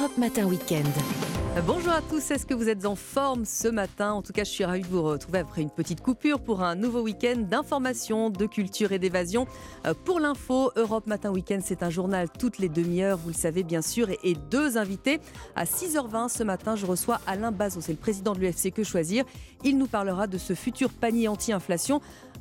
Europe Matin Weekend. Bonjour à tous, est-ce que vous êtes en forme ce matin? En tout cas, je suis ravie de vous retrouver après une petite coupure pour un nouveau week-end d'information, de culture et d'évasion. Euh, pour l'info, Europe Matin Weekend, c'est un journal toutes les demi-heures, vous le savez bien sûr, et deux invités. À 6h20 ce matin, je reçois Alain Bazot, c'est le président de l'UFC Que Choisir. Il nous parlera de ce futur panier anti-inflation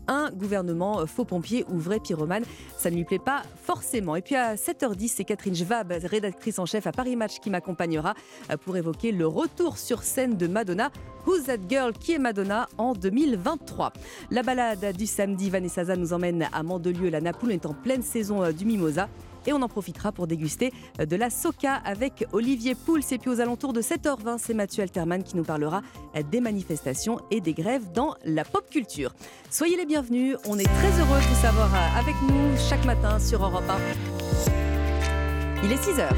un gouvernement faux pompier ou vrai pyromane. Ça ne lui plaît pas forcément. Et puis à 7h10, c'est Catherine Schwab, rédactrice en chef à Paris Match, qui m'accompagnera euh, pour évoquer le retour sur scène de Madonna. Who's That Girl? Qui est Madonna en 2023. La balade du samedi, Vanessa nous emmène à Mandelieu. La Napoule est en pleine saison euh, du Mimosa et on en profitera pour déguster euh, de la soca avec Olivier Pouls. Et puis aux alentours de 7h20, c'est Mathieu Alterman qui nous parlera euh, des manifestations et des grèves dans la pop culture. Soyez les bienvenus, on est très heureux de vous savoir euh, avec nous chaque matin sur Europe 1. Il est 6h.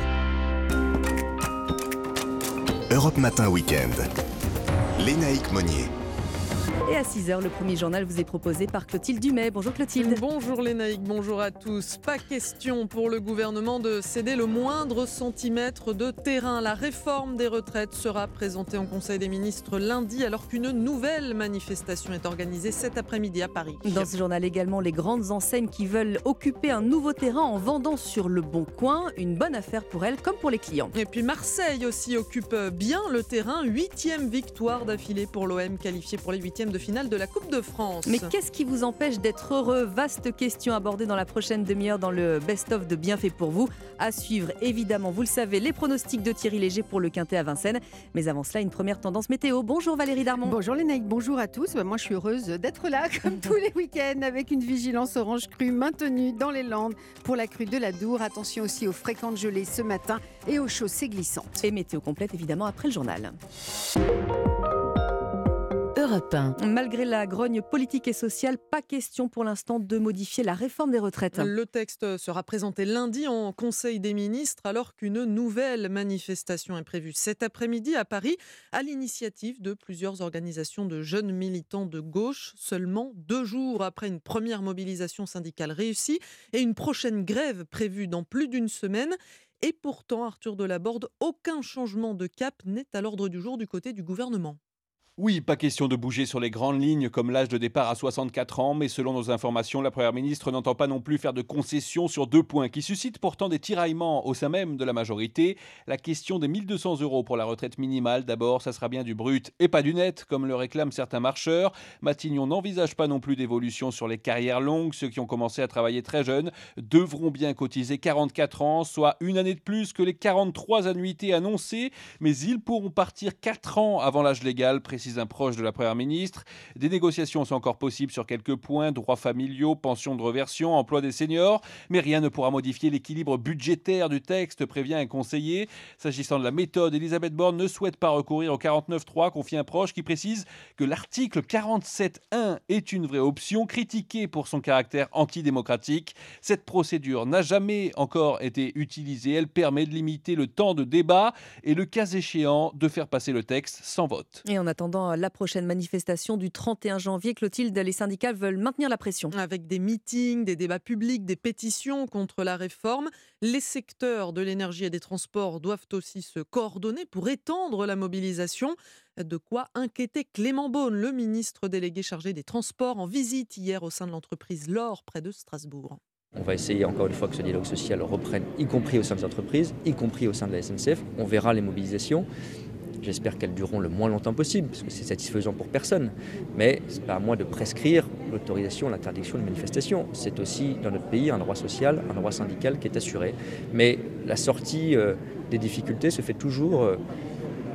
Europe Matin Weekend. Lénaïque Monnier. Et à 6h, le premier journal vous est proposé par Clotilde Dumay. Bonjour Clotilde. Bonjour Lénaïque, bonjour à tous. Pas question pour le gouvernement de céder le moindre centimètre de terrain. La réforme des retraites sera présentée en Conseil des ministres lundi alors qu'une nouvelle manifestation est organisée cet après-midi à Paris. Dans ce journal également, les grandes enseignes qui veulent occuper un nouveau terrain en vendant sur le bon coin. Une bonne affaire pour elles comme pour les clients. Et puis Marseille aussi occupe bien le terrain. Huitième victoire d'affilée pour l'OM qualifié pour les huitièmes de finale de la Coupe de France. Mais qu'est-ce qui vous empêche d'être heureux? Vaste question abordée dans la prochaine demi-heure dans le best-of de Bienfait pour vous. À suivre, évidemment, vous le savez, les pronostics de Thierry Léger pour le Quintet à Vincennes. Mais avant cela, une première tendance météo. Bonjour Valérie Darmon. Bonjour Lénaïque, bonjour à tous. Bah, moi, je suis heureuse d'être là, comme tous les week-ends, avec une vigilance orange crue maintenue dans les Landes pour la crue de la Dour. Attention aussi aux fréquentes gelées ce matin et aux chaussées glissantes. Et météo complète, évidemment, après le journal. Malgré la grogne politique et sociale, pas question pour l'instant de modifier la réforme des retraites. Le texte sera présenté lundi en Conseil des ministres alors qu'une nouvelle manifestation est prévue cet après-midi à Paris à l'initiative de plusieurs organisations de jeunes militants de gauche, seulement deux jours après une première mobilisation syndicale réussie et une prochaine grève prévue dans plus d'une semaine. Et pourtant, Arthur Delaborde, aucun changement de cap n'est à l'ordre du jour du côté du gouvernement. Oui, pas question de bouger sur les grandes lignes comme l'âge de départ à 64 ans, mais selon nos informations, la Première ministre n'entend pas non plus faire de concessions sur deux points qui suscitent pourtant des tiraillements au sein même de la majorité. La question des 1200 euros pour la retraite minimale, d'abord, ça sera bien du brut et pas du net, comme le réclament certains marcheurs. Matignon n'envisage pas non plus d'évolution sur les carrières longues. Ceux qui ont commencé à travailler très jeunes devront bien cotiser 44 ans, soit une année de plus que les 43 annuités annoncées, mais ils pourront partir 4 ans avant l'âge légal, précisément un proche de la Première ministre. Des négociations sont encore possibles sur quelques points, droits familiaux, pensions de reversion, emploi des seniors, mais rien ne pourra modifier l'équilibre budgétaire du texte, prévient un conseiller. S'agissant de la méthode, Elisabeth Borne ne souhaite pas recourir au 49.3, confie un proche qui précise que l'article 47.1 est une vraie option, critiquée pour son caractère antidémocratique. Cette procédure n'a jamais encore été utilisée. Elle permet de limiter le temps de débat et le cas échéant de faire passer le texte sans vote. Et en attendant la prochaine manifestation du 31 janvier. Clotilde, les syndicats veulent maintenir la pression. Avec des meetings, des débats publics, des pétitions contre la réforme, les secteurs de l'énergie et des transports doivent aussi se coordonner pour étendre la mobilisation. De quoi inquiéter Clément Beaune, le ministre délégué chargé des Transports, en visite hier au sein de l'entreprise L'Or, près de Strasbourg. On va essayer encore une fois que ce dialogue social reprenne, y compris au sein des entreprises, y compris au sein de la SNCF. On verra les mobilisations. J'espère qu'elles dureront le moins longtemps possible, parce que c'est satisfaisant pour personne. Mais ce n'est pas à moi de prescrire l'autorisation, l'interdiction de manifestation. C'est aussi dans notre pays un droit social, un droit syndical qui est assuré. Mais la sortie euh, des difficultés se fait toujours euh,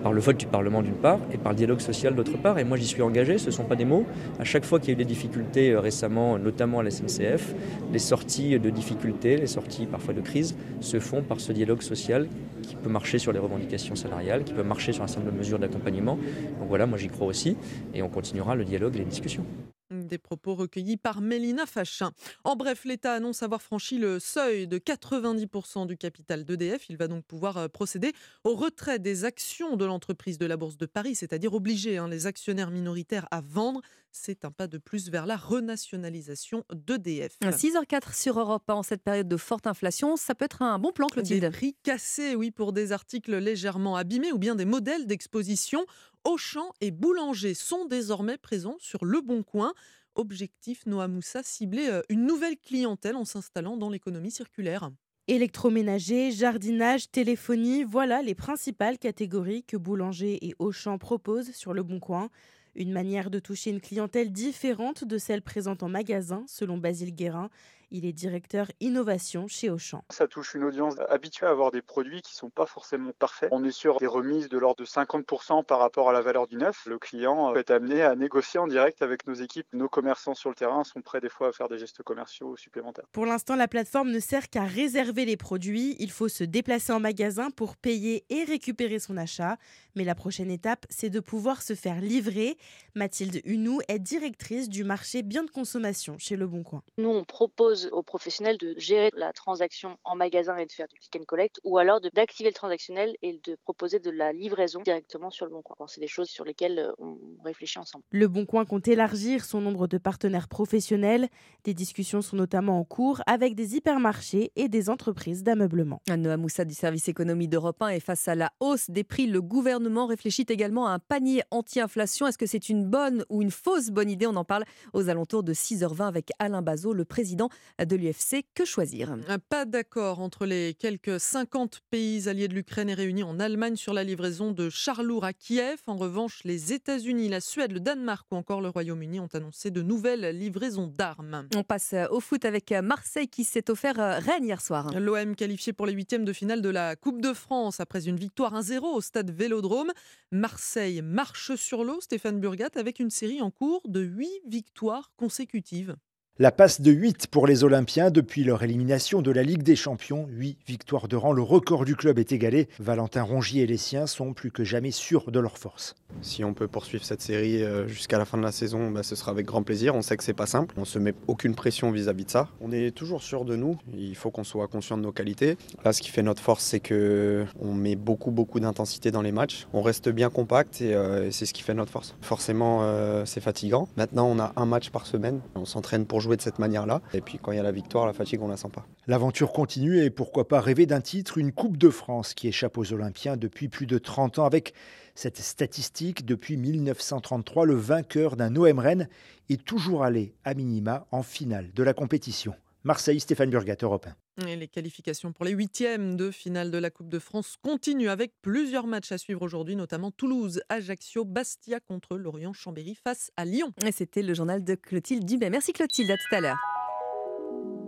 par le vote du Parlement d'une part et par le dialogue social d'autre part. Et moi j'y suis engagé, ce ne sont pas des mots. À chaque fois qu'il y a eu des difficultés euh, récemment, notamment à la SNCF, les sorties de difficultés, les sorties parfois de crise se font par ce dialogue social qui peut marcher sur les revendications salariales, qui peut marcher sur un certain nombre de mesures d'accompagnement. Donc voilà, moi j'y crois aussi et on continuera le dialogue et les discussions. Des propos recueillis par Mélina Fachin. En bref, l'État annonce avoir franchi le seuil de 90% du capital d'EDF. Il va donc pouvoir euh, procéder au retrait des actions de l'entreprise de la Bourse de Paris, c'est-à-dire obliger hein, les actionnaires minoritaires à vendre. C'est un pas de plus vers la renationalisation d'EDF. 6h04 sur Europe en cette période de forte inflation, ça peut être un bon plan, Clotilde. Des prix cassés, oui, pour des articles légèrement abîmés ou bien des modèles d'exposition. Auchan et Boulanger sont désormais présents sur Le Bon Coin. Objectif Noah Moussa, cibler euh, une nouvelle clientèle en s'installant dans l'économie circulaire. Électroménager, jardinage, téléphonie, voilà les principales catégories que Boulanger et Auchan proposent sur Le Bon Coin. Une manière de toucher une clientèle différente de celle présente en magasin, selon Basile Guérin. Il est directeur innovation chez Auchan. Ça touche une audience habituée à avoir des produits qui ne sont pas forcément parfaits. On est sur des remises de l'ordre de 50% par rapport à la valeur du neuf. Le client peut être amené à négocier en direct avec nos équipes. Nos commerçants sur le terrain sont prêts des fois à faire des gestes commerciaux supplémentaires. Pour l'instant, la plateforme ne sert qu'à réserver les produits. Il faut se déplacer en magasin pour payer et récupérer son achat. Mais la prochaine étape, c'est de pouvoir se faire livrer. Mathilde Hunou est directrice du marché bien de consommation chez Le Bon Coin. Nous, on propose aux professionnels de gérer la transaction en magasin et de faire du click and collect, ou alors d'activer le transactionnel et de proposer de la livraison directement sur le Bon Coin. C'est des choses sur lesquelles euh, on réfléchit ensemble. Le Bon Coin compte élargir son nombre de partenaires professionnels. Des discussions sont notamment en cours avec des hypermarchés et des entreprises d'ameublement. Noah Moussa du service économie d'Europe 1 et face à la hausse des prix, le gouvernement réfléchit également à un panier anti-inflation. Est-ce que c'est une bonne ou une fausse bonne idée? On en parle aux alentours de 6h20 avec Alain Bazot, le président de l'UFC. Que choisir? Pas d'accord entre les quelques 50 pays alliés de l'Ukraine et réunis en Allemagne sur la livraison de chars lourds à Kiev. En revanche, les États-Unis, la Suède, le Danemark ou encore le Royaume-Uni ont annoncé de nouvelles livraisons d'armes. On passe au foot avec Marseille qui s'est offert euh, Rennes hier soir. L'OM qualifié pour les huitièmes de finale de la Coupe de France après une victoire 1-0 au stade Vélodrome. Marseille marche sur l'eau, Stéphane Burgat, avec une série en cours de 8 victoires consécutives. La passe de 8 pour les Olympiens depuis leur élimination de la Ligue des Champions. 8 victoires de rang, le record du club est égalé. Valentin Rongier et les siens sont plus que jamais sûrs de leur force. Si on peut poursuivre cette série euh, jusqu'à la fin de la saison, bah, ce sera avec grand plaisir. On sait que c'est pas simple. On se met aucune pression vis-à-vis de ça. On est toujours sûr de nous. Il faut qu'on soit conscient de nos qualités. Là, ce qui fait notre force, c'est que on met beaucoup, beaucoup d'intensité dans les matchs. On reste bien compact et, euh, c'est ce qui fait notre force. Forcément, euh, c'est fatigant. Maintenant, on a un match par semaine. On s'entraîne pour jouer de cette manière-là. Et puis quand il y a la victoire, la fatigue, on la sent pas. L'aventure continue et pourquoi pas rêver d'un titre, une Coupe de France qui échappe aux Olympiens depuis plus de 30 ans avec cette statistique, depuis 1933, le vainqueur d'un OM Rennes est toujours allé à minima en finale de la compétition. Marseille, Stéphane Burgat, Europe 1. Les qualifications pour les huitièmes de finale de la Coupe de France continuent avec plusieurs matchs à suivre aujourd'hui, notamment Toulouse, Ajaccio, Bastia contre Lorient, Chambéry face à Lyon. C'était le journal de Clotilde Dubé. Merci Clotilde, à tout à l'heure.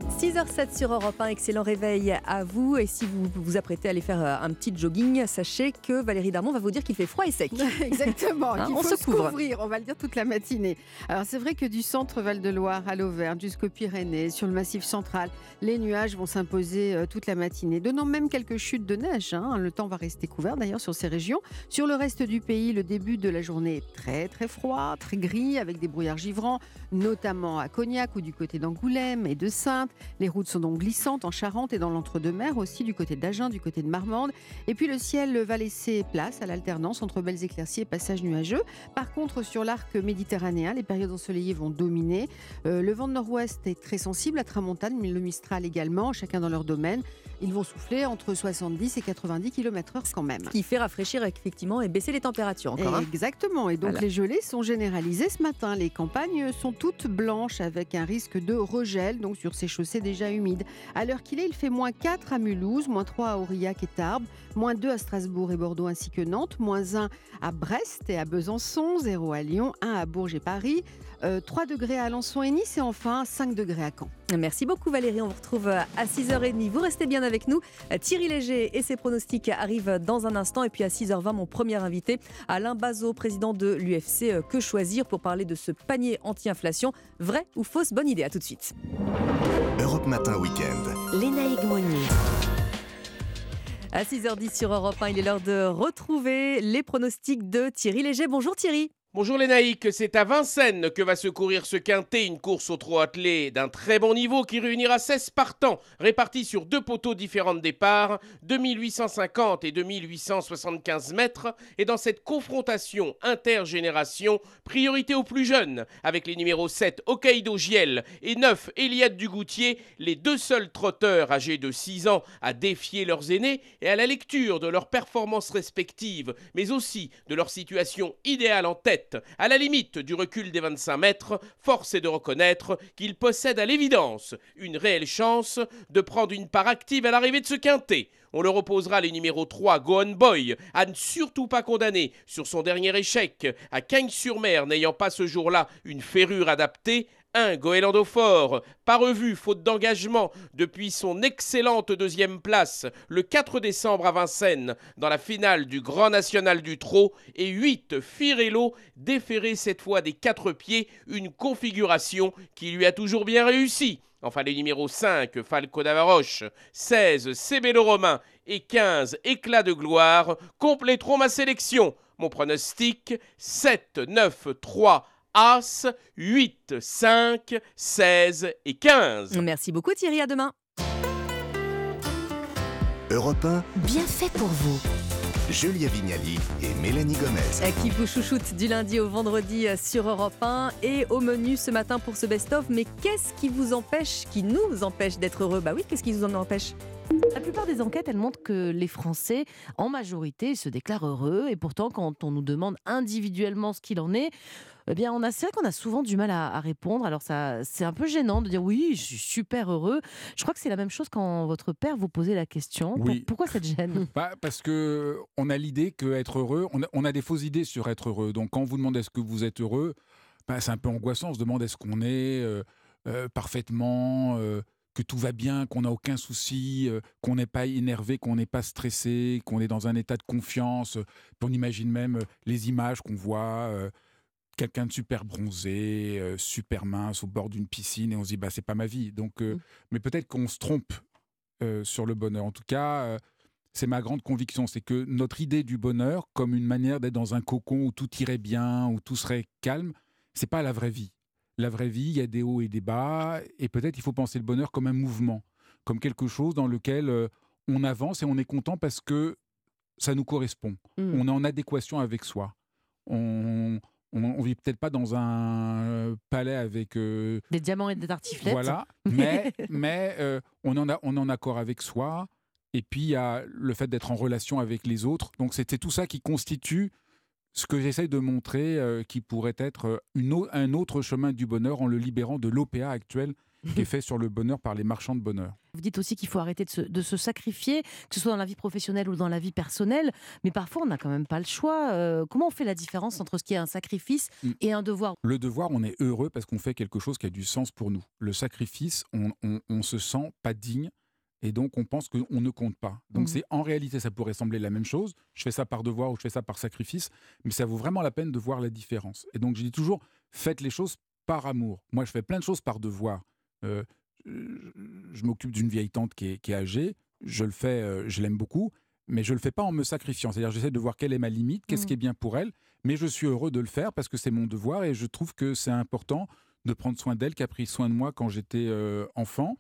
6h07 sur Europe 1, excellent réveil à vous. Et si vous vous apprêtez à aller faire euh, un petit jogging, sachez que Valérie Darmon va vous dire qu'il fait froid et sec. Exactement, hein, on faut se, couvrir, on va le dire toute la matinée. Alors c'est vrai que du centre Val-de-Loire à l'Auvergne jusqu'aux Pyrénées, sur le massif central, les nuages vont s'imposer euh, toute la matinée, donnant même quelques chutes de neige. Hein. Le temps va rester couvert d'ailleurs sur ces régions. Sur le reste du pays, le début de la journée est très très froid, très gris, avec des brouillards givrants, notamment à Cognac ou du côté d'Angoulême et de Sainte. Les routes sont donc glissantes en Charente et dans l'entre-deux-mer aussi, du côté d'Agen, du côté de Marmande. Et puis le ciel va laisser place à l'alternance entre belles éclaircies et passages nuageux. Par contre, sur l'arc méditerranéen, les périodes ensoleillées vont dominer. Euh, le vent de nord-ouest est très sensible, à tramontane, mais le mistral également, chacun dans leur domaine. Ils vont souffler entre 70 et 90 km/h quand même. Ce qui fait rafraîchir effectivement et baisser les températures encore. Hein. Exactement. Et donc les gelées sont généralisées ce matin. Les campagnes sont toutes blanches avec un risque de regel donc sur ces chaussées déjà humides. À l'heure qu'il est, il fait moins 4 à Mulhouse, moins 3 à Aurillac et Tarbes, moins 2 à Strasbourg et Bordeaux ainsi que Nantes, moins 1 à Brest et à Besançon, 0 à Lyon, 1 à Bourges et Paris, 3 euh, degrés à Alençon et Nice et enfin 5 degrés à Caen. Merci beaucoup Valérie, on vous retrouve à 6h30. Vous restez bien avec nous. Thierry Léger et ses pronostics arrivent dans un instant. Et puis à 6h20, mon premier invité, Alain Bazot, président de l'UFC euh, Que Choisir, pour parler de ce panier anti-inflation. Vrai ou fausse bonne idée? À tout de suite. Europe Matin Week-end. Monnier. À 6h10 sur Europe 1, il est l'heure de retrouver les pronostics de Thierry Léger. Bonjour Thierry. Bonjour les naïcs, c'est à Vincennes que va se courir ce quintet, une course au trot attelé d'un très bon niveau qui réunira 16 partants répartis sur deux poteaux différents de départ, 2850 et 2875 mètres. Et dans cette confrontation intergénération, priorité aux plus jeunes, avec les numéros 7 Hokkaido Giel et 9 Eliade Dugoutier, les deux seuls trotteurs âgés de 6 ans à défier leurs aînés et à la lecture de leurs performances respectives, mais aussi de leur situation idéale en tête à la limite du recul des 25 mètres, force est de reconnaître qu'il possède à l'évidence une réelle chance de prendre une part active à l'arrivée de ce quintet. On le reposera les numéros 3, Gohan Boy, à ne surtout pas condamner sur son dernier échec, à Cagnes-sur-Mer n'ayant pas ce jour-là une ferrure adaptée, un Goélando Fort, pas revu faute d'engagement depuis son excellente deuxième place le 4 décembre à Vincennes dans la finale du Grand National du Trot et 8 Firello déféré cette fois des quatre pieds, une configuration qui lui a toujours bien réussi. Enfin, les numéros 5, Falco d'Avaroche, 16, Cébélo Romain et 15, Éclat de gloire, compléteront ma sélection. Mon pronostic, 7, 9, 3, As, 8, 5, 16 et 15. Merci beaucoup Thierry, à demain. Europe 1, Bien fait pour vous. Julia Vignali et Mélanie Gomez. Qui vous chouchoute du lundi au vendredi euh, sur Europe 1 et au menu ce matin pour ce best-of. Mais qu'est-ce qui vous empêche, qui nous empêche d'être heureux? Bah oui, qu'est-ce qui vous en empêche? La plupart des enquêtes, elles montrent que les Français, en majorité, se déclarent heureux. Et pourtant, quand on nous demande individuellement ce qu'il en est, eh bien, on a, c'est vrai qu'on a souvent du mal à, à répondre. Alors, ça, c'est un peu gênant de dire oui, je suis super heureux. Je crois que c'est la même chose quand votre père vous posait la question. Oui. pourquoi cette gêne? Bah, parce que on a l'idée qu'être heureux, on a, on a des fausses idées sur être heureux. Donc quand on vous demande est-ce que vous êtes heureux, bah, c'est un peu angoissant. On se demande est-ce qu'on est euh, euh, parfaitement, euh, que tout va bien, qu'on n'a aucun souci, euh, qu'on n'est pas énervé, qu'on n'est pas stressé, qu'on est dans un état de confiance. Puis on imagine même euh, les images qu'on voit. euh, Quelqu'un de super bronzé, euh, super mince au bord d'une piscine, et on se dit bah c'est pas ma vie. Donc, euh, mais peut-être qu'on se trompe euh, sur le bonheur. En tout cas, c'est ma grande conviction, c'est que notre idée du bonheur, comme une manière d'être dans un cocon où tout irait bien, où tout serait calme, c'est pas la vraie vie. La vraie vie, il y a des hauts et des bas, et peut-être il faut penser le bonheur comme un mouvement, comme quelque chose dans lequel on avance et on est content parce que ça nous correspond. Mm. On est en adéquation avec soi. On on, on vit peut-être pas dans un euh, palais avec euh, Des diamants et des tartiflettes voilà, mais, mais euh, on, en a, on est en accord avec soi. Et puis, il y a le fait d'être en relation avec les autres. Donc, c'était tout ça qui constitue ce que j'essaye de montrer, euh, qui pourrait être une un autre chemin du bonheur en le libérant de l'OPA actuel qui est fait sur le bonheur par les marchands de bonheur. Vous dites aussi qu'il faut arrêter de se, de se sacrifier, que ce soit dans la vie professionnelle ou dans la vie personnelle. Mais parfois, on n'a quand même pas le choix. Euh, comment on fait la différence entre ce qui est un sacrifice Mm. et un devoir? Le devoir, on est heureux parce qu'on fait quelque chose qui a du sens pour nous. Le sacrifice, on, on, on se sent pas digne et donc on pense qu'on ne compte pas. Donc Mhm. c'est en réalité, ça pourrait sembler la même chose. Je fais ça par devoir ou je fais ça par sacrifice, mais ça vaut vraiment la peine de voir la différence. Et donc je dis toujours, faites les choses par amour. Moi, je fais plein de choses par devoir. Euh, je m'occupe d'une vieille tante qui est, qui est âgée. Je le fais, euh, je l'aime beaucoup, mais je le fais pas en me sacrifiant. C'est-à-dire, j'essaie de voir quelle est ma limite, qu'est-ce qui est bien pour elle, mais je suis heureux de le faire parce que c'est mon devoir et je trouve que c'est important de prendre soin d'elle, qui a pris soin de moi quand j'étais euh, enfant,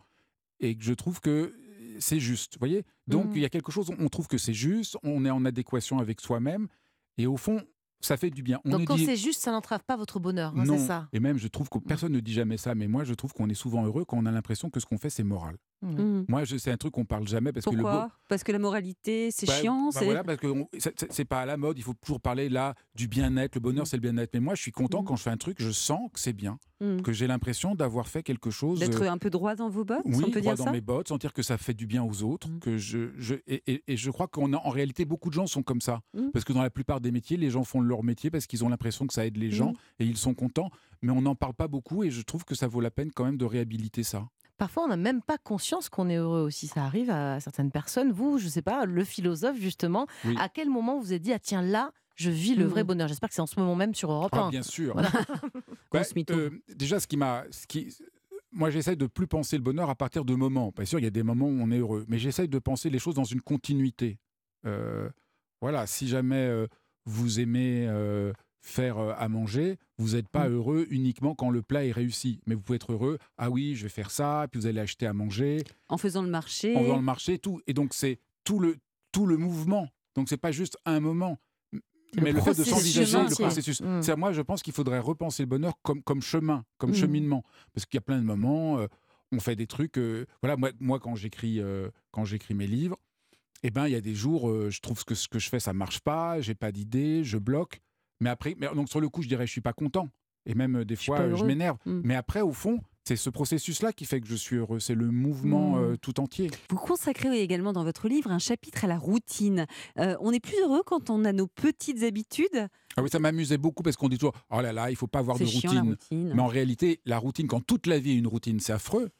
et que je trouve que c'est juste. Vous voyez? Donc, il y a quelque chose, on trouve que c'est juste, on est en adéquation avec soi-même, et au fond, ça fait du bien. On Donc, quand dit- c'est juste, ça n'entrave pas votre bonheur. hein, c'est ça? et même je trouve que personne ne dit jamais ça, mais moi je trouve qu'on est souvent heureux quand on a l'impression que ce qu'on fait c'est moral. Mhm. Moi c'est un truc qu'on parle jamais parce que le beau, Pourquoi Parce que la moralité, c'est bah, chiant. bah voilà, parce que on- c'est- pas à la mode. Il faut toujours parler là du bien-être. Le bonheur, c'est le bien-être. Mais moi, je suis content quand je fais un truc, je sens que c'est bien, que j'ai l'impression d'avoir fait quelque chose. D'être euh, un peu droit dans vos bottes, oui, on peut droit dire dans ça mes bottes, sentir que ça fait du bien aux autres. Que je, je, et, et- et je crois qu'en en réalité, beaucoup de gens sont comme ça. Parce que dans la plupart des métiers, les gens font leur métier parce qu'ils ont l'impression que ça aide les gens et ils sont contents. Mais on n'en parle pas beaucoup et je trouve que ça vaut la peine quand même de réhabiliter ça. Parfois, on n'a même pas conscience qu'on est heureux aussi. Ça arrive à certaines personnes. Vous, je sais pas, le philosophe, justement, Oui. à quel moment vous vous êtes dit, ah tiens, là, je vis le vrai Mhm. bonheur J'espère que c'est en ce moment même sur Europe Ah, 1. bien sûr. Voilà. Euh, déjà, ce qui m'a. ce qui- Moi, j'essaie de plus penser le bonheur à partir de moments. Bien sûr, il y a des moments où on est heureux, mais j'essaie de penser les choses dans une continuité. Euh, voilà, si jamais euh, vous aimez euh, faire euh, à manger, vous n'êtes pas Mmh. heureux uniquement quand le plat est réussi. Mais vous pouvez être heureux, ah oui, je vais faire ça, puis vous allez acheter à manger, En faisant le marché. en faisant le marché, tout. Et donc, c'est tout le, tout le mouvement. Donc, c'est pas juste un moment. Mais le fait de s'envisager le processus. Mm. C'est- Moi, je pense qu'il faudrait repenser le bonheur comme, comme chemin, comme Mm. cheminement. Parce qu'il y a plein de moments, euh, on fait des trucs. euh, voilà, moi, moi quand j'écris euh, quand j'écris mes livres, eh ben, il y a des jours, je trouve que ce que je fais, ça marche pas, j'ai pas d'idée, je bloque. Mais après, mais donc sur le coup, je dirais, je suis pas content. Et même euh, des fois, euh, je m'énerve. Mm. Mais après, au fond, c'est ce processus-là qui fait que je suis heureux. C'est le mouvement Mm. euh, tout entier. Vous consacrez également dans votre livre un chapitre à la routine. Euh, on est plus heureux quand on a nos petites habitudes? Ah oui, ça m'amusait beaucoup parce qu'on dit toujours oh là là, il faut pas avoir de chiant, routine. routine. Mais en réalité, la routine, quand toute la vie est une routine, c'est affreux.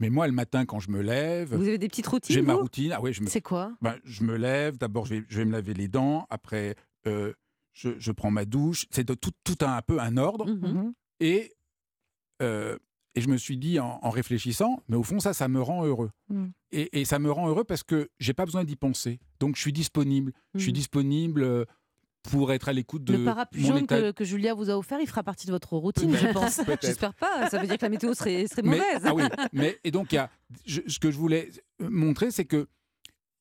Mais moi, le matin, quand je me lève, Vous avez des petites routines j'ai ma routine. Ah oui, je me... C'est quoi? Ben, je me lève. D'abord, je vais, je vais me laver les dents. Après, euh, je, je prends ma douche. C'est tout, tout un, un peu un ordre. Mhm. Et, euh, et je me suis dit en, en réfléchissant, mais au fond, ça, ça me rend heureux. Mm. Et, et ça me rend heureux parce que j'ai pas besoin d'y penser. Donc, je suis disponible. Je suis Mhm. disponible euh, pour être à l'écoute de Le parapluie mon jaune état. que, que Julia vous a offert, il fera partie de votre routine, je pense. J'espère pas. Ça veut dire que la météo serait, serait Mais- mauvaise. ah oui, mais et donc il y a, je- ce que je voulais montrer, c'est que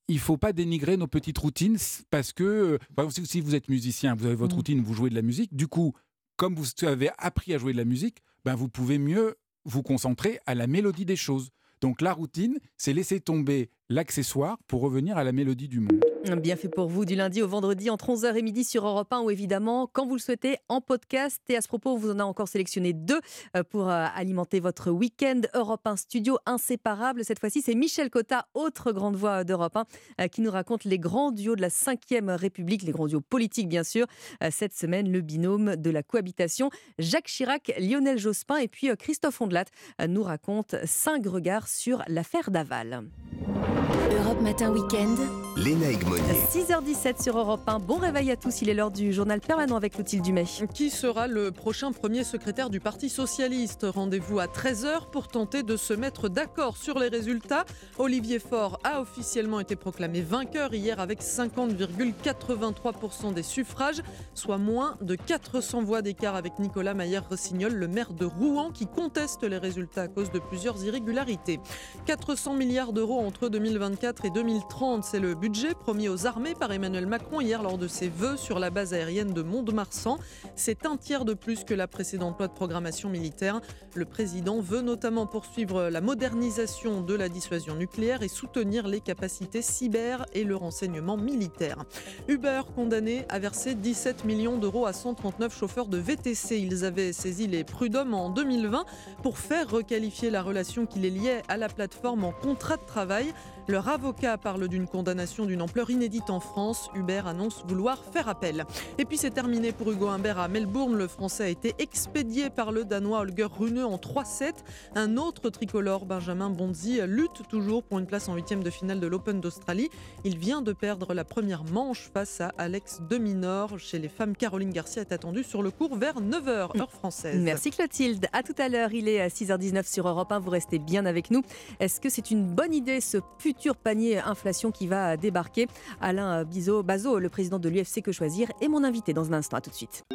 il faut pas dénigrer nos petites routines parce que, euh, par exemple, si, vous êtes musicien, vous avez votre Mm. routine, vous jouez de la musique. Du coup, comme vous avez appris à jouer de la musique, ben vous pouvez mieux vous concentrer à la mélodie des choses. Donc la routine, c'est laisser tomber l'accessoire pour revenir à la mélodie du monde. Bien fait pour vous du lundi au vendredi entre 11h et midi sur Europe 1 ou évidemment quand vous le souhaitez en podcast. Et à ce propos, on vous en a encore sélectionné deux euh, pour euh, alimenter votre week-end Europe 1 studio inséparable. Cette fois-ci, c'est Michel Cotta, autre grande voix d'Europe 1, euh, qui nous raconte les grands duos de la 5e République, les grands duos politiques bien sûr. Cette semaine, le binôme de la cohabitation, Jacques Chirac, Lionel Jospin et puis Christophe Ondelat nous raconte cinq regards sur l'affaire Daval. Europe Matin Week-end. Léna Egmonier. 6h17 sur Europe 1. Bon réveil à tous. Il est l'heure du journal permanent avec Clotilde Dumay. Qui sera le prochain premier secrétaire du Parti Socialiste? Rendez-vous à 13h pour tenter de se mettre d'accord sur les résultats. Olivier Faure a officiellement été proclamé vainqueur hier avec 50,83% des suffrages, soit moins de 400 voix d'écart avec Nicolas Maillère-Rossignol, le maire de Rouen, qui conteste les résultats à cause de plusieurs irrégularités. 400 milliards d'euros entre 2024 et 2030, c'est le budget promis aux armées par Emmanuel Macron hier lors de ses vœux sur la base aérienne de Mont-de-Marsan. C'est un tiers de plus que la précédente loi de programmation militaire. Le président veut notamment poursuivre la modernisation de la dissuasion nucléaire et soutenir les capacités cyber et le renseignement militaire. Uber condamné à verser 17 millions d'euros à 139 chauffeurs de VTC. Ils avaient saisi les prud'hommes en 2020 pour faire requalifier la relation qui les liait à la plateforme en contrat de travail. Leur avocat parle d'une condamnation d'une ampleur inédite en France. Uber annonce vouloir faire appel. Et puis c'est terminé pour Hugo Humbert à Melbourne. Le Français a été expédié par le Danois Holger Rune en 3-7. Un autre tricolore, Benjamin Bonzi, lutte toujours pour une place en huitième de finale de l'Open d'Australie. Il vient de perdre la première manche face à Alex Deminor. Chez les femmes, Caroline Garcia est attendue sur le cours vers 9h, heure française. Merci Clotilde. À tout à l'heure. Il est à 6h19 sur Europe 1. Vous restez bien avec nous. Est-ce que c'est une bonne idée ce futur panier inflation qui va débarquer Alain Bizot, le président de l'UFC Que Choisir, est mon invité dans un instant. À tout de suite.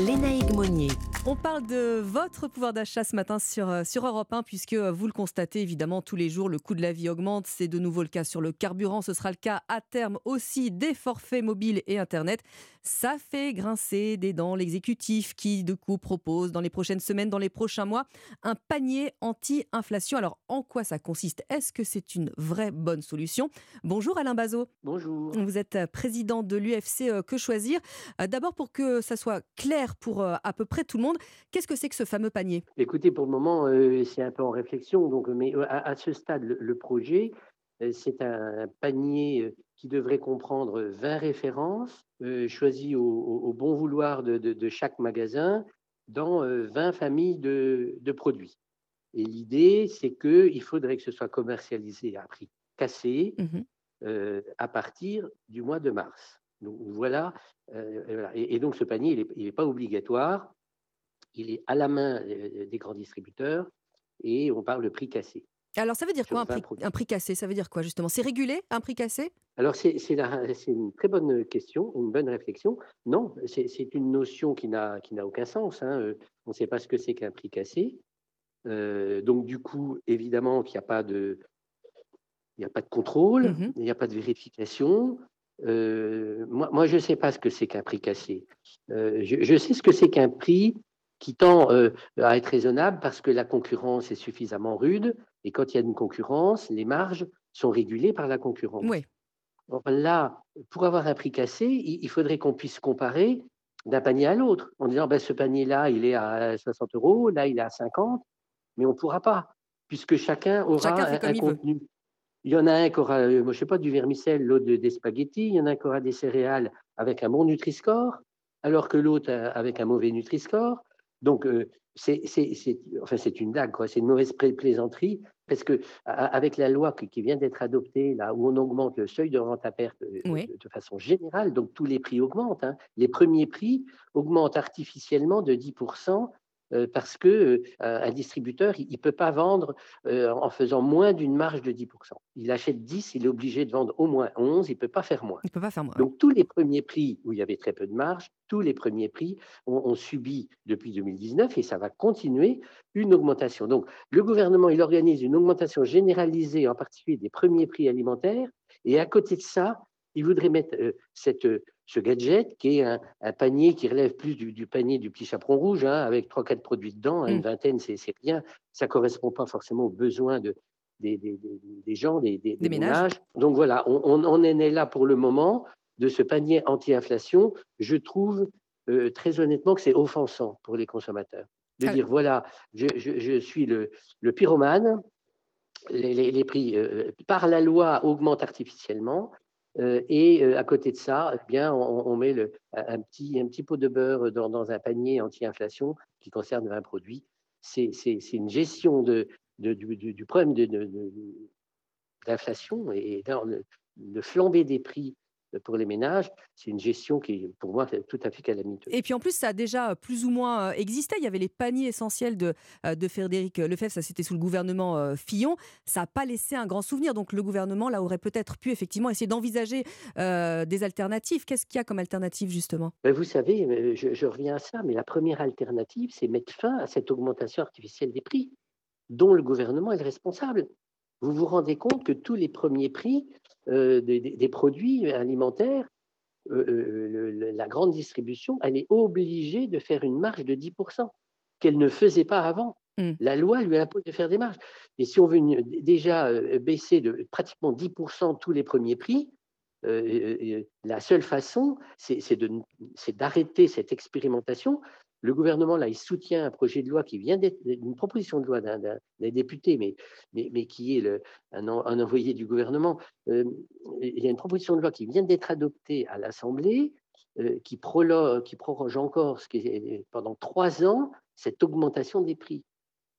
Léna Egmonier. On parle de votre pouvoir d'achat ce matin sur, euh, sur Europe 1, puisque euh, vous le constatez évidemment tous les jours, le coût de la vie augmente. C'est de nouveau le cas sur le carburant. Ce sera le cas à terme aussi des forfaits mobiles et Internet. Ça fait grincer des dents l'exécutif qui, de coup, propose dans les prochaines semaines, dans les prochains mois, un panier anti-inflation. Alors, en quoi ça consiste? Est-ce que c'est une vraie bonne solution? Bonjour Alain Bazot. Bonjour. Vous êtes euh, président de l'UFC Que Choisir. D'abord, pour que ça soit clair pour euh, à peu près tout le monde, qu'est-ce que c'est que ce fameux panier? Écoutez, pour le moment, euh, c'est un peu en réflexion. Donc, mais euh, à, à ce stade, le, le projet, c'est un panier qui devrait comprendre 20 références euh, choisies au, au- au bon vouloir de, de- de chaque magasin dans euh, 20 familles de, de produits. Et l'idée, c'est qu'il faudrait que ce soit commercialisé à prix cassé euh, à partir du mois de mars. Donc voilà, euh, voilà. Et, et donc ce panier, il n'est pas obligatoire, il est à la main euh, des grands distributeurs et on parle de prix cassé. Alors ça veut dire quoi un 20 prix, un prix cassé? Ça veut dire quoi justement? C'est régulé un prix cassé? Alors, c'est une très bonne question, une bonne réflexion. Non, c'est une notion qui n'a aucun sens. hein. Euh, On ne sait pas ce que c'est qu'un prix cassé. Euh, donc, du coup, évidemment qu'il n'y a pas de, il n'y a pas de contrôle, Mhm. il n'y a pas de vérification. Euh, moi, moi, je ne sais pas ce que c'est qu'un prix cassé. Euh, je, je sais ce que c'est qu'un prix qui tend euh, à être raisonnable parce que la concurrence est suffisamment rude et quand il y a une concurrence, les marges sont régulées par la concurrence. Oui. Or, Là, pour avoir un prix cassé, il, il faudrait qu'on puisse comparer d'un panier à l'autre en disant ben, ce panier-là, il est à 60 euros, là, il est à 50, mais on ne pourra pas puisque chacun aura Chacun un, veut. Il y en a un qui aura, euh, moi, je sais pas, du vermicelle, l'autre de- des spaghettis, il y en a un qui aura des céréales avec un bon Nutri-Score, alors que l'autre euh, avec un mauvais Nutri-Score. Donc, euh, c'est enfin, une quoi. c'est une mauvaise pla- plaisanterie, parce que a- avec la loi qui, qui vient d'être adoptée, là, où on augmente le seuil de rente à perte euh, Oui. de, de façon générale, donc tous les prix augmentent. hein. Les premiers prix augmentent artificiellement de 10%. Euh, parce que euh, un distributeur, il ne peut pas vendre euh, en faisant moins d'une marge de 10%. Il achète 10, il est obligé de vendre au moins 11, il ne peut pas faire moins. Il peut pas faire moins. Donc tous les premiers prix où il y avait très peu de marge, tous les premiers prix ont, ont subi depuis 2019 et ça va continuer une augmentation. Donc le gouvernement, il organise une augmentation généralisée, en particulier des premiers prix alimentaires, et à côté de ça, il voudrait mettre euh, cette, euh, ce gadget qui est un, un panier qui relève plus du, du panier du petit chaperon rouge, hein, avec trois quatre produits dedans, hein, une Mm. vingtaine, c'est rien. Ça correspond pas forcément aux besoins de, des, des- des- des gens, des, ménages. ménages. Donc voilà, on, on en est là pour le moment de ce panier anti-inflation. Je trouve euh, très honnêtement que c'est offensant pour les consommateurs. De Ah. dire, voilà, je, je- je suis le, le pyromane, les, les- les prix euh, par la loi augmentent artificiellement. Euh, et euh, à côté de ça, eh bien, on, met un, petit, un petit pot de beurre dans, un panier anti-inflation qui concerne 20 produits. C'est une gestion de, du, problème d'inflation et dans le, des prix pour les ménages. C'est une gestion qui est pour moi tout à fait calamiteuse. Et puis en plus, ça a déjà plus ou moins euh, existé. Il y avait les paniers essentiels de, euh, de Frédéric Lefebvre, ça c'était sous le gouvernement euh, Fillon. Ça n'a pas laissé un grand souvenir. Donc le gouvernement, là, aurait peut-être pu effectivement essayer d'envisager euh, des alternatives. Qu'est-ce qu'il y a comme alternative, justement? Ben, vous savez, euh, je, je reviens à ça, mais la première alternative, c'est mettre fin à cette augmentation artificielle des prix, dont le gouvernement est le responsable. Vous vous rendez compte que tous les premiers prix euh, des, produits alimentaires, euh, euh, le- la grande distribution, elle est obligée de faire une marge de 10% qu'elle ne faisait pas avant. Mm. La loi lui impose de faire des marges. Et si on veut une- déjà baisser de pratiquement 10% tous les premiers prix, euh, la seule façon, c'est d'arrêter cette expérimentation. Le gouvernement, là, il soutient un projet de loi qui vient d'être une proposition de loi d'un député, mais, mais, mais qui est le, un, en- un envoyé du gouvernement. Euh, il y a une proposition de loi qui vient d'être adoptée à l'Assemblée, euh, qui, prolo- qui proroge encore ce qui est, pendant trois ans cette augmentation des prix.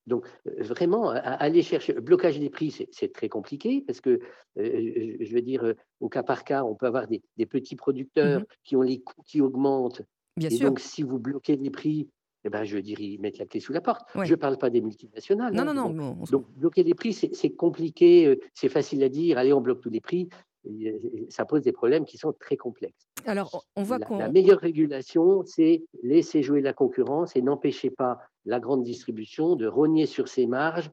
Donc, euh, vraiment, aller chercher le blocage des prix, c'est- très compliqué parce que, euh, je veux dire, au cas par cas, on peut avoir des, des petits producteurs Mhm. qui ont les coûts qui augmentent. Bien et sûr. donc, si vous bloquez les prix, eh ben, je ils mettent la clé sous la porte. Ouais. Je ne parle pas des multinationales. Non, hein, non, non. donc, on- bloquer les prix, c'est compliqué, euh, c'est facile à dire, allez, on bloque tous les prix. Et, euh, Ça pose des problèmes qui sont très complexes. Alors, on voit La, la meilleure régulation, c'est laisser jouer la concurrence et n'empêcher pas la grande distribution de rogner sur ses marges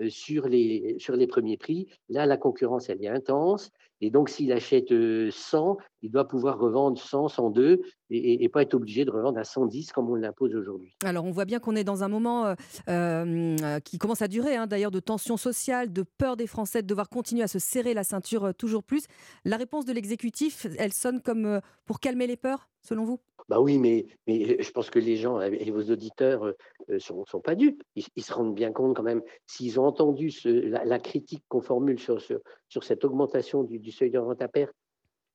euh, sur les, sur les premiers prix. Là, la concurrence, elle est intense. Et donc, s'il achète euh, 100, il doit pouvoir revendre 100, 102 et, et- et pas être obligé de revendre à 110 comme on l'impose aujourd'hui. Alors, on voit bien qu'on est dans un moment euh, euh, qui commence à durer, hein, d'ailleurs, de tension sociale, de peur des Français de devoir continuer à se serrer la ceinture euh, toujours plus. La réponse de l'exécutif, elle sonne comme pour calmer les peurs, selon vous? Bah oui, mais, mais je pense que les gens et vos auditeurs ne sont, sont pas dupes. Ils, ils se rendent bien compte quand même, s'ils ont entendu ce- la, la critique qu'on formule sur, sur, sur cette augmentation du, du seuil de rente à perte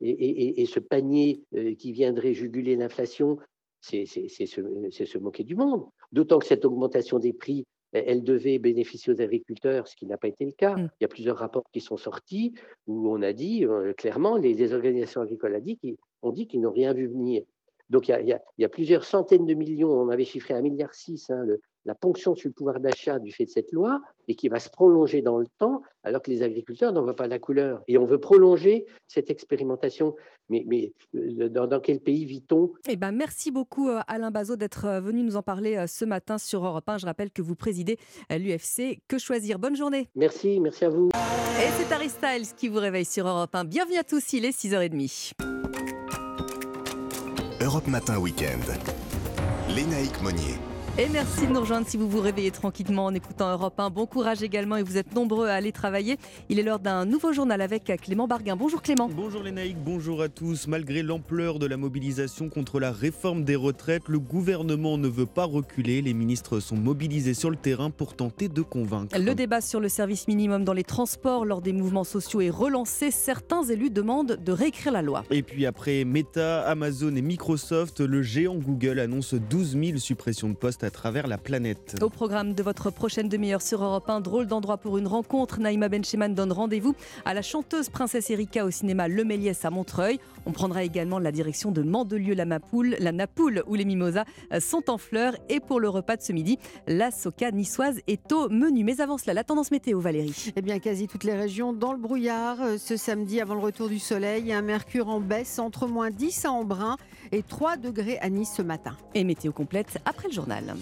et, et- et- ce panier euh, qui viendrait juguler l'inflation, c'est se, moquer du monde. D'autant que cette augmentation des prix, elle elle devait bénéficier aux agriculteurs, ce qui n'a pas été le cas. Mm. Il y a plusieurs rapports qui sont sortis où on a dit euh, clairement, les, les organisations agricoles a dit qu'ils- ont dit qu'ils n'ont rien vu venir. Donc il y, a, il y a- plusieurs centaines de millions, on avait chiffré à 1,6 milliard, hein, le, la ponction sur le pouvoir d'achat du fait de cette loi et qui va se prolonger dans le temps, alors que les agriculteurs n'en voient pas la couleur. Et on veut prolonger cette expérimentation. Mais, mais euh, dans, dans quel pays vit-on? Eh ben, merci beaucoup euh, Alain Bazot d'être euh, venu nous en parler ce matin sur Europe 1. Je rappelle que vous présidez l'UFC Que Choisir. Bonne journée. Merci, merci à vous. Et c'est Harry Styles qui vous réveille sur Europe 1. Bienvenue à tous, il est 6h30. Europe Matin Week-end. Lénaïque Monnier. Et merci de nous rejoindre si vous vous réveillez tranquillement en écoutant Europe 1. Bon courage également et vous êtes nombreux à aller travailler. Il est l'heure d'un nouveau journal avec Clément Barguin. Bonjour Clément. Bonjour Lénaïque, bonjour à tous. Malgré l'ampleur de la mobilisation contre la réforme des retraites, le gouvernement ne veut pas reculer. Les ministres sont mobilisés sur le terrain pour tenter de convaincre. Le débat sur le service minimum dans les transports lors des mouvements sociaux est relancé. Certains élus demandent de réécrire la loi. Et puis après Meta, Amazon et Microsoft, le géant Google annonce 12 000 suppressions de postes à travers la planète. Au programme de votre prochaine demi-heure sur Europe 1, drôle d'endroit pour une rencontre. Naïma Bencheman donne rendez-vous à la chanteuse Princesse Erika au cinéma Le Méliès à Montreuil. On prendra également la direction de Mandelieu, la Mapoule, la Napoule où les mimosas euh, sont en fleurs. Et pour le repas de ce midi, la soca niçoise est au menu. Mais avant cela, la tendance météo, Valérie. Eh bien, quasi toutes les régions dans le brouillard. Euh, Ce samedi, avant le retour du soleil, un mercure en baisse entre moins 10 à Embrun et 3 degrés à Nice ce matin. Et météo complète après le journal.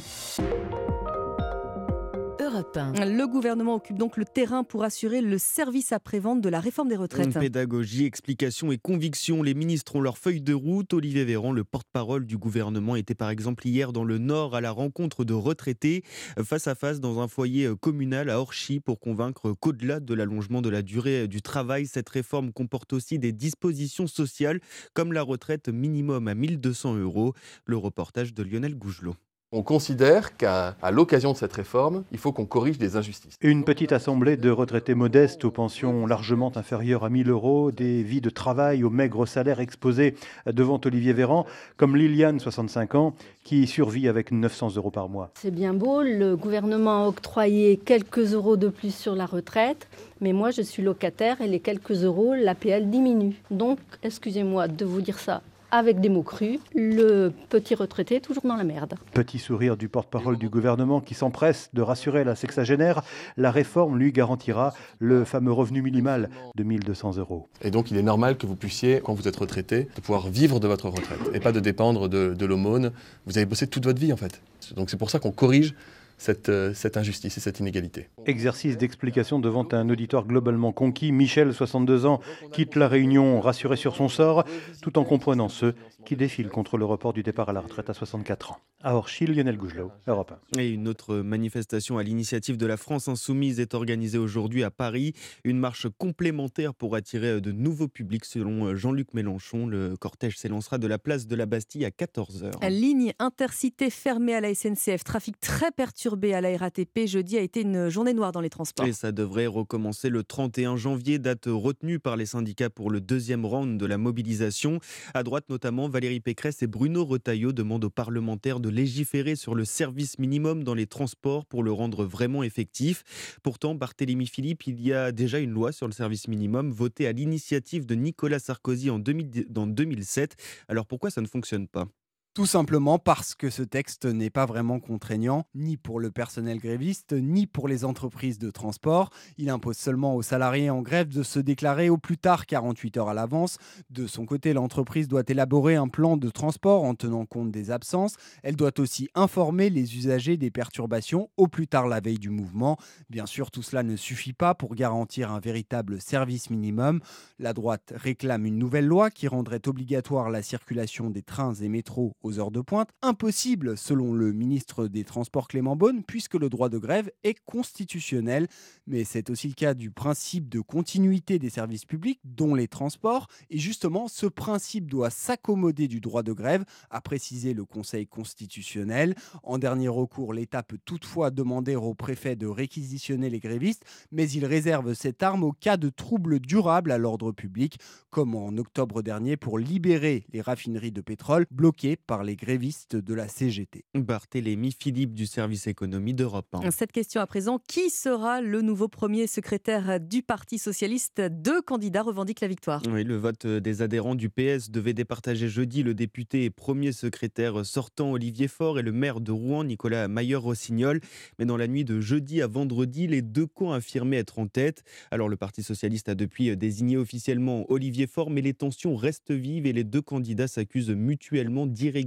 Europe 1. Le gouvernement occupe donc le terrain pour assurer le service après-vente de la réforme des retraites. Pédagogie, explication et conviction, les ministres ont leur feuille de route. Olivier Véran, le porte-parole du gouvernement, était par exemple hier dans le Nord à la rencontre de retraités face à face dans un foyer communal à Orchy pour convaincre qu'au-delà de l'allongement de la durée du travail, cette réforme comporte aussi des dispositions sociales comme la retraite minimum à 1200 euros. Le reportage de Lionel Gougelot. On considère qu'à l'occasion de cette réforme, il faut qu'on corrige des injustices. Une petite assemblée de retraités modestes aux pensions largement inférieures à 1000 euros, des vies de travail aux maigres salaires exposés devant Olivier Véran, comme Liliane, 65 ans, qui survit avec 900 euros par mois. C'est bien beau, le gouvernement a octroyé quelques euros de plus sur la retraite, mais moi je suis locataire et les quelques euros, l'APL diminue. Donc, excusez-moi de vous dire ça avec des mots crus, le petit retraité est toujours dans la merde. Petit sourire du porte-parole du gouvernement qui s'empresse de rassurer la sexagénaire, la réforme lui garantira le fameux revenu minimal de 1200 euros. Et donc il est normal que vous puissiez, quand vous êtes retraité, de pouvoir vivre de votre retraite et pas de dépendre de, de l'aumône. Vous avez bossé toute votre vie en fait. Donc c'est pour ça qu'on corrige cette, euh, cette, injustice et cette inégalité. Exercice d'explication devant un auditoire globalement conquis. Michel, 62 ans, quitte la Réunion rassuré sur son sort, tout en comprenant ceux qui défilent contre le report du départ à la retraite à 64 ans. À Orchil, Lionel Gougelot, Europe 1. Et une autre manifestation à l'initiative de la France Insoumise est organisée aujourd'hui à Paris. Une marche complémentaire pour attirer de nouveaux publics selon Jean-Luc Mélenchon. Le cortège s'élancera de la place de la Bastille à 14h. Ligne intercité fermée à la SNCF. Trafic très perturbé à la RATP. Jeudi a été une journée noire dans les transports. Et ça devrait recommencer le 31 janvier, date retenue par les syndicats pour le deuxième round de la mobilisation. À droite notamment, Valérie Pécresse et Bruno Retailleau demandent aux parlementaires de légiférer sur le service minimum dans les transports pour le rendre vraiment effectif. Pourtant, Barthélémy Philippe, il y a déjà une loi sur le service minimum votée à l'initiative de Nicolas Sarkozy en 2000, dans 2007. Alors pourquoi ça ne fonctionne pas? Tout simplement parce que ce texte n'est pas vraiment contraignant, ni pour le personnel gréviste, ni pour les entreprises de transport. Il impose seulement aux salariés en grève de se déclarer au plus tard 48 heures à l'avance. De son côté, l'entreprise doit élaborer un plan de transport en tenant compte des absences. Elle doit aussi informer les usagers des perturbations au plus tard la veille du mouvement. Bien sûr, tout cela ne suffit pas pour garantir un véritable service minimum. La droite réclame une nouvelle loi qui rendrait obligatoire la circulation des trains et métros aux heures de pointe, impossible selon le ministre des Transports Clément Beaune, puisque le droit de grève est constitutionnel. Mais c'est aussi le cas du principe de continuité des services publics, dont les transports. Et justement, ce principe doit s'accommoder du droit de grève, a précisé le Conseil constitutionnel. En dernier recours, l'État peut toutefois demander au préfet de réquisitionner les grévistes, mais il réserve cette arme au cas de troubles durables à l'ordre public, comme en octobre dernier pour libérer les raffineries de pétrole bloquées par par les grévistes de la CGT. Barthélémy Philippe du service économie d'Europe 1. Cette question à présent, qui sera le nouveau premier secrétaire du Parti socialiste? Deux candidats revendiquent la victoire. Oui, le vote des adhérents du PS devait départager jeudi le député et premier secrétaire sortant Olivier Faure et le maire de Rouen Nicolas Mailleur-Rossignol. Mais dans la nuit de jeudi à vendredi, les deux camps affirmaient être en tête. Alors le Parti socialiste a depuis désigné officiellement Olivier Faure, mais les tensions restent vives et les deux candidats s'accusent mutuellement d'irrégularité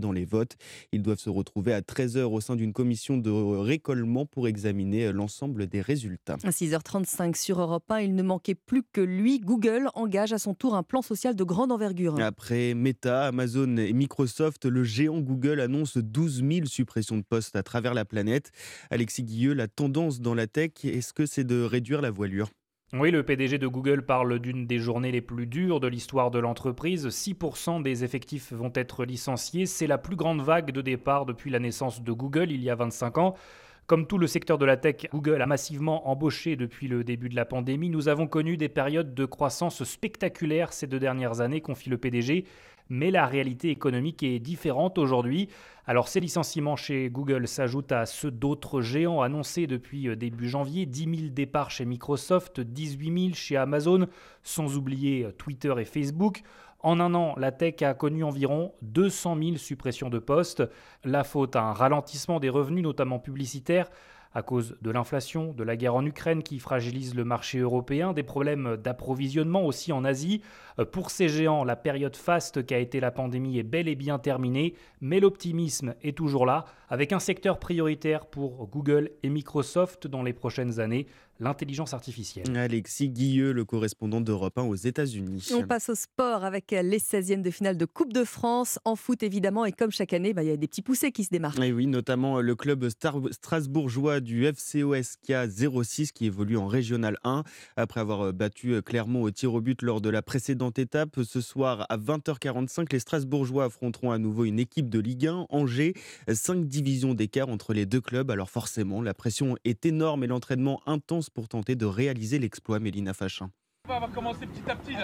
dans les votes. Ils doivent se retrouver à 13h au sein d'une commission de récollement pour examiner l'ensemble des résultats. À 6h35 sur Europe 1, il ne manquait plus que lui. Google engage à son tour un plan social de grande envergure. Après Meta, Amazon et Microsoft, le géant Google annonce 12 000 suppressions de postes à travers la planète. Alexis Guilleux, la tendance dans la tech, est-ce que c'est de réduire la voilure? Oui, le PDG de Google parle d'une des journées les plus dures de l'histoire de l'entreprise. 6% des effectifs vont être licenciés. C'est la plus grande vague de départ depuis la naissance de Google il y a 25 ans. Comme tout le secteur de la tech, Google a massivement embauché depuis le début de la pandémie. Nous avons connu des périodes de croissance spectaculaires ces deux dernières années, confie le PDG mais la réalité économique est différente aujourd'hui. Alors ces licenciements chez Google s'ajoutent à ceux d'autres géants annoncés depuis euh, début janvier, 10 000 départs chez Microsoft, 18 000 chez Amazon, sans oublier euh, Twitter et Facebook. En un an, la tech a connu environ 200 000 suppressions de postes. La faute à un ralentissement des revenus, notamment publicitaires, à cause de l'inflation, de la guerre en Ukraine qui fragilise le marché européen, des problèmes d'approvisionnement aussi en Asie. Euh, pour ces géants, la période faste qu'a été la pandémie est bel et bien terminée, mais l'optimisme est toujours là, avec un secteur prioritaire pour Google et Microsoft dans les prochaines années, l'intelligence artificielle. Alexis Guilleux, le correspondant d'Europe 1 aux États-Unis. On passe au sport avec les 16e de finale de Coupe de France. En foot, évidemment, et comme chaque année, bah, il y a des petits poussés qui se démarquent. Et oui, notamment le club strasbourgeois du FCOSK 06 qui évolue en Régional 1. Après avoir battu Clermont au tir au but lors de la précédente étape, ce soir à 20h45, les Strasbourgeois affronteront à nouveau une équipe de Ligue 1, Angers. Cinq divisions d'écart entre les deux clubs. Alors forcément, la pression est énorme et l'entraînement intense pour tenter de réaliser l'exploit, Mélina Fachin. On va commencer petit à petit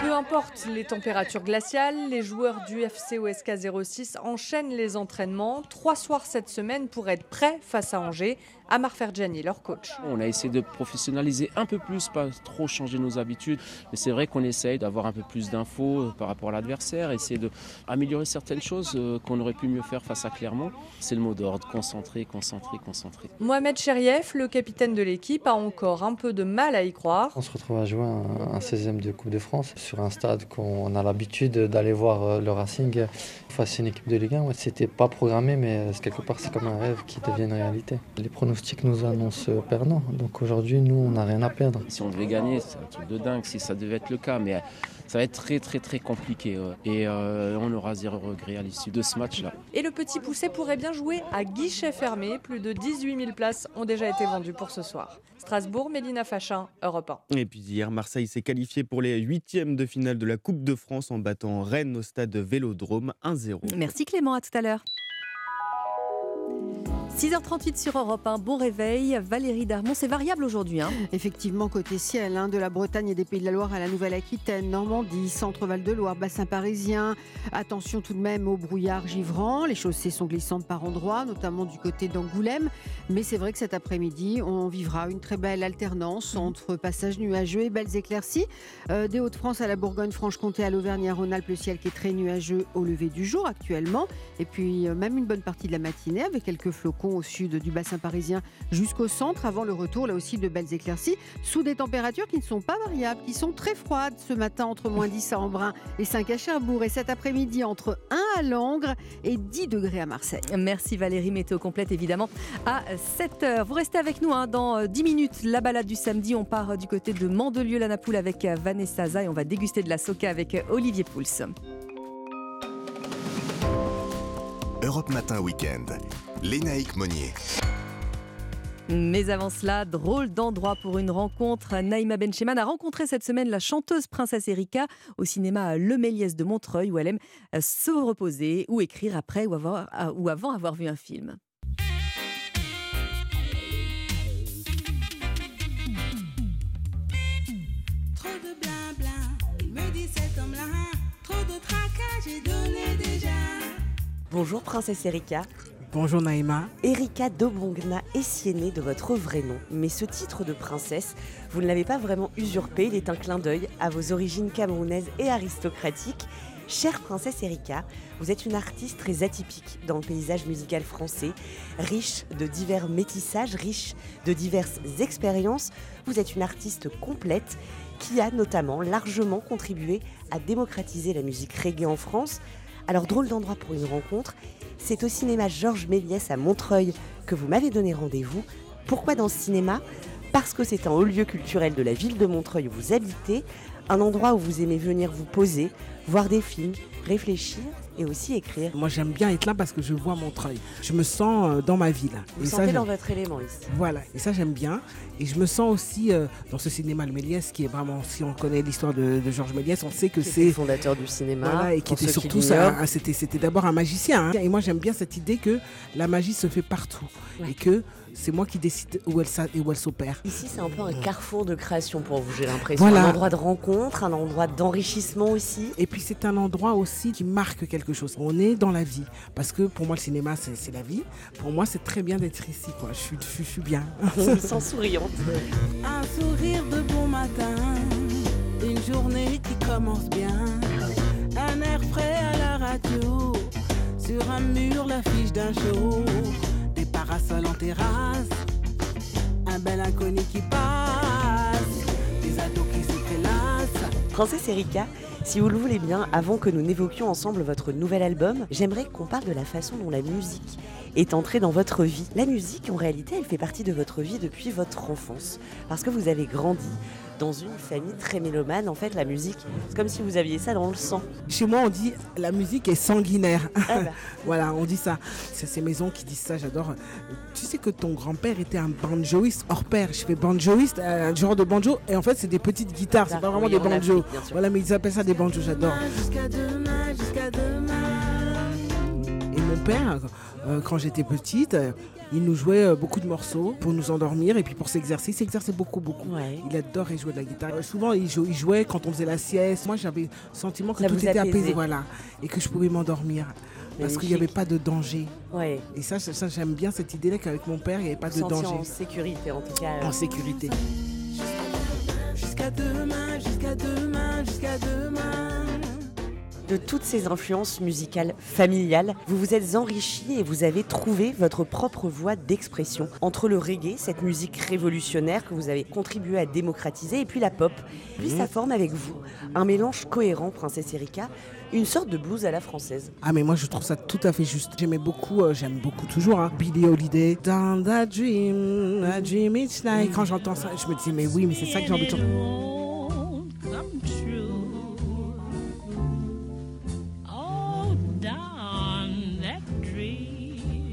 Peu importe les températures glaciales, les joueurs du FC OSK 06 enchaînent les entraînements trois soirs cette semaine pour être prêts face à Angers. Amar Ferjani, leur coach. On a essayé de professionnaliser un peu plus, pas trop changer nos habitudes, mais c'est vrai qu'on essaye d'avoir un peu plus d'infos euh, par rapport à l'adversaire, essayer d'améliorer certaines choses euh, qu'on aurait pu mieux faire face à Clermont. C'est le mot d'ordre, concentrer, concentrer, concentrer. Mohamed Cherieff, le capitaine de l'équipe, a encore un peu de mal à y croire. On se retrouve à jouer un, 16e de Coupe de France sur un stade qu'on a l'habitude d'aller voir euh, le Racing face à une équipe de Ligue 1. C'était pas programmé, mais quelque part c'est comme un rêve qui devient une réalité. Les pronostics nous annoncent perdant. Donc aujourd'hui, nous, on n'a rien à perdre. Si on devait gagner, c'est un truc de dingue si ça devait être le cas. Mais ça va être très très très compliqué. Et euh, on aura zéro regret à l'issue de ce match-là. Et le petit poussé pourrait bien jouer à guichet fermé. Plus de 18 000 places ont déjà été vendues pour ce soir. Strasbourg, Mélina Fachin, Europe 1. Et puis hier, Marseille s'est qualifié pour les huitièmes de finale de la Coupe de France en battant Rennes au stade Vélodrome 1-0. Merci Clément, à tout à l'heure. 6h38 sur Europe, un bon réveil. Valérie Darmon, c'est variable aujourd'hui. Hein. Effectivement, côté ciel, hein, de la Bretagne et des Pays de la Loire à la Nouvelle-Aquitaine, Normandie, Centre-Val de Loire, bassin parisien. Attention tout de même au brouillard givrant. Les chaussées sont glissantes par endroits, notamment du côté d'Angoulême. Mais c'est vrai que cet après-midi, on vivra une très belle alternance entre passages nuageux et belles éclaircies. Euh, des Hauts-de-France à la Bourgogne-Franche-Comté, à l'Auvergne-Rhône-Alpes, le ciel qui est très nuageux au lever du jour actuellement. Et puis euh, même une bonne partie de la matinée avec quelques flocons au sud du bassin parisien jusqu'au centre, avant le retour là aussi de belles éclaircies, sous des températures qui ne sont pas variables, qui sont très froides ce matin entre moins 10 à Embrun et 5 à Cherbourg, et cet après-midi entre 1 à Langres et 10 degrés à Marseille. Merci Valérie, météo complète évidemment à 7h. Vous restez avec nous hein, dans 10 minutes, la balade du samedi, on part du côté de Mandelieu-la-Napoule avec Vanessa Za et on va déguster de la soca avec Olivier Pouls. Europe Matin Week-end. Lénaïque Monnier. Mais avant cela, drôle d'endroit pour une rencontre. Naïma Bencheman a rencontré cette semaine la chanteuse princesse Erika au cinéma Le Méliès de Montreuil où elle aime se reposer ou écrire après ou, avoir, ou avant avoir vu un film. Trop de blabla, me dit cet homme-là. trop de tracas, j'ai. Bonjour Princesse Erika. Bonjour Naïma. Erika Dobongna Essiéné de votre vrai nom. Mais ce titre de princesse, vous ne l'avez pas vraiment usurpé, il est un clin d'œil à vos origines camerounaises et aristocratiques. Chère princesse Erika, vous êtes une artiste très atypique dans le paysage musical français, riche de divers métissages, riche de diverses expériences. Vous êtes une artiste complète qui a notamment largement contribué à démocratiser la musique reggae en France. Alors drôle d'endroit pour une rencontre, c'est au cinéma Georges Méliès à Montreuil que vous m'avez donné rendez-vous. Pourquoi dans ce cinéma? Parce que c'est un haut lieu culturel de la ville de Montreuil où vous habitez, un endroit où vous aimez venir vous poser, voir des films, réfléchir et aussi écrire. Moi j'aime bien être là parce que je vois Montreuil. Je me sens euh, dans ma ville. Vous Et sentez ça, dans votre élément ici. Voilà, et ça j'aime bien. Et je me sens aussi euh, dans ce cinéma le Méliès qui est vraiment, si on connaît l'histoire de, de Georges Méliès, on sait que c'est le fondateur du cinéma, Voilà, et qui était qui surtout ça. C'était, c'était d'abord un magicien. hein. Et moi j'aime bien cette idée que la magie se fait partout et que c'est moi qui décide où elle, et où elle s'opère. Ici, c'est un peu un carrefour de création pour vous, j'ai l'impression. Voilà. Un endroit de rencontre, un endroit d'enrichissement aussi. Et puis c'est un endroit aussi qui marque quelque chose. On est dans la vie. Parce que pour moi, le cinéma, c'est, la vie. Pour moi, c'est très bien d'être ici. Quoi. Je, suis, je suis- je suis bien. On se sent souriante. Un sourire de bon matin, une journée qui commence bien. Un air frais à la radio, sur un mur l'affiche d'un show. Des parasols en Erika, si vous le voulez bien, avant que nous n'évoquions ensemble votre nouvel album, j'aimerais qu'on parle de la façon dont la musique est entrée dans votre vie. La musique, en réalité, elle fait partie de votre vie depuis votre enfance. Parce que vous avez grandi dans une famille très mélomane. En fait, la musique, c'est comme si vous aviez ça dans le sang. Chez moi, on dit la musique est sanguinaire. Ah bah. voilà, on dit ça. C'est ces maisons qui disent ça, j'adore. Tu sais que ton grand-père était un banjoiste hors pair. Je fais banjoiste, euh, un genre de banjo. Et en fait, c'est des petites guitares, c'est pas vraiment Oui, des banjos. Voilà, mais ils appellent ça des banjos, j'adore. Jusqu'à demain, jusqu'à demain. Et mon père, quand j'étais petite, euh, il nous jouait euh, beaucoup de morceaux pour nous endormir et puis pour s'exercer. Il s'exerçait beaucoup, beaucoup. Il adorait jouer de la guitare. Euh, souvent, il, jou- il jouait quand on faisait la sieste. Moi, j'avais le sentiment que Ça tout était apaisé, voilà, et que je pouvais m'endormir. Parce qu'il n'y avait pas de danger. Ouais. Et ça, ça, j'aime bien cette idée-là qu'avec mon père, il n'y avait pas Vous de danger. en sécurité, en tout cas. En sécurité. Jusqu'à demain, jusqu'à demain, jusqu'à demain. De toutes ces influences musicales familiales, vous vous êtes enrichi et vous avez trouvé votre propre voie d'expression entre le reggae, cette musique révolutionnaire que vous avez contribué à démocratiser, et puis la pop. Puis ça forme avec vous un mélange cohérent, Princesse Erika, une sorte de blues à la française. Ah mais moi je trouve ça tout à fait juste. J'aimais beaucoup, euh, j'aime beaucoup toujours, hein, Billie Holiday. Down that dream, a dream each night. Quand j'entends ça, je me dis mais oui, mais c'est ça que j'ai envie de chanter.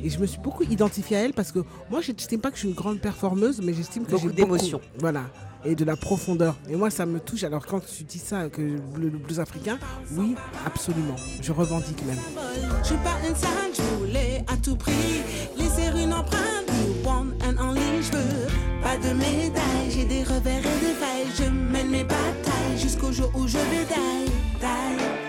Et je me suis beaucoup identifiée à elle parce que moi, je n'estime pas que je suis une grande performeuse, mais j'estime que Beaucoup j'ai d'émotions. Voilà. Et de la profondeur. Et moi, ça me touche. Alors, quand tu dis ça, que le, le blues africain, oui, absolument. Je revendique même. Je suis pas une sainte, je voulais à tout prix laisser une empreinte. One and only, je veux pas de médaille. J'ai des revers et des failles. Je mène mes batailles jusqu'au jour où je vais die, die.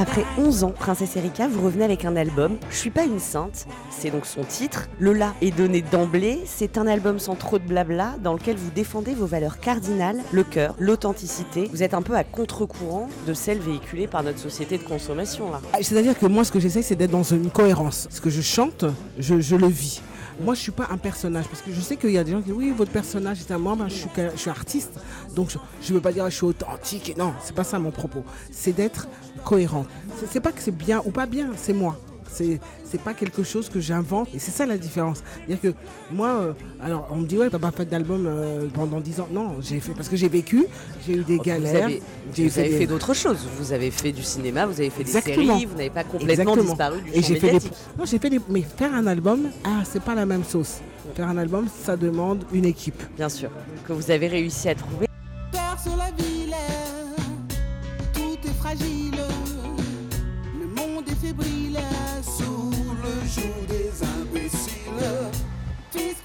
Après 11 ans, Princesse Erika, vous revenez avec un album, Je suis pas une sainte, c'est donc son titre. Le la est donné d'emblée, c'est un album sans trop de blabla, dans lequel vous défendez vos valeurs cardinales, le cœur, l'authenticité. Vous êtes un peu à contre-courant de celles véhiculées par notre société de consommation là. Ah, C'est-à-dire que moi, ce que j'essaie, c'est d'être dans une cohérence. Ce que je chante, je, le vis. Moi, je suis pas un personnage parce que je sais qu'il y a des gens qui disent oui, votre personnage est un ben, je, suis, que- artiste, donc je ne veux pas dire je suis authentique. Non, c'est pas ça mon propos. C'est d'être cohérent. C'est- pas que c'est bien ou pas bien, c'est moi. C'est c'est pas quelque chose que j'invente et c'est ça la différence. C'est-à-dire que moi, euh, alors on me dit ouais, t'as pas fait d'album euh, pendant 10 ans. Non, j'ai fait parce que j'ai vécu, j'ai eu des Vous galères. avez, j'ai vous avez des- fait d'autres choses. Vous avez fait du cinéma, vous avez fait des Exactement. séries, vous n'avez pas complètement Exactement. disparu du Et champ j'ai fait des... Non, j'ai fait des... Mais faire un album, ah, c'est pas la même sauce. Faire un album, ça demande une équipe. Bien sûr, que vous avez réussi à trouver. Fragile. Le monde est fébrile sous le joug des imbéciles.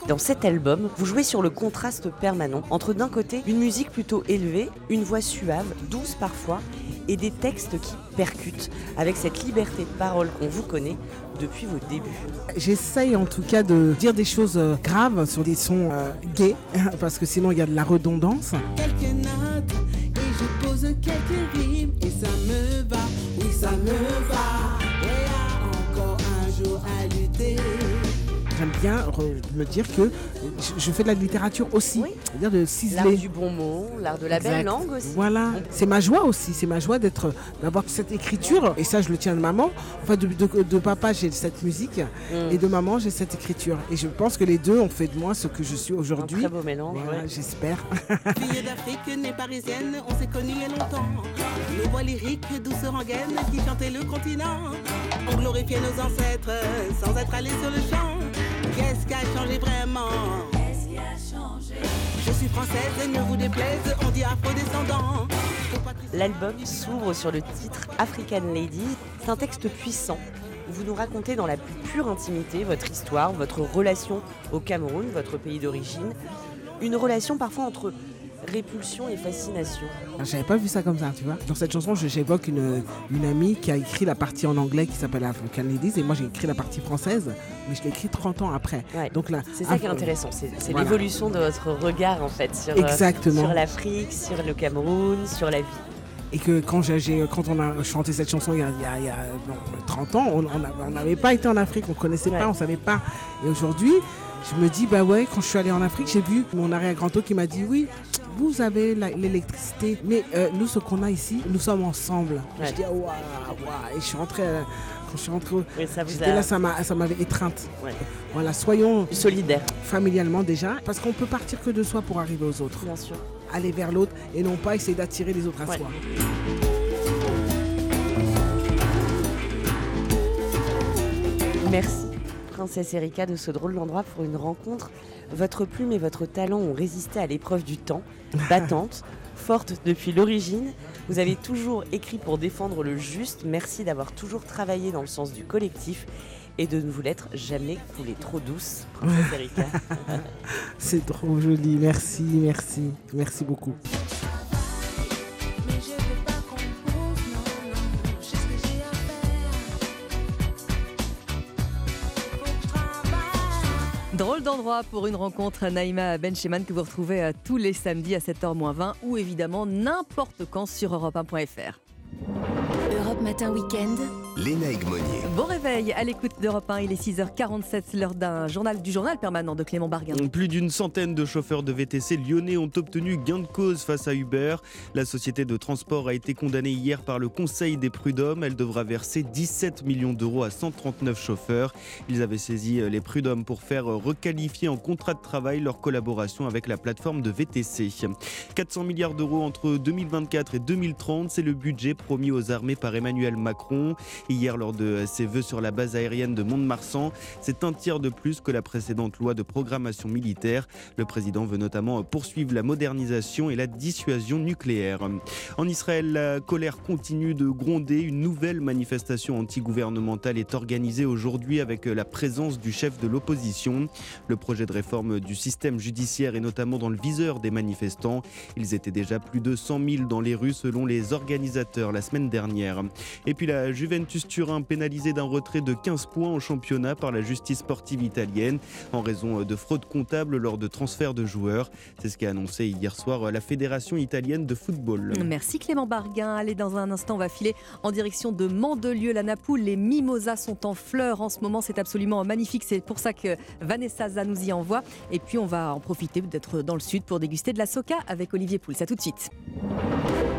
Dans cet album, vous jouez sur le contraste permanent entre d'un côté une musique plutôt élevée, une voix suave, douce parfois, et des textes qui percutent, avec cette liberté de parole qu'on vous connaît depuis vos débuts. J'essaye en tout cas de dire des choses euh, graves sur des sons euh, gays, parce que sinon il y a de la redondance. Quelques notes quelques rimes et ça me va, oui ça me va. Et a encore un jour à lutter. J'aime bien me dire que je, fais de la littérature aussi, c'est-à-dire de L'art ciseler. du bon mot, l'art de la belle Exact. langue aussi. Voilà, c'est ma joie aussi, c'est ma joie d'être, d'avoir cette écriture, et ça je le tiens de maman. Enfin, de, de- de papa j'ai cette musique, Mm. et de maman j'ai cette écriture. Et je pense que les deux ont fait de moi ce que je suis aujourd'hui. très beau mélange, Voilà, ouais. J'espère. Fille d'Afrique née parisienne, on s'est connus il y a longtemps. Les voix lyriques, douce rengaine qui chantaient le continent. On glorifiait nos ancêtres sans être allés sur le champ. Qu'est-ce qui a changé vraiment? Je suis française, ne vous déplaise, on dit afro-descendant. L'album s'ouvre sur le titre African Lady. C'est un texte puissant où vous nous racontez dans la plus pure intimité votre histoire, votre relation au Cameroun, votre pays d'origine. Une relation parfois entre répulsion et fascination. J'avais pas vu ça comme ça, tu vois. Dans cette chanson, j'évoque une, une amie qui a écrit la partie en anglais qui s'appelle African Ladies, et moi j'ai écrit la partie française, mais je l'ai écrit 30 ans après. Donc là, C'est ça qui est intéressant, c'est Voilà. l'évolution de votre regard en fait sur, euh, Exactement. sur l'Afrique, sur le Cameroun, sur la vie. Et que quand, quand on a chanté cette chanson il y a, il y a- il y a, bon, 30 ans, on n'avait pas été en Afrique, on connaissait pas, on savait pas. Et aujourd'hui, je me dis, bah ouais, quand je suis allée en Afrique, j'ai vu mon arrière-grand-oncle qui m'a dit, oui, vous avez l'électricité, mais euh, nous, ce qu'on a ici, nous sommes ensemble. Ouais. Je dis, waouh, waouh. Et je suis rentrée, euh, quand je suis rentrée, Oui, ça vous a- là, ça m'a- ça m'avait étreinte. Ouais. Voilà, soyons solidaires. Familialement déjà, parce qu'on peut partir que de soi pour arriver aux autres. Bien sûr. Aller vers l'autre et non pas essayer d'attirer les autres à Ouais. soi. Merci, Princesse Erika, de ce drôle d'endroit pour une rencontre. Votre plume et votre talent ont résisté à l'épreuve du temps, battante, forte depuis l'origine. Vous avez toujours écrit pour défendre le juste. Merci d'avoir toujours travaillé dans le sens du collectif et de ne vous l'être jamais coulé trop douce, Princesse Erika. C'est trop joli, merci, merci, merci beaucoup. Drôle d'endroit pour une rencontre Naïma Bencheman que vous retrouvez euh, tous les samedis à 7h20 ou évidemment n'importe quand sur europe1.fr. Europe Matin Weekend. Léna Egmonier. Bon réveil à l'écoute d'Europe 1, il est 6h47, c'est l'heure d'un journal du journal permanent de Clément Barguin. Plus d'une centaine de chauffeurs de VTC lyonnais ont obtenu gain de cause face à Uber. La société de transport a été condamnée hier par le Conseil des prud'hommes. Elle devra verser 17 millions d'euros à 139 chauffeurs. Ils avaient saisi les prud'hommes pour faire requalifier en contrat de travail leur collaboration avec la plateforme de VTC. 400 milliards d'euros entre 2024 et 2030, c'est le budget promis aux armées par Emmanuel Macron. Hier, lors de ses vœux sur la base aérienne de Mont-de-Marsan, c'est un tiers de plus que la précédente loi de programmation militaire. Le président veut notamment poursuivre la modernisation et la dissuasion nucléaire. En Israël, la colère continue de gronder. Une nouvelle manifestation antigouvernementale est organisée aujourd'hui avec la présence du chef de l'opposition. Le projet de réforme du système judiciaire est notamment dans le viseur des manifestants. Ils étaient déjà plus de 100 000 dans les rues selon les organisateurs la semaine dernière. Et puis la Juventus Turin pénalisée d'un retrait de 15 points en championnat par la justice sportive italienne en raison de fraude comptable lors de transferts de joueurs. C'est ce qu'a annoncé hier soir la Fédération italienne de football. Merci Clément Barguin. Allez, dans un instant, on va filer en direction de Mandelieu, la Napoule. Les mimosas sont en fleurs en ce moment. C'est absolument magnifique. C'est pour ça que Vanessa Zah nous y envoie. Et puis, on va en profiter d'être dans le sud pour déguster de la soca avec Olivier Pouls. À tout de suite.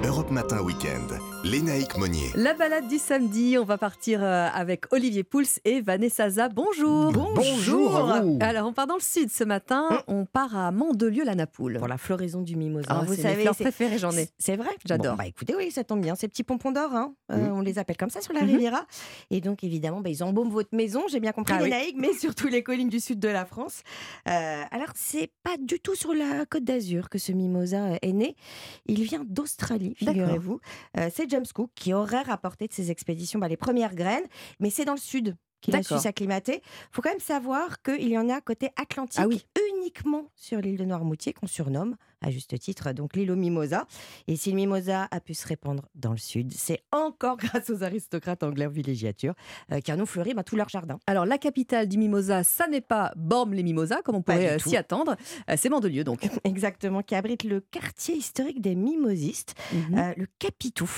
Europe Matin Weekend. Lénaïque Monnier. La balade du samedi, on va partir euh, avec Olivier Pouls et Vanessa Zah. Bonjour. Bonjour à vous. Alors, on part dans le sud ce matin. On part à Mandelieu, la Napoule. Pour la floraison du mimosa. Ah, vous savez, fleurs c'est- préférées, j'en ai. C'est vrai J'adore. Bon, bah écoutez, oui, ça tombe bien. Ces petits pompons d'or, hein, euh, Mhm. on les appelle comme ça sur la Mhm. Riviera. Et donc, évidemment, bah, ils embaument votre maison, j'ai bien compris, Ah oui. laïcs, mais surtout les collines du sud de la France. Euh, alors, c'est pas du tout sur la côte d'Azur que ce mimosa euh, est né. Il vient d'Australie, figurez-vous. Euh, c'est James Cook qui aurait rapporté de ses expéditions bah, les premières graines, mais c'est dans le sud qu'il a su s'acclimater. Il faut quand même savoir qu'il y en a côté Atlantique, Ah oui. uniquement sur l'île de Noirmoutier, qu'on surnomme à juste titre, donc l'île aux mimosas. Et si le mimosa a pu se répandre dans le sud, c'est encore grâce aux aristocrates anglais en villégiature euh, qui en ont fleuri bah, tout leur jardin. Alors la capitale du mimosa, ça n'est pas Bormes-les-Mimosas, comme on pourrait euh, s'y attendre. Euh, c'est Mandelieu donc. Exactement, qui abrite le quartier historique des mimosistes, Mhm. euh, le Capitou.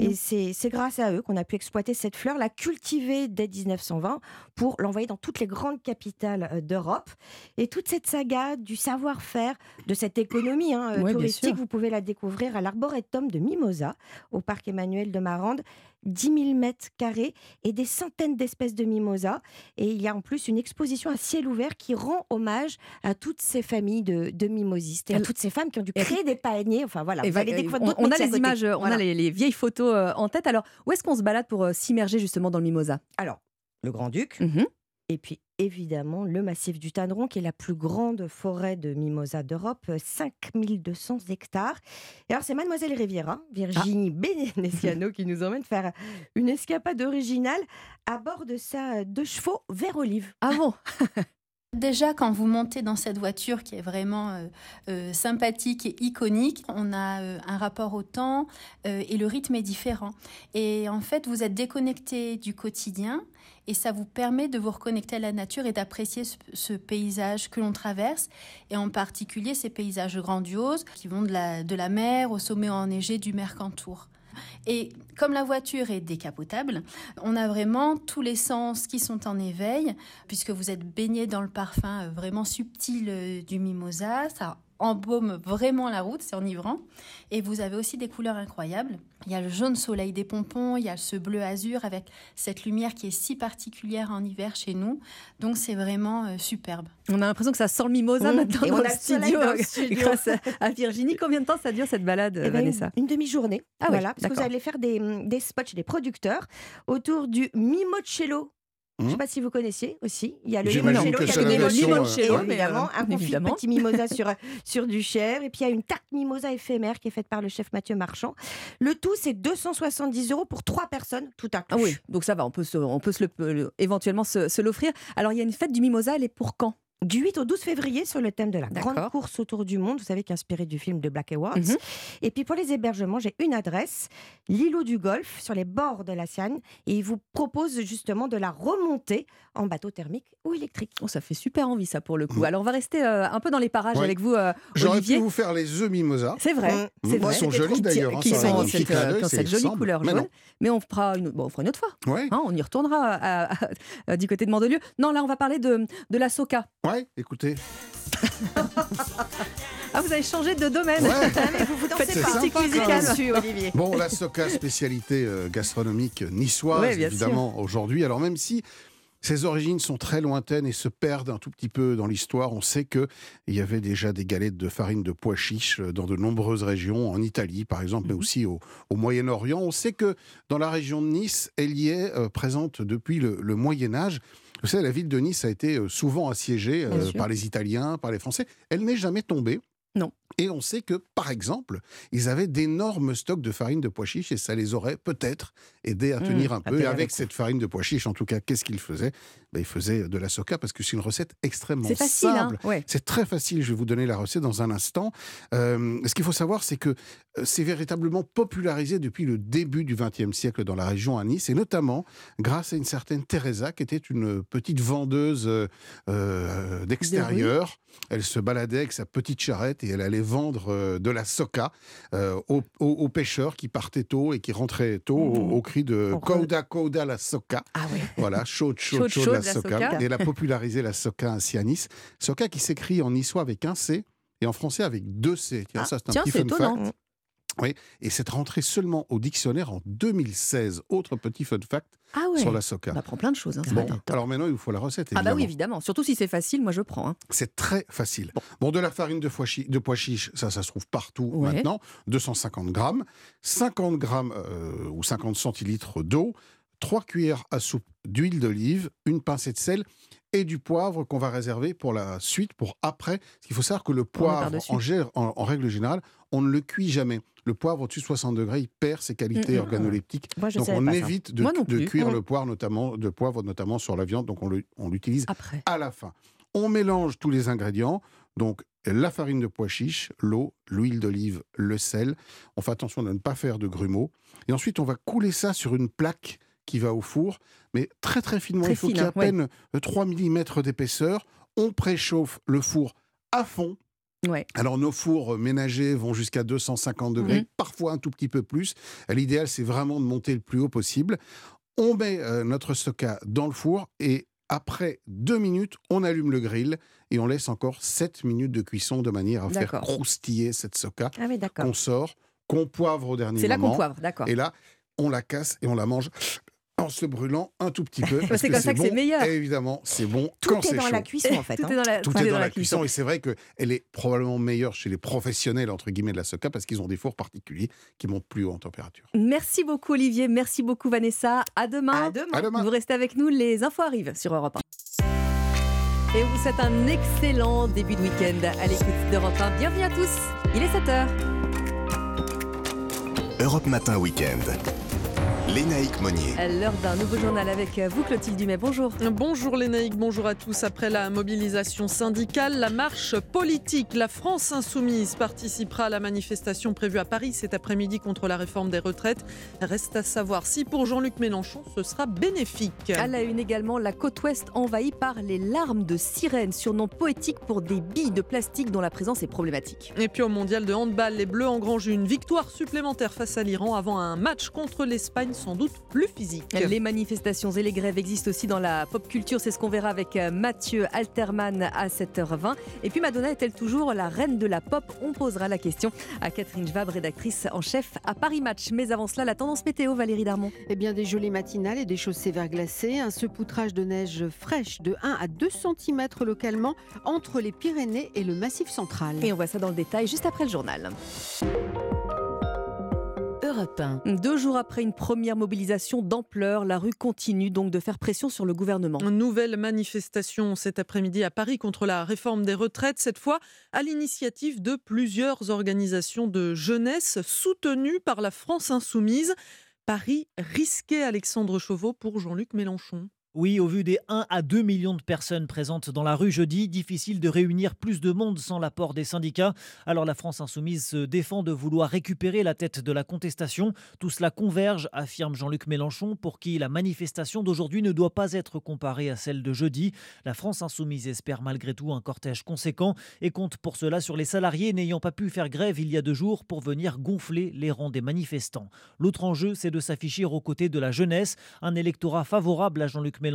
Et c'est grâce à eux qu'on a pu exploiter cette fleur, la cultiver dès 1920 pour l'envoyer dans toutes les grandes capitales euh, d'Europe. Et toute cette saga du savoir-faire, de cette économie hein, euh, Ouais, touristique, vous pouvez la découvrir à l'arboretum de Mimosa, au parc Emmanuel de Marande. 10 000 mètres carrés et des centaines d'espèces de mimosas. Et il y a en plus une exposition à ciel ouvert qui rend hommage à toutes ces familles de, de mimosistes et à toutes ces femmes qui ont dû créer des paniers. Enfin voilà, vous allez découvrir on, a les images, on Voilà. a les, les vieilles photos euh, en tête. Alors, où est-ce qu'on se balade pour euh, s'immerger justement dans le mimosa? Alors, le Grand-Duc. Mhm. Et puis évidemment le massif du Tanneron, qui est la plus grande forêt de mimosa d'Europe, euh, 5200 hectares. Et alors c'est Mademoiselle Riviera, Virginie Benessiano, qui nous emmène faire une escapade originale à bord de sa deux chevaux vert olive. Ah bon? Déjà, quand vous montez dans cette voiture qui est vraiment euh, euh, sympathique et iconique, on a euh, un rapport au temps et le rythme est différent. Et en fait, vous êtes déconnecté du quotidien et ça vous permet de vous reconnecter à la nature et d'apprécier ce, paysage que l'on traverse et en particulier ces paysages grandioses qui vont de la mer au sommet enneigé du Mercantour. Et comme la voiture est décapotable, on a vraiment tous les sens qui sont en éveil, puisque vous êtes baigné dans le parfum vraiment subtil euh, du mimosa. Embaume vraiment la route, c'est enivrant. Et vous avez aussi des couleurs incroyables. Il y a le jaune soleil des pompons, il y a ce bleu azur avec cette lumière qui est si particulière en hiver chez nous. Donc c'est vraiment euh, superbe. On a l'impression que ça sent le mimosa Mmh. maintenant Et dans on le a studio, dans le euh, studio. grâce à, Virginie. Combien de temps ça dure cette balade, Eh ben, Vanessa Une demi-journée. Ah oui, voilà, parce que vous allez faire des, des spots chez des producteurs autour du mimocello. Je ne sais pas si vous connaissiez aussi. Il y a le limoncello, il y a le limoncello, euh, ouais. évidemment, un confit de petit mimosa sur, sur du chèvre. Et puis il y a une tarte mimosa éphémère qui est faite par le chef Mathieu Marchand. Le tout, c'est 270 euros pour trois personnes, tout inclus. Ah oui, donc ça va, on peut, se, on peut se le, le- éventuellement se, se l'offrir. Alors, il y a une fête du mimosa, elle est pour quand? Du 8 au 12 février sur le thème de la grande course autour du monde, vous savez, qui est inspiré du film de Black Awards. Mhm. Et puis pour les hébergements, j'ai une adresse, l'îlot du Golfe, sur les bords de la Sienne. Et il vous propose justement de la remonter en bateau thermique ou électrique. Oh, ça fait super envie, ça, pour le coup. Alors, on va rester euh, un peu dans les parages Ouais. avec vous, euh, J'aurais pu vous faire les œufs mimosa. C'est vrai, Mmh. c'est Ils sont jolis d'ailleurs. hein, Qui sont petit cette, euh, cette jolie couleur jaune. Mais on fera une, bon, on fera une autre fois. Ouais. Hein, on y retournera à- à- à- du côté de Mandelieu. Non, là, on va parler de, de la soca. Ouais, écoutez. Ah, vous avez changé de domaine. Ouais. vous vous Faites C'est critique sympa, musicale. quand même. Dessus, Olivier. Bon, la soca, spécialité euh, gastronomique niçoise, Ouais, évidemment, aujourd'hui. Alors, même si ses origines sont très lointaines et se perdent un tout petit peu dans l'histoire, on sait qu'il y avait déjà des galettes de farine de pois chiches euh, dans de nombreuses régions, en Italie par exemple, mais Mhm. aussi au, au Moyen-Orient. On sait que dans la région de Nice, elle y est euh, présente depuis le, le Moyen-Âge. Vous savez, la ville de Nice a été euh, souvent assiégée euh, par les Italiens, par les Français. Elle n'est jamais tombée. Non. Et on sait que, par exemple, ils avaient d'énormes stocks de farine de pois chiches et ça les aurait peut-être aidés à Mmh, tenir un à peu. Et avec cette farine de pois chiches, en tout cas, qu'est-ce qu'ils faisaient? Ben, Ils faisaient de la soca parce que c'est une recette extrêmement facile, hein, simple. ouais. C'est très facile. Je vais vous donner la recette dans un instant. Euh, ce qu'il faut savoir, c'est que euh, c'est véritablement popularisé depuis le début du XXe siècle dans la région à Nice, et notamment grâce à une certaine Teresa, qui était une petite vendeuse euh, d'extérieur. Elle se baladait avec sa petite charrette et elle allait vendre euh, de la soca euh, aux, aux- aux pêcheurs qui partaient tôt et qui rentraient tôt au, au cri de On Coda Coda la soca. Ah oui. Voilà, chaude, chaude, Chaude, chaude, chaude, la, la soca. soca. Et elle a popularisé la soca ainsi à Nice. Soca qui s'écrit en niçois avec un C et en français avec deux C. Tiens, Ah, ça c'est un petit fun étonnant. fact. Oui, et c'est rentré seulement au dictionnaire en 2016. Autre petit fun fact Ah ouais. sur la soca. On apprend plein de choses. hein, Bon, alors maintenant, il vous faut la recette, Ah bah oui, évidemment. Surtout si c'est facile, moi je prends. hein. C'est très facile. Bon. de la farine de pois chiche, ça, ça se trouve partout Ouais. maintenant. 250 grammes. 50 grammes euh, ou 50 centilitres d'eau. 3 cuillères à soupe d'huile d'olive. Une pincée de sel et du poivre qu'on va réserver pour la suite, pour après. Parce qu'il faut savoir que le poivre, en, gé- en- en règle générale, on ne le cuit jamais. Le poivre au-dessus de 60 degrés, il perd ses qualités Mm, mm, organoleptiques. Moi, je donc on évite de, cuire Mm. le poivre notamment, de poivre notamment sur la viande. Donc on l'utilise Après. à la fin. On mélange tous les ingrédients. Donc, la farine de pois chiche, l'eau, l'huile d'olive, le sel. On fait attention de ne pas faire de grumeaux. Et ensuite, on va couler ça sur une plaque qui va au four, mais très très finement. Très Il faut qu'il y ait à ouais. peine euh, 3 mm d'épaisseur. On préchauffe le four à fond. Ouais. Alors nos fours euh, ménagers vont jusqu'à 250 degrés, Mhm. parfois un tout petit peu plus. Euh, L'idéal, c'est vraiment de monter le plus haut possible. On met euh, notre stocka dans le four et après deux minutes, on allume le grill et on laisse encore 7 minutes de cuisson de manière à faire croustiller cette soca Ah oui, qu'on sort, qu'on poivre au dernier C'est là qu'on moment. poivre, d'accord. Et là, on la casse et on la mange en se brûlant un tout petit peu. parce C'est comme ça que c'est bon. meilleur. Et évidemment, c'est bon Tout quand est c'est dans la chaud. cuisson, en fait, Tout hein. est dans la, Tout tout est dans la cuisson et c'est vrai qu'elle est probablement meilleure chez les professionnels entre guillemets de la soca parce qu'ils ont des fours particuliers qui montent plus haut en température. Merci beaucoup Olivier, merci beaucoup Vanessa. À demain. À demain. À demain. Vous restez avec nous, les infos arrivent sur Europe 1. Et on vous souhaite un excellent début de week-end à l'écoute d'Europe 1. Bienvenue à tous, il est 7h. Europe Matin Week-end. Lénaïque Monnier. À l'heure d'un nouveau journal avec vous Clotilde Dumais, bonjour. Bonjour Lénaïque, bonjour à tous. Après la mobilisation syndicale, la marche politique, la France insoumise participera à la manifestation prévue à Paris cet après-midi contre la réforme des retraites. Reste à savoir si pour Jean-Luc Mélenchon ce sera bénéfique. À la une également, la côte ouest envahie par les larmes de sirène, surnom poétique pour des billes de plastique dont la présence est problématique. Et puis au mondial de handball, les Bleus engrangent une victoire supplémentaire face à l'Iran avant un match contre l'Espagne sans doute plus physique. Les manifestations et les grèves existent aussi dans la pop culture, c'est ce qu'on verra avec euh, Mathieu Alterman à 7h20. Et puis Madonna est-elle toujours la reine de la pop? On posera la question à Catherine Schwab, rédactrice en chef à Paris Match. Mais avant cela, la tendance météo, Valérie Darmon. Eh bien, des gelées matinales et des chaussées verglacées, un sepoutrage de neige fraîche de 1 à 2 cm localement entre les Pyrénées et le Massif central. Et on voit ça dans le détail juste après le journal. Europe 1. Deux jours après une première mobilisation d'ampleur, la rue continue donc de faire pression sur le gouvernement. Nouvelle manifestation cet après-midi à Paris contre la réforme des retraites, cette fois à l'initiative de plusieurs organisations de jeunesse soutenues par la France insoumise. Paris risqué Alexandre Chauveau pour Jean-Luc Mélenchon. Oui, au vu des 1 à 2 millions de personnes présentes dans la rue jeudi, difficile de réunir plus de monde sans l'apport des syndicats. Alors la France insoumise se défend de vouloir récupérer la tête de la contestation. Tout cela converge, affirme Jean-Luc Mélenchon, pour qui la manifestation d'aujourd'hui ne doit pas être comparée à celle de jeudi. La France insoumise espère malgré tout un cortège conséquent et compte pour cela sur les salariés n'ayant pas pu faire grève il y a deux jours pour venir gonfler les rangs des manifestants. L'autre enjeu, c'est de s'afficher aux côtés de la jeunesse, un électorat favorable à Jean-Luc Mélenchon.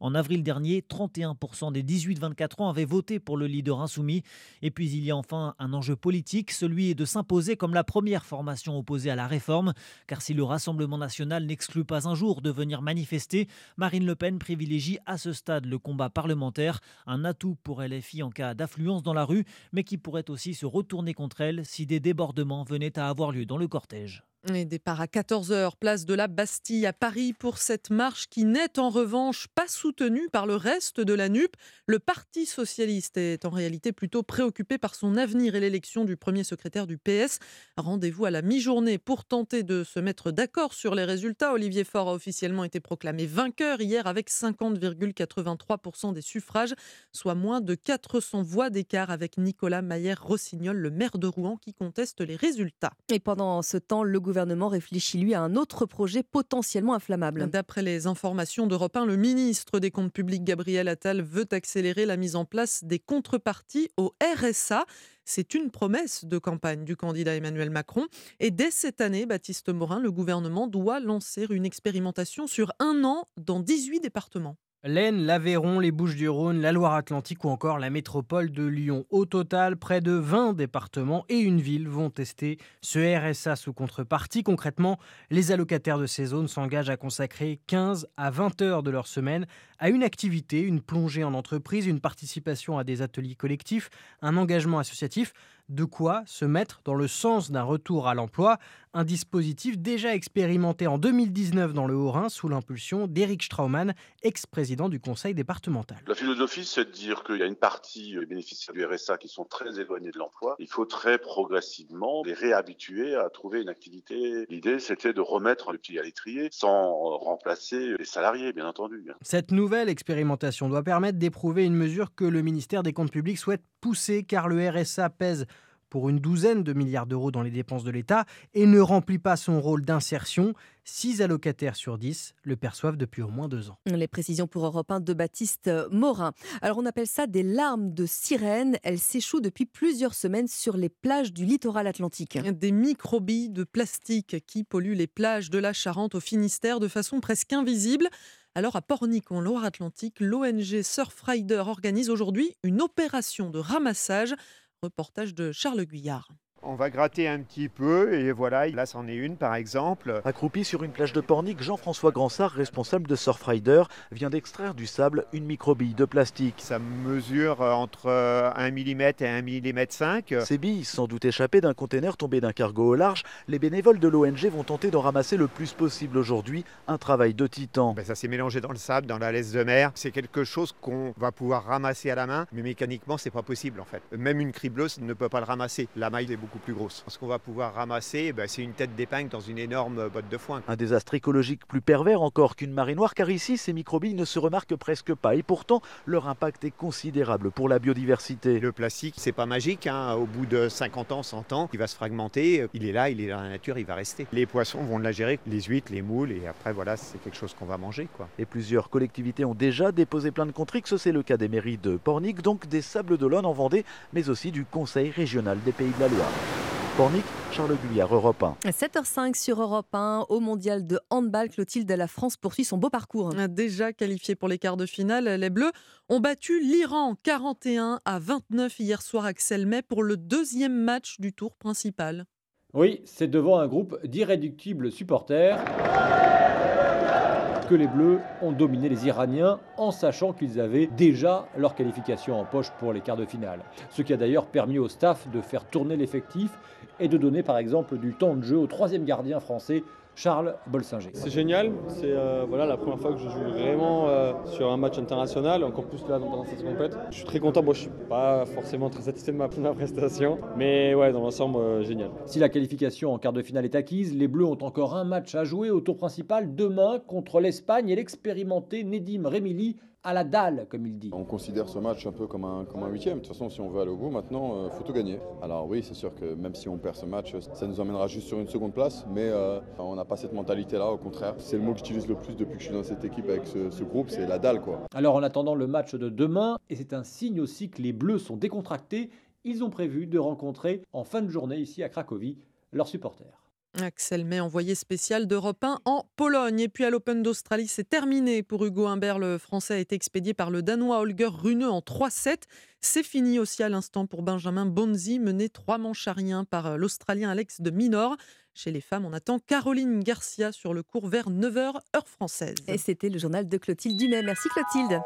En avril dernier, 31% des 18-24 ans avaient voté pour le leader insoumis. Et puis il y a enfin un enjeu politique, celui de s'imposer comme la première formation opposée à la réforme. Car si le Rassemblement national n'exclut pas un jour de venir manifester, Marine Le Pen privilégie à ce stade le combat parlementaire, un atout pour LFI en cas d'affluence dans la rue, mais qui pourrait aussi se retourner contre elle si des débordements venaient à avoir lieu dans le cortège. Et départ à 14h, place de la Bastille à Paris pour cette marche qui n'est en revanche pas soutenue par le reste de la NUP. Le Parti socialiste est en réalité plutôt préoccupé par son avenir et l'élection du premier secrétaire du PS. Rendez-vous à la mi-journée pour tenter de se mettre d'accord sur les résultats. Olivier Faure a officiellement été proclamé vainqueur hier avec 50,83% des suffrages, soit moins de 400 voix d'écart avec Nicolas Maillère-Rossignol, le maire de Rouen, qui conteste les résultats. Et pendant ce temps, le gouvernement réfléchit lui à un autre projet potentiellement inflammable. D'après les informations d'Europe 1, le ministre des Comptes publics Gabriel Attal veut accélérer la mise en place des contreparties au RSA. C'est une promesse de campagne du candidat Emmanuel Macron. Et dès cette année, Baptiste Morin, le gouvernement doit lancer une expérimentation sur un an dans 18 départements. L'Aisne, l'Aveyron, les Bouches-du-Rhône, la Loire-Atlantique ou encore la métropole de Lyon. Au total, près de 20 départements et une ville vont tester ce RSA sous contrepartie. Concrètement, les allocataires de ces zones s'engagent à consacrer 15 à 20 heures de leur semaine à une activité, une plongée en entreprise, une participation à des ateliers collectifs, un engagement associatif. De quoi se mettre dans le sens d'un retour à l'emploi, un dispositif déjà expérimenté en 2019 dans le Haut-Rhin sous l'impulsion d'Éric Straumann, ex-président du conseil départemental. La philosophie, c'est de dire qu'il y a une partie des bénéficiaires du RSA qui sont très éloignés de l'emploi. Il faut très progressivement les réhabituer à trouver une activité. L'idée, c'était de remettre le pied à l'étrier sans remplacer les salariés, bien entendu. Cette nouvelle expérimentation doit permettre d'éprouver une mesure que le ministère des Comptes publics souhaite pousser car le RSA pèse pour une douzaine de milliards d'euros dans les dépenses de l'État et ne remplit pas son rôle d'insertion. 6 allocataires sur 10 le perçoivent depuis au moins deux ans. Les précisions pour Europe 1 de Baptiste Morin. Alors on appelle ça des larmes de sirène. Elles s'échouent depuis plusieurs semaines sur les plages du littoral atlantique. Des microbilles de plastique qui polluent les plages de la Charente au Finistère de façon presque invisible. Alors à Pornic, en Loire-Atlantique, l'ONG Surfrider organise aujourd'hui une opération de ramassage Reportage de Charles Guyard. On va gratter un petit peu et voilà, là c'en est une par exemple. Accroupi sur une plage de Pornic, Jean-François Gransart, responsable de Surfrider, vient d'extraire du sable une microbille de plastique. Ça mesure euh, entre 1 mm et 1 mm 5. Ces billes, sans doute échappées d'un conteneur tombé d'un cargo au large, les bénévoles de l'ONG vont tenter d'en ramasser le plus possible aujourd'hui, un travail de titan. Ben, ça s'est mélangé dans le sable, dans la laisse de mer. C'est quelque chose qu'on va pouvoir ramasser à la main, mais mécaniquement c'est pas possible en fait. Même une cribleuse ne peut pas le ramasser. La maille est beaucoup plus grosse. Ce qu'on va pouvoir ramasser, ben, c'est une tête d'épingle dans une énorme botte de foin. Un désastre écologique plus pervers encore qu'une marée noire, car ici, ces microbilles ne se remarquent presque pas. Et pourtant, leur impact est considérable pour la biodiversité. Le plastique, c'est pas magique. Hein. Au bout de 50 ans, 100 ans, il va se fragmenter. Il est là, il est dans la nature, il va rester. Les poissons vont la gérer, les huîtres, les moules, et après, voilà, c'est quelque chose qu'on va manger. Quoi. Et plusieurs collectivités ont déjà déposé plein de contre C'est le cas des mairies de Pornic, donc des Sables d'Olonne en Vendée, mais aussi du Conseil régional des Pays de la Loire. Pornic, Charles Guyard, Europe 1. 7h05 sur Europe 1, au mondial de handball, Clotilde, la France poursuit son beau parcours. Déjà qualifié pour les quarts de finale, les Bleus ont battu l'Iran 41 à 29 hier soir à Xelmay pour le deuxième match du tour principal. Oui, c'est devant un groupe d'irréductibles supporters que les Bleus ont dominé les Iraniens en sachant qu'ils avaient déjà leur qualification en poche pour les quarts de finale. Ce qui a d'ailleurs permis au staff de faire tourner l'effectif et de donner par exemple du temps de jeu au troisième gardien français Charles Bolsinger. C'est génial, c'est euh, voilà, la première fois que je joue vraiment euh, sur un match international, encore plus là dans cette compétition. Je suis très content, moi je suis pas forcément très satisfait de ma première prestation, mais ouais, dans l'ensemble, euh, génial. Si la qualification en quart de finale est acquise, les Bleus ont encore un match à jouer au tour principal demain contre l'Espagne et l'expérimenté Nedim Remili à la dalle, comme il dit. On considère ce match un peu comme un, comme un huitième. De toute façon, si on veut aller au bout, maintenant, il euh, faut tout gagner. Alors oui, c'est sûr que même si on perd ce match, ça nous emmènera juste sur une seconde place, mais euh, on n'a pas cette mentalité-là, au contraire. C'est le mot que j'utilise le plus depuis que je suis dans cette équipe avec ce, ce groupe, c'est la dalle. quoi. Alors en attendant le match de demain, et c'est un signe aussi que les Bleus sont décontractés, ils ont prévu de rencontrer en fin de journée ici à Cracovie leurs supporters. Axel May, envoyé spécial d'Europe 1 en Pologne. Et puis à l'Open d'Australie, c'est terminé pour Hugo Humbert. Le Français a été expédié par le Danois Holger Rune en 3-7. C'est fini aussi à l'instant pour Benjamin Bonzi, mené trois manches à rien par l'Australien Alex de Minor. Chez les femmes, on attend Caroline Garcia sur le cours vers 9h, heure française. Et c'était le journal de Clotilde Dumais. Merci Clotilde.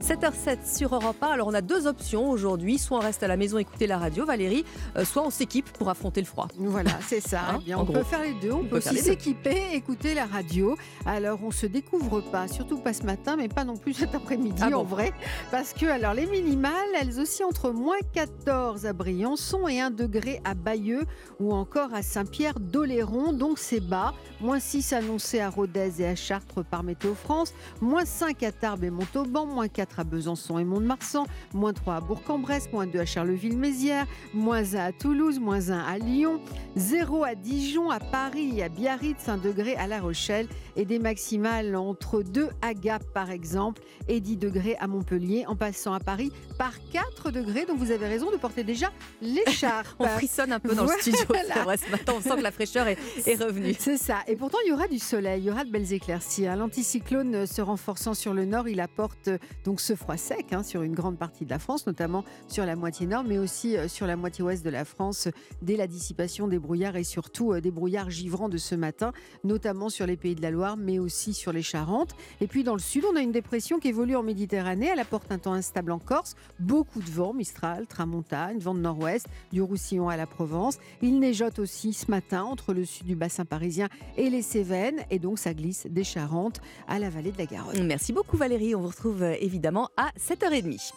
7h07 sur Europe 1. Alors on a deux options aujourd'hui. Soit on reste à la maison écouter la radio, Valérie, euh, soit on s'équipe pour affronter le froid. Voilà, c'est ça. Hein, Eh bien, on gros. peut faire les deux. On, peut, aussi s'équiper, écouter la radio. Alors on se découvre pas, surtout pas ce matin, mais pas non plus cet après-midi Ah bon en vrai. Parce que alors les minimales, elles aussi entre moins 14 à Briançon et 1 degré à Bayeux ou encore à Saint-Pierre d'Oléron. Donc c'est bas. Moins 6 annoncé à Rodez et à Chartres par Météo France. Moins 5 à Tarbes et Montauban. Moins 4 à Besançon et Mont-de-Marsan. Moins 3 à Bourg-en-Bresse. Moins 2 à Charleville-Mézières. Moins 1 à Toulouse. Moins 1 à Lyon. 0 à Dijon, à Paris, à Biarritz, 1 degré à La Rochelle et des maximales entre 2 à Gap par exemple et 10 degrés à Montpellier en passant à Paris par 4 degrés. Donc vous avez raison de porter déjà l'écharpe. On frissonne un peu dans le studio. C'est vrai, ce matin, on sent que la fraîcheur est, est revenue. C'est ça. Et pourtant, il y aura du soleil, il y aura de belles éclaircies. hein. L'anticyclone euh, se renforçant sur le nord, il apporte euh, donc donc ce froid sec hein, sur une grande partie de la France, notamment sur la moitié nord, mais aussi euh, sur la moitié ouest de la France, dès la dissipation des brouillards et surtout euh, des brouillards givrants de ce matin, notamment sur les pays de la Loire, mais aussi sur les Charentes. Et puis dans le sud, on a une dépression qui évolue en Méditerranée. Elle apporte un temps instable en Corse, beaucoup de vent, Mistral, Tramontane, vent de nord-ouest, du Roussillon à la Provence. Il neigeote aussi ce matin entre le sud du bassin parisien et les Cévennes, et donc ça glisse des Charentes à la vallée de la Garonne. Merci beaucoup Valérie, on vous retrouve euh, évidemment à 7h30.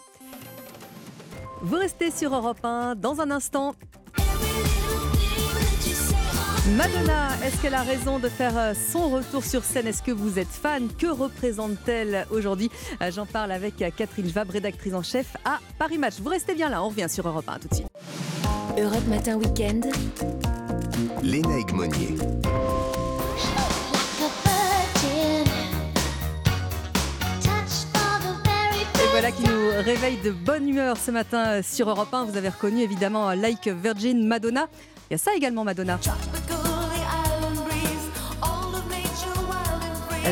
Vous restez sur Europe 1 dans un instant. Madonna, est-ce qu'elle a raison de faire euh, son retour sur scène? Est-ce que vous êtes fan? Que représente-t-elle aujourd'hui? Euh, J'en parle avec euh, Catherine Vabre, rédactrice en chef à Paris Match. Vous restez bien là, on revient sur Europe 1 tout de suite. Europe Matin Weekend. Léna Monnier. Voilà qui nous réveille de bonne humeur ce matin euh, sur Europe 1. Vous avez reconnu évidemment euh, Like Virgin Madonna. Il y a ça également Madonna.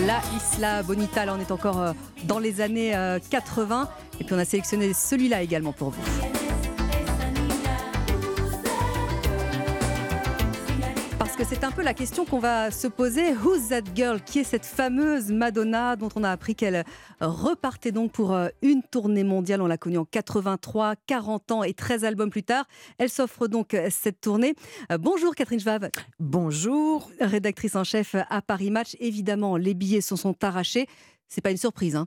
La Isla Bonita, là on est encore euh, dans les années euh, 80. Et puis on a sélectionné celui-là également pour vous. Que c'est un peu la question qu'on va se poser. Who's that girl? Qui est cette fameuse Madonna dont on a appris qu'elle repartait donc pour euh, une tournée mondiale? On l'a connue en 83, 40 ans et 13 albums plus tard. Elle s'offre donc euh, cette tournée. Euh, Bonjour Catherine Schwab. Bonjour. Rédactrice en chef à Paris Match. Évidemment, les billets se sont arrachés. C'est pas une surprise, hein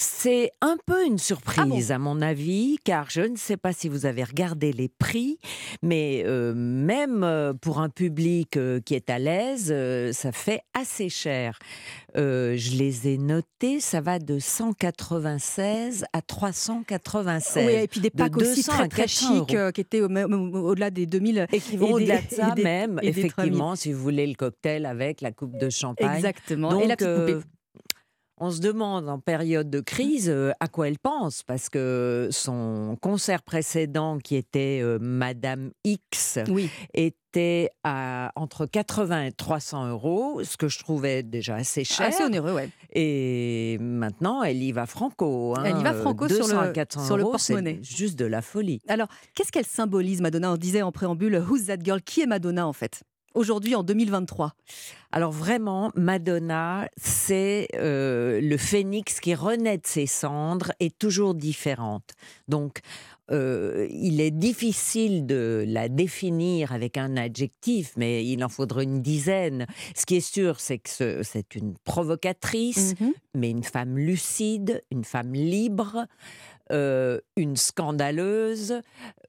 C'est un peu une surprise à mon avis, car je ne sais pas si vous avez regardé les prix, mais euh, même euh, pour un public euh, qui est à l'aise, euh, ça fait assez cher. Je les ai notés, ça va de 196 à 396. Oui, et puis des De packs aussi 200 très, très 400 chics euros. euh, qui étaient au-delà des 2000. Et qui vont au-delà de ça des- même, et des 3000. effectivement, si vous voulez le cocktail avec la coupe de champagne. Exactement. Donc, Et la petite poupée. On se demande en période de crise euh, à quoi elle pense, parce que son concert précédent, qui était euh, Madame X, était à entre 80 et 300 euros, ce que je trouvais déjà assez cher. Assez onéreux, ouais. Et maintenant, elle y va franco. hein, Elle y va euh, franco sur 200 à le, 400 sur le porte-monnaie. Juste de la folie. Alors, qu'est-ce qu'elle symbolise, Madonna? On disait en préambule, Who's that girl? Qui est Madonna, en fait? Aujourd'hui, en 2023 Alors vraiment, Madonna, c'est euh, le phénix qui renaît de ses cendres et toujours différente. Donc, euh, il est difficile de la définir avec un adjectif, mais il en faudrait une dizaine. Ce qui est sûr, c'est que ce- c'est une provocatrice, mais une femme lucide, une femme libre, euh, une scandaleuse,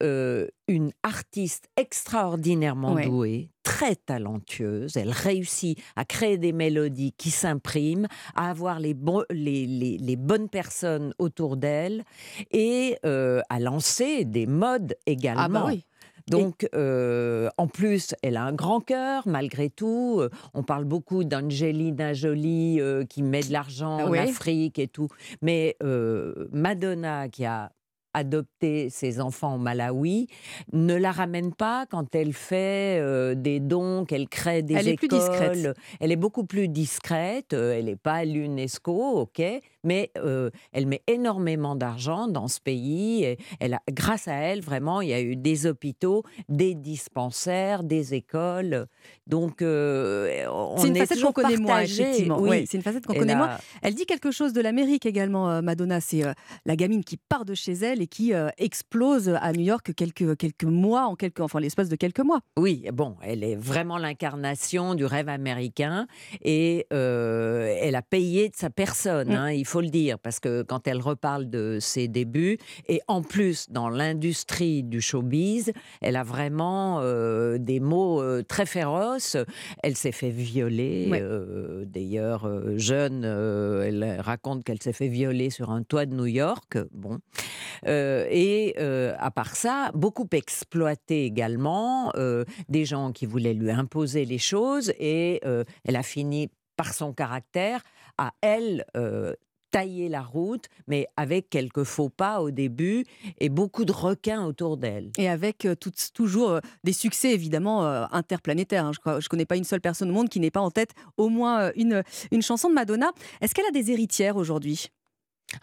euh, une artiste extraordinairement Ouais. douée, très talentueuse. Elle réussit à créer des mélodies qui s'impriment, à avoir les, les, les- les bonnes personnes autour d'elle et euh, à lancer des modes également. Ah bah oui. Donc, euh, en plus, elle a un grand cœur, malgré tout. Euh, On parle beaucoup d'Angelina Jolie euh, qui met de l'argent en Oui. Afrique et tout. Mais euh, Madonna, qui a adopté ses enfants au Malawi, ne la ramène pas quand elle fait euh, des dons, qu'elle crée des Elle est plus écoles. discrète. Elle est beaucoup plus discrète. euh, Elle n'est pas à l'UNESCO, ok, mais euh, elle met énormément d'argent dans ce pays. Et elle a, grâce à elle, vraiment, il y a eu des hôpitaux, des dispensaires, des écoles. Donc, euh, on C'est une est facette qu'on connaît moins, effectivement. Oui. C'est une facette qu'on connaît moins. Elle dit quelque chose de l'Amérique également, euh, Madonna. C'est euh, la gamine qui part de chez elle et qui euh, explose à New York quelques, quelques mois, en quelques, enfin l'espace de quelques mois. Oui, bon, elle est vraiment l'incarnation du rêve américain et euh, elle a payé de sa personne, Mm. hein, il faut le dire, parce que quand elle reparle de ses débuts, et en plus dans l'industrie du showbiz, elle a vraiment euh, des mots euh, très féroces. Elle s'est fait violer, Ouais. euh, d'ailleurs jeune, elle raconte qu'elle s'est fait violer sur un toit de New York. Bon, et à part ça, beaucoup exploité également des gens qui voulaient lui imposer les choses et elle a fini par son caractère à elle euh, tailler la route, mais avec quelques faux pas au début et beaucoup de requins autour d'elle. Et avec euh, tout- toujours euh, des succès évidemment euh, interplanétaires. hein. Je ne connais pas une seule personne au monde qui n'ait pas en tête au moins une, une chanson de Madonna. Est-ce qu'elle a des héritières aujourd'hui?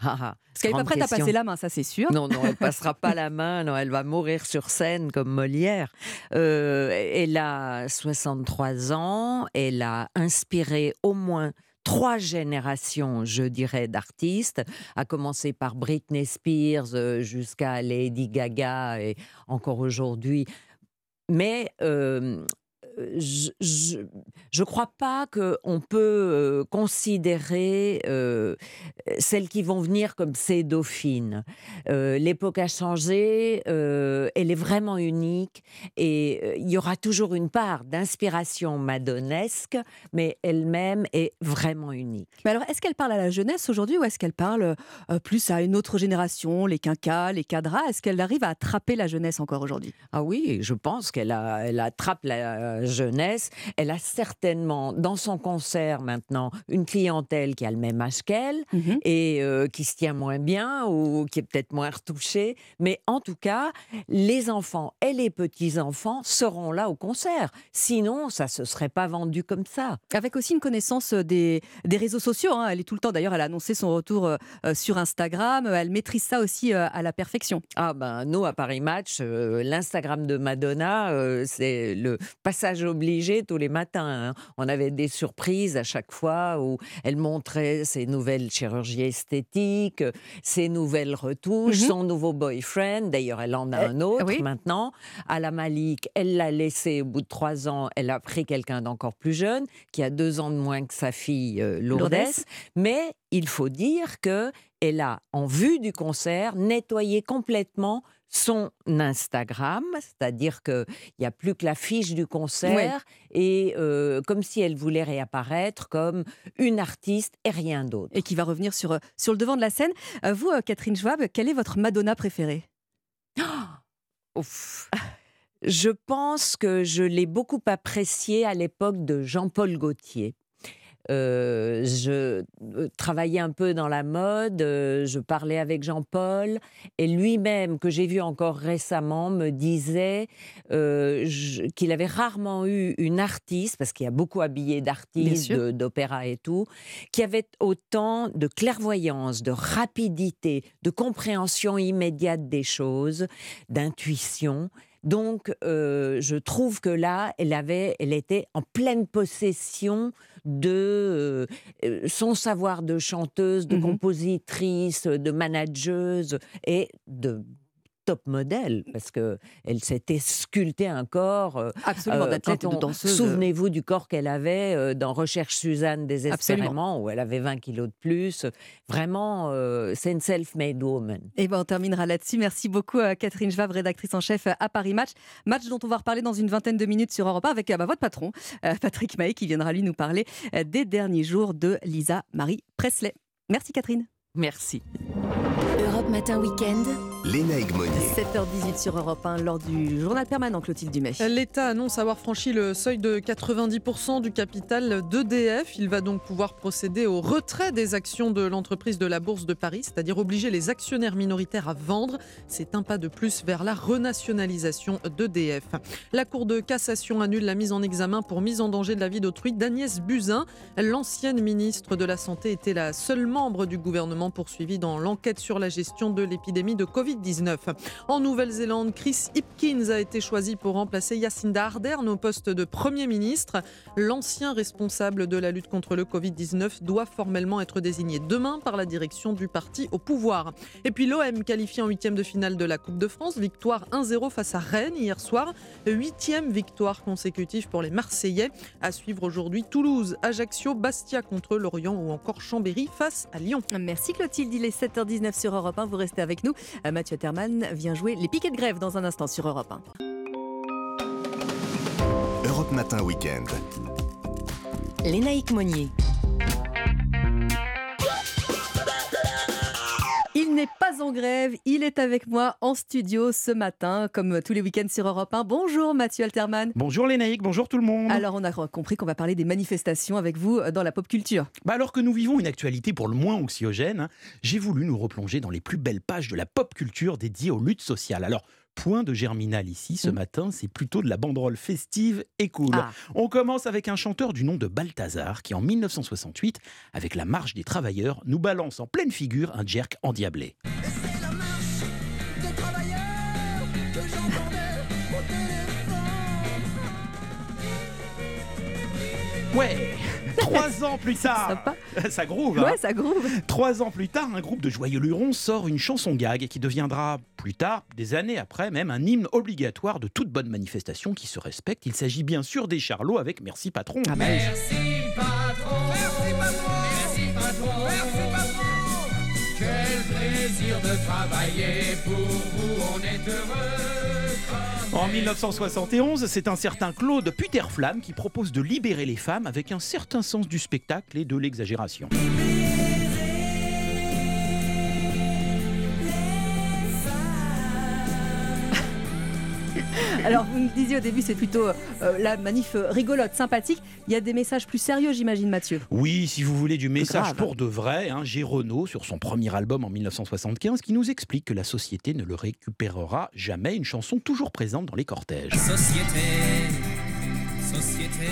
Ah, ah, Parce qu'elle n'est pas prête à passer la main, ça c'est sûr. Non, non, elle passera pas la main, non, elle va mourir sur scène comme Molière. Euh, elle a 63 ans, elle a inspiré au moins trois générations, je dirais, d'artistes, à commencer par Britney Spears euh, jusqu'à Lady Gaga et encore aujourd'hui. Mais euh, je ne crois pas qu'on peut euh, considérer euh, celles qui vont venir comme ces dauphines. Euh, L'époque a changé, euh, elle est vraiment unique et euh, il y aura toujours une part d'inspiration madonesque, mais elle-même est vraiment unique. Mais alors, est-ce qu'elle parle à la jeunesse aujourd'hui ou est-ce qu'elle parle euh, plus à une autre génération, les quinquas, les cadras? Est-ce qu'elle arrive à attraper la jeunesse encore aujourd'hui? Ah oui, je pense qu'elle elle attrape la jeunesse. Elle a certainement dans son concert maintenant une clientèle qui a le même âge qu'elle et euh, qui se tient moins bien ou qui est peut-être moins retouchée. Mais en tout cas, les enfants et les petits-enfants seront là au concert. Sinon, ça se serait pas vendu comme ça. Avec aussi une connaissance des, des réseaux sociaux. hein. Elle est tout le temps, d'ailleurs, elle a annoncé son retour euh, euh, sur Instagram. Elle maîtrise ça aussi euh, à la perfection. Ah ben nous à Paris Match, euh, l'Instagram de Madonna, euh, c'est le passage obligé tous les matins. hein. On avait des surprises à chaque fois où elle montrait ses nouvelles chirurgies esthétiques, ses nouvelles retouches, Mhm. son nouveau boyfriend. D'ailleurs, elle en a un autre oui. maintenant. À la Malik, elle l'a laissé au bout de trois ans. Elle a pris quelqu'un d'encore plus jeune, qui a deux ans de moins que sa fille euh, Lourdes. Lourdes. Mais il faut dire que elle a, en vue du concert, nettoyé complètement son Instagram, c'est-à-dire qu'il n'y a plus que la fiche du concert, et euh, comme si elle voulait réapparaître comme une artiste et rien d'autre. Et qui va revenir sur, euh, sur le devant de la scène. Euh, vous, Catherine Schwab, quelle est votre Madonna préférée? Ouf. Je pense que je l'ai beaucoup appréciée à l'époque de Jean-Paul Gaultier. Euh, je euh, travaillais un peu dans la mode, euh, je parlais avec Jean-Paul, et lui-même, que j'ai vu encore récemment, me disait euh, qu'il avait rarement eu une artiste, parce qu'il y a beaucoup habillé d'artistes, d'opéra et tout, qui avait autant de clairvoyance, de rapidité, de compréhension immédiate des choses, d'intuition. Donc, euh, je trouve que là, elle avait, elle était en pleine possession de euh, euh, son savoir de chanteuse, de Mhm. compositrice, de manageuse et de top modèle parce que elle s'était sculpté un corps euh, Absolument, d'athlète et de on- danseuse. Souvenez-vous du corps qu'elle avait euh, dans Recherche Suzanne désespérément où elle avait 20 kilos de plus. Vraiment, euh, c'est une self-made woman. Et ben on terminera là-dessus. Merci beaucoup à Catherine Schwab, rédactrice en chef à Paris Match. Match dont on va reparler dans une vingtaine de minutes sur Europe 1 avec euh, bah, votre patron, euh, Patrick Mahé, qui viendra lui nous parler euh, des derniers jours de Lisa Marie Presley. Merci Catherine. Merci. Europe Matin Weekend. Lénaïque Monnier. 7h18 sur Europe 1 lors du journal permanent Clotilde Dumais. L'État annonce avoir franchi le seuil de 90% du capital d'EDF. Il va donc pouvoir procéder au retrait des actions de l'entreprise de la Bourse de Paris, c'est-à-dire obliger les actionnaires minoritaires à vendre. C'est un pas de plus vers la renationalisation d'EDF. La Cour de cassation annule la mise en examen pour mise en danger de la vie d'autrui d'Agnès Buzyn. L'ancienne ministre de la Santé était la seule membre du gouvernement poursuivie dans l'enquête sur la gestion de l'épidémie de Covid-19. En Nouvelle-Zélande, Chris Hipkins a été choisi pour remplacer Jacinda Ardern au poste de Premier ministre. L'ancien responsable de la lutte contre le Covid-19 doit formellement être désigné demain par la direction du parti au pouvoir. Et puis l'OM qualifié en huitième de finale de la Coupe de France, victoire 1-0 face à Rennes hier soir. Huitième victoire consécutive pour les Marseillais. À suivre aujourd'hui Toulouse, Ajaccio, Bastia contre Lorient ou encore Chambéry face à Lyon. Merci Clotilde, il est 7h19 sur Europe 1, vous restez avec nous. Mathieu Terman vient jouer les piquets de grève dans un instant sur Europe 1. Europe Matin Weekend. Lénaïque Monnier. Il n'est pas en grève, il est avec moi en studio ce matin, comme tous les week-ends sur Europe 1. Bonjour Mathieu Alterman. Bonjour Lénaïque, bonjour tout le monde. Alors on a compris qu'on va parler des manifestations avec vous dans la pop culture. Bah alors que nous vivons une actualité pour le moins anxiogène, hein, j'ai voulu nous replonger dans les plus belles pages de la pop culture dédiée aux luttes sociales. Alors, point de germinal ici ce matin, c'est plutôt de la banderole festive et cool. Ah. On commence avec un chanteur du nom de Balthazar qui en 1968, avec la marche des travailleurs, nous balance en pleine figure un jerk endiablé. Ouais Trois ans plus tard Ça groove hein Ouais, ça groove. Trois ans plus tard, un groupe de joyeux lurons sort une chanson gag qui deviendra plus tard, des années après même, un hymne obligatoire de toute bonne manifestation qui se respecte. Il s'agit bien sûr des Charlots avec Merci Patron. Ah Merci patron, merci patron, merci patron, merci patron. Quel plaisir de travailler pour vous, on est heureux. En 1971, c'est un certain Claude Puterflamme qui propose de libérer les femmes avec un certain sens du spectacle et de l'exagération. Alors, vous me disiez au début, c'est plutôt euh, la manif euh, rigolote, sympathique. Il y a des messages plus sérieux, j'imagine, Mathieu. Oui, si vous voulez du message pour de vrai, hein, j'ai Renaud sur son premier album en 1975 qui nous explique que la société ne le récupérera jamais, une chanson toujours présente dans les cortèges. Société, société,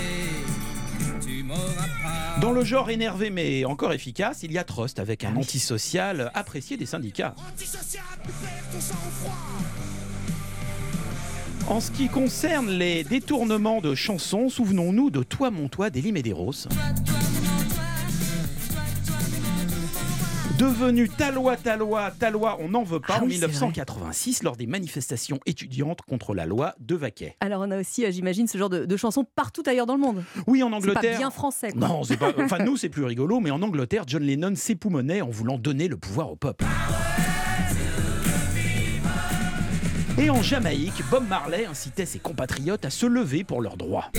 tu m'auras pas. Dans le genre énervé mais encore efficace, il y a Trust avec un antisocial apprécié des syndicats. En ce qui concerne les détournements de chansons, souvenons-nous de Toi mon toi d'Elie Medeiros. Devenu Talois, Talois, Talois, on n'en veut pas Ah en oui, c'est 1986 lors des manifestations étudiantes contre la loi de Vaquet. Alors, on a aussi, euh, j'imagine, ce genre de, de chansons partout ailleurs dans le monde. Oui, en C'est Angleterre. pas bien français, quoi. Non, c'est pas. Enfin, nous, c'est plus rigolo, mais en Angleterre, John Lennon s'époumonait en voulant donner le pouvoir au peuple. Et en Jamaïque, Bob Marley incitait ses compatriotes à se lever pour leurs droits.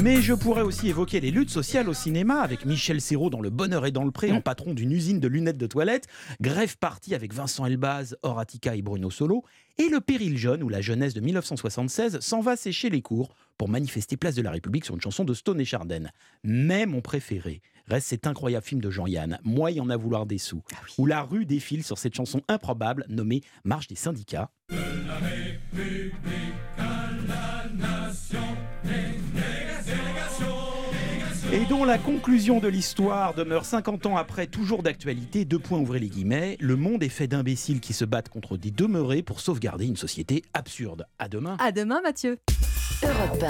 Mais je pourrais aussi évoquer les luttes sociales au cinéma avec Michel Serrault dans Le Bonheur et dans le Pré en patron d'une usine de lunettes de toilette, Grève partie avec Vincent Elbaz, Horatica et Bruno Solo, et Le Péril jeune où la jeunesse de 1976 s'en va sécher les cours pour manifester place de la République sur une chanson de Stone et Chardin. Mais mon préféré reste cet incroyable film de Jean-Yann, Moi y en a vouloir des sous, où la rue défile sur cette chanson improbable nommée Marche des syndicats. Et dont la conclusion de l'histoire demeure 50 ans après, toujours d'actualité. Deux points, ouvrez les guillemets. Le monde est fait d'imbéciles qui se battent contre des demeurés pour sauvegarder une société absurde. À demain. À demain, Mathieu. Europe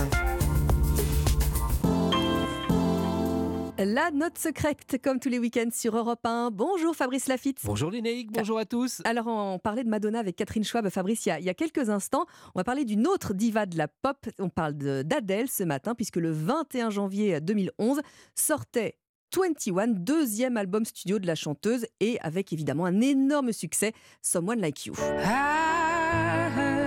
1. La note secrète, comme tous les week-ends sur Europe 1. Bonjour Fabrice Lafitte. Bonjour Lénaïque, bonjour à tous. Alors, on parlait de Madonna avec Catherine Schwab, Fabrice, il y, a, il y a quelques instants. On va parler d'une autre diva de la pop. On parle d'Adèle ce matin, puisque le 21 janvier 2011 sortait 21, deuxième album studio de la chanteuse, et avec évidemment un énorme succès, Someone Like You. I heard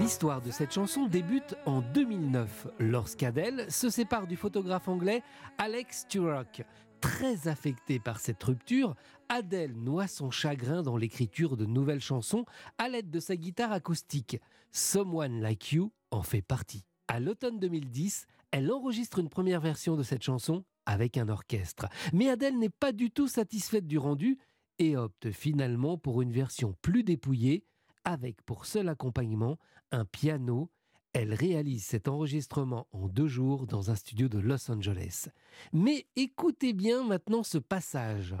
L'histoire de cette chanson débute en 2009, lorsqu'Adèle se sépare du photographe anglais Alex Turok. Très affectée par cette rupture, Adèle noie son chagrin dans l'écriture de nouvelles chansons à l'aide de sa guitare acoustique. Someone Like You en fait partie. À l'automne 2010, elle enregistre une première version de cette chanson avec un orchestre. Mais Adèle n'est pas du tout satisfaite du rendu et opte finalement pour une version plus dépouillée avec pour seul accompagnement un piano. Elle réalise cet enregistrement en deux jours dans un studio de Los Angeles. Mais écoutez bien maintenant ce passage.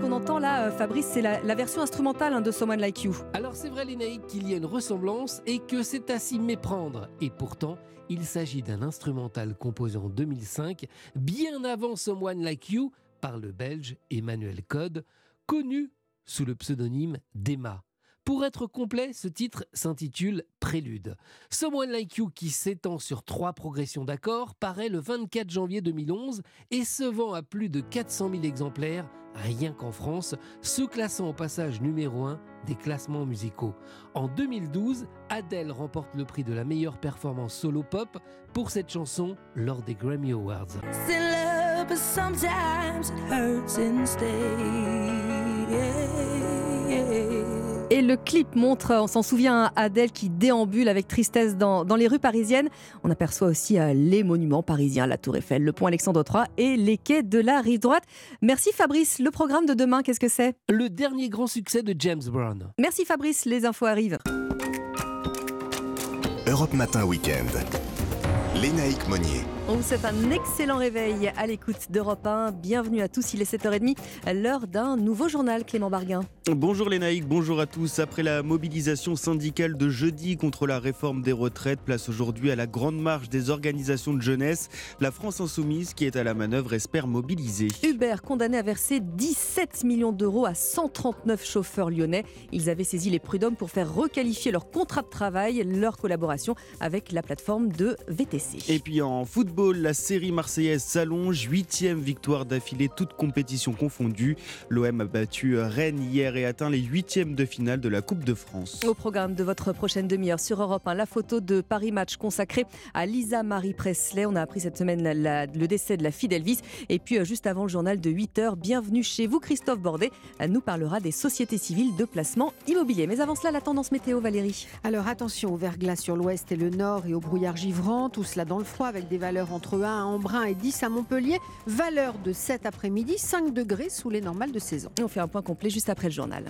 Qu'on entend là, euh, Fabrice, c'est la, version instrumentale hein, de Someone Like You. Alors c'est vrai Lénaïque qu'il y a une ressemblance et que c'est à s'y méprendre. Et pourtant, il s'agit d'un instrumental composé en 2005, bien avant Someone Like You, par le Belge Emmanuel Code, connu sous le pseudonyme d'Emma. Pour être complet, ce titre s'intitule Prélude. Someone Like You, qui s'étend sur trois progressions d'accords, paraît le 24 janvier 2011 et se vend à plus de 400 000 exemplaires, rien qu'en France, se classant au passage numéro 1 des classements musicaux. En 2012, Adele remporte le prix de la meilleure performance solo pop pour cette chanson lors des Grammy Awards. Et le clip montre, on s'en souvient, Adèle qui déambule avec tristesse dans, dans les rues parisiennes. On aperçoit aussi euh, les monuments parisiens, la Tour Eiffel, le pont Alexandre III et les quais de la rive droite. Merci Fabrice. Le programme de demain, qu'est-ce que c'est? Le dernier grand succès de James Brown. Merci Fabrice, les infos arrivent. Europe Matin Week-end. Lénaïque Monnier. On vous souhaite un excellent réveil à l'écoute d'Europe 1. Bienvenue à tous, il est 7h30, l'heure d'un nouveau journal, Clément Barguin. Bonjour Lénaïque, bonjour à tous. Après la mobilisation syndicale de jeudi contre la réforme des retraites, place aujourd'hui à la grande marche des organisations de jeunesse. La France Insoumise, qui est à la manœuvre, espère mobiliser. Uber condamné à verser 17 millions d'euros à 139 chauffeurs lyonnais. Ils avaient saisi les prud'hommes pour faire requalifier leur contrat de travail, leur collaboration avec la plateforme de VTC. Et puis en football, la série marseillaise s'allonge, huitième victoire d'affilée, toutes compétitions confondues. L'OM a battu Rennes hier et atteint les huitièmes de finale de la Coupe de France. Au programme de votre prochaine demi-heure sur Europe 1, la photo de Paris Match consacrée à Lisa Marie Presley. On a appris cette semaine la- le décès de la fille d'Elvis. Et puis euh, juste avant le journal de 8h, bienvenue chez vous, Christophe Bordet nous parlera des sociétés civiles de placement immobilier. Mais avant cela, la tendance météo, Valérie. Alors attention au verglas sur l'ouest et le nord et au brouillard givrant, tout cela dans le froid avec des valeurs entre 1 à Embrun et 10 à Montpellier. Valeur de 7 après-midi, 5 degrés sous les normales de saison. Et on fait un point complet juste après le journal.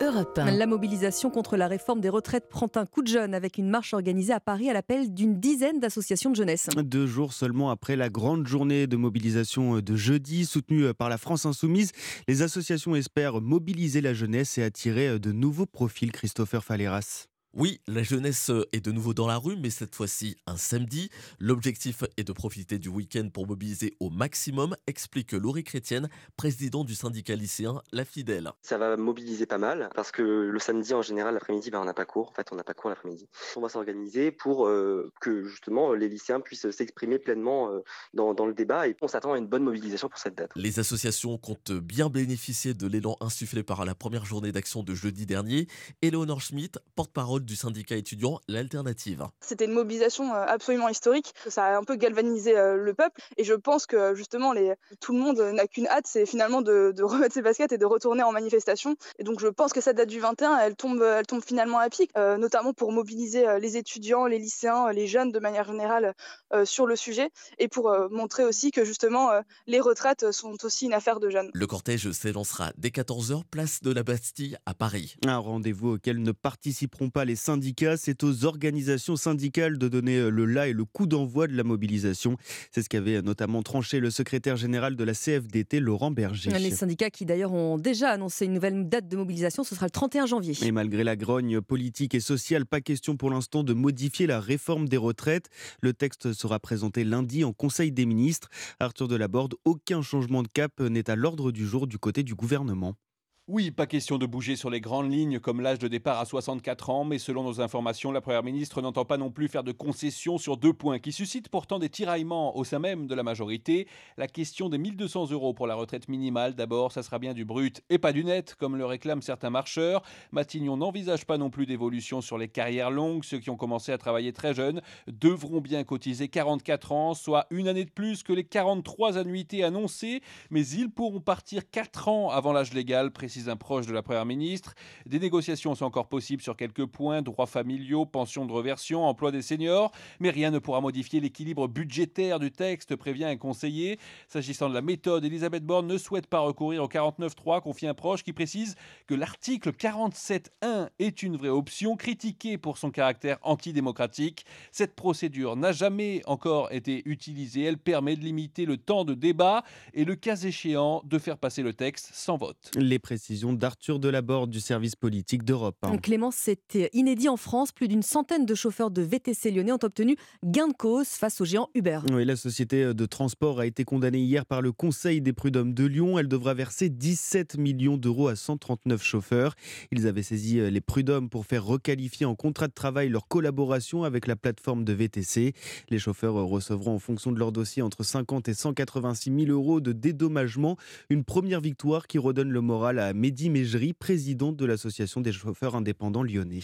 Europe 1. La mobilisation contre la réforme des retraites prend un coup de jeune avec une marche organisée à Paris à l'appel d'une dizaine d'associations de jeunesse. Deux jours seulement après la grande journée de mobilisation de jeudi, soutenue par la France Insoumise, les associations espèrent mobiliser la jeunesse et attirer de nouveaux profils. Christopher Faleras. Oui, la jeunesse est de nouveau dans la rue, mais cette fois-ci un samedi. L'objectif est de profiter du week-end pour mobiliser au maximum, explique Laurie Chrétienne, président du syndicat lycéen La Fidèle. Ça va mobiliser pas mal parce que le samedi en général l'après-midi ben, on n'a pas cours. En fait on n'a pas cours l'après-midi. On va s'organiser pour euh, que justement les lycéens puissent s'exprimer pleinement euh, dans, dans le débat et on s'attend à une bonne mobilisation pour cette date. Les associations comptent bien bénéficier de l'élan insufflé par la première journée d'action de jeudi dernier. Porte-parole du syndicat étudiant L'Alternative. C'était une mobilisation euh, absolument historique. Ça a un peu galvanisé euh, le peuple. Et je pense que justement, les... tout le monde n'a qu'une hâte, c'est finalement de, de remettre ses baskets et de retourner en manifestation. Et donc je pense que cette date du 21, elle tombe, elle tombe finalement à pic, euh, notamment pour mobiliser euh, les étudiants, les lycéens, euh, les jeunes de manière générale euh, sur le sujet et pour euh, montrer aussi que justement euh, les retraites sont aussi une affaire de jeunes. Le cortège s'élancera dès 14h, place de la Bastille à Paris. Un rendez-vous auquel ne participeront pas les syndicats. C'est aux organisations syndicales de donner le là et le coup d'envoi de la mobilisation. C'est ce qu'avait notamment tranché le secrétaire général de la CFDT, Laurent Berger. Les syndicats qui d'ailleurs ont déjà annoncé une nouvelle date de mobilisation, ce sera le 31 janvier. Et malgré la grogne politique et sociale, pas question pour l'instant de modifier la réforme des retraites. Le texte sera présenté lundi en Conseil des ministres. Arthur Delaborde, aucun changement de cap n'est à l'ordre du jour du côté du gouvernement. Oui, pas question de bouger sur les grandes lignes comme l'âge de départ à 64 ans, mais selon nos informations, la Première ministre n'entend pas non plus faire de concessions sur deux points qui suscitent pourtant des tiraillements au sein même de la majorité. La question des 1200 euros pour la retraite minimale, d'abord, ça sera bien du brut et pas du net, comme le réclament certains marcheurs. Matignon n'envisage pas non plus d'évolution sur les carrières longues. Ceux qui ont commencé à travailler très jeunes devront bien cotiser 44 ans, soit une année de plus que les 43 annuités annoncées, mais ils pourront partir 4 ans avant l'âge légal, précise un proche de la Première ministre. Des négociations sont encore possibles sur quelques points, droits familiaux, pensions de reversion, emploi des seniors, mais rien ne pourra modifier l'équilibre budgétaire du texte, prévient un conseiller. S'agissant de la méthode, Elisabeth Borne ne souhaite pas recourir au 49.3, confie un proche qui précise que l'article 47.1 est une vraie option, critiquée pour son caractère antidémocratique. Cette procédure n'a jamais encore été utilisée. Elle permet de limiter le temps de débat et le cas échéant de faire passer le texte sans vote. Les précisions d'Arthur Delaborde du service politique d'Europe. hein. Clément, c'était inédit en France. Plus d'une centaine de chauffeurs de VTC lyonnais ont obtenu gain de cause face au géant Uber. Oui, la société de transport a été condamnée hier par le Conseil des prud'hommes de Lyon. Elle devra verser 17 millions d'euros à 139 chauffeurs. Ils avaient saisi les prud'hommes pour faire requalifier en contrat de travail leur collaboration avec la plateforme de VTC. Les chauffeurs recevront en fonction de leur dossier entre 50 et 186 000 euros de dédommagement. Une première victoire qui redonne le moral à Mehdi Mégerie, président de l'association des chauffeurs indépendants lyonnais.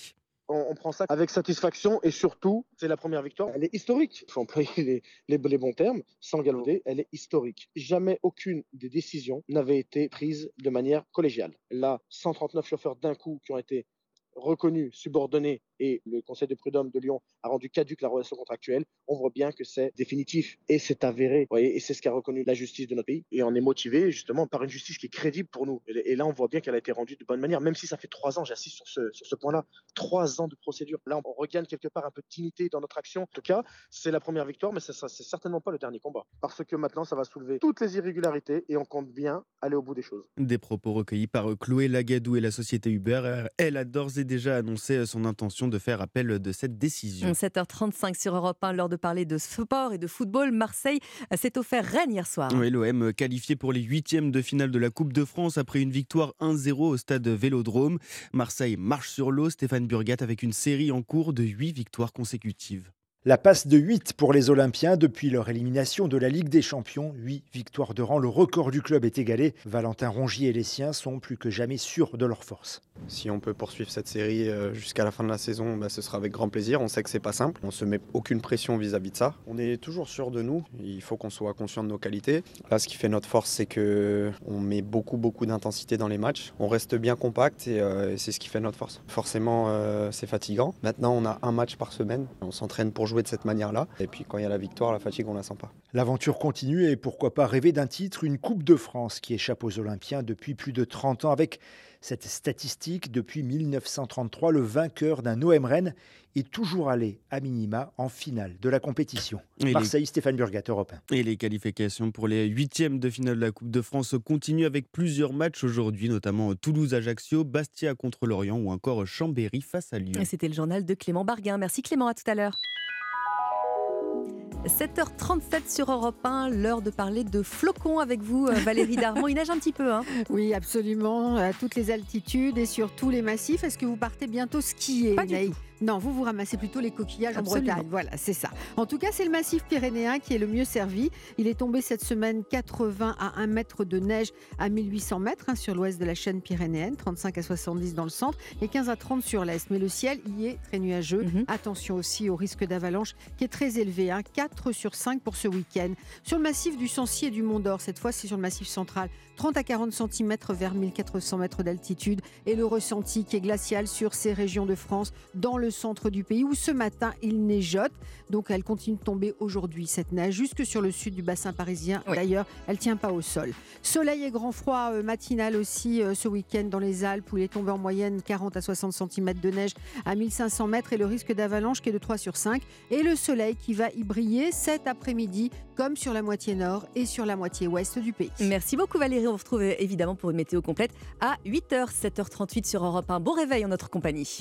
on, prend ça avec satisfaction et surtout, c'est la première victoire. Elle est historique. Il faut employer les, les- bons termes, sans galauder. Elle est historique. Jamais aucune des décisions n'avait été prise de manière collégiale. Là, 139 chauffeurs d'un coup qui ont été reconnus, subordonnés, et le Conseil de prud'homme de Lyon a rendu caduque la relation contractuelle, on voit bien que c'est définitif et c'est avéré. Voyez, et c'est ce qu'a reconnu la justice de notre pays. Et on est motivé justement par une justice qui est crédible pour nous. Et, là, on voit bien qu'elle a été rendue de bonne manière, même si ça fait trois ans, j'insiste sur ce, sur ce point-là, trois ans de procédure. Là, on regagne quelque part un peu de dignité dans notre action. En tout cas, c'est la première victoire, mais ce c'est certainement pas le dernier combat. Parce que maintenant, ça va soulever toutes les irrégularités et on compte bien aller au bout des choses. Des propos recueillis par Chloé Lagadou et la société Uber. Elle a d'ores et déjà annoncé son intention de faire appel de cette décision. 7h35 sur Europe 1, l'heure de parler de sport et de football. Marseille s'est offert Rennes hier soir. Oui, l'OM qualifié pour les huitièmes de finale de la Coupe de France après une victoire 1-0 au stade Vélodrome. Marseille marche sur l'eau. Stéphane Burgat avec une série en cours de huit victoires consécutives. La passe de 8 pour les Olympiens depuis leur élimination de la Ligue des Champions. 8 victoires de rang, le record du club est égalé. Valentin Rongier et les siens sont plus que jamais sûrs de leur force. Si on peut poursuivre cette série euh, jusqu'à la fin de la saison, bah, ce sera avec grand plaisir. On sait que c'est pas simple. On se met aucune pression vis-à-vis de ça. On est toujours sûr de nous. Il faut qu'on soit conscient de nos qualités. Là, ce qui fait notre force, c'est que on met beaucoup, beaucoup d'intensité dans les matchs. On reste bien compact et, euh, c'est ce qui fait notre force. Forcément, euh, c'est fatigant. Maintenant, on a un match par semaine. On s'entraîne pour jouer de cette manière-là. Et puis, quand il y a la victoire, la fatigue, on la sent pas. L'aventure continue et pourquoi pas rêver d'un titre, une Coupe de France qui échappe aux Olympiens depuis plus de 30 ans avec cette statistique depuis 1933, le vainqueur d'un OM Rennes est toujours allé à minima en finale de la compétition. Et les- Marseille, Stéphane Burgat, Europe 1. Et les qualifications pour les huitièmes de finale de la Coupe de France continuent avec plusieurs matchs aujourd'hui, notamment Toulouse-Ajaccio, Bastia contre Lorient ou encore Chambéry face à Lyon. C'était le journal de Clément Barguin. Merci Clément, à tout à l'heure. 7h37 sur Europe 1, l'heure de parler de flocons avec vous, euh, Valérie Darmon. Il neige un petit peu, hein Oui, absolument, à toutes les altitudes et sur tous les massifs. Est-ce que vous partez bientôt skier Pas du tout. Non, vous vous ramassez plutôt les coquillages Absolument. en Bretagne. Voilà, c'est ça. En tout cas, c'est le massif pyrénéen qui est le mieux servi. Il est tombé cette semaine 80 à 1 mètre de neige à 1800 mètres hein, sur l'ouest de la chaîne pyrénéenne, 35 à 70 dans le centre et 15 à 30 sur l'est. Mais le ciel y est très nuageux. Mhm. Attention aussi au risque d'avalanche qui est très élevé, hein, 4 sur 5 pour ce week-end. Sur le massif du Sancy et du Mont d'Or, cette fois c'est sur le massif central, 30 à 40 cm vers 1400 mètres d'altitude et le ressenti qui est glacial sur ces régions de France dans le centre du pays où ce matin il neigeote. Donc elle continue de tomber aujourd'hui cette neige jusque sur le sud du bassin parisien. D'ailleurs, elle tient pas au sol. Soleil et grand froid euh, matinal aussi euh, ce week-end dans les Alpes où il est tombé en moyenne 40 à 60 cm de neige à 1500 mètres et le risque d'avalanche qui est de 3 sur 5 et le soleil qui va y briller cet après-midi comme sur la moitié nord et sur la moitié ouest du pays. Merci beaucoup Valérie. On vous retrouve euh, évidemment pour une météo complète à 8h, 7h38 sur Europe 1. Bon réveil en notre compagnie.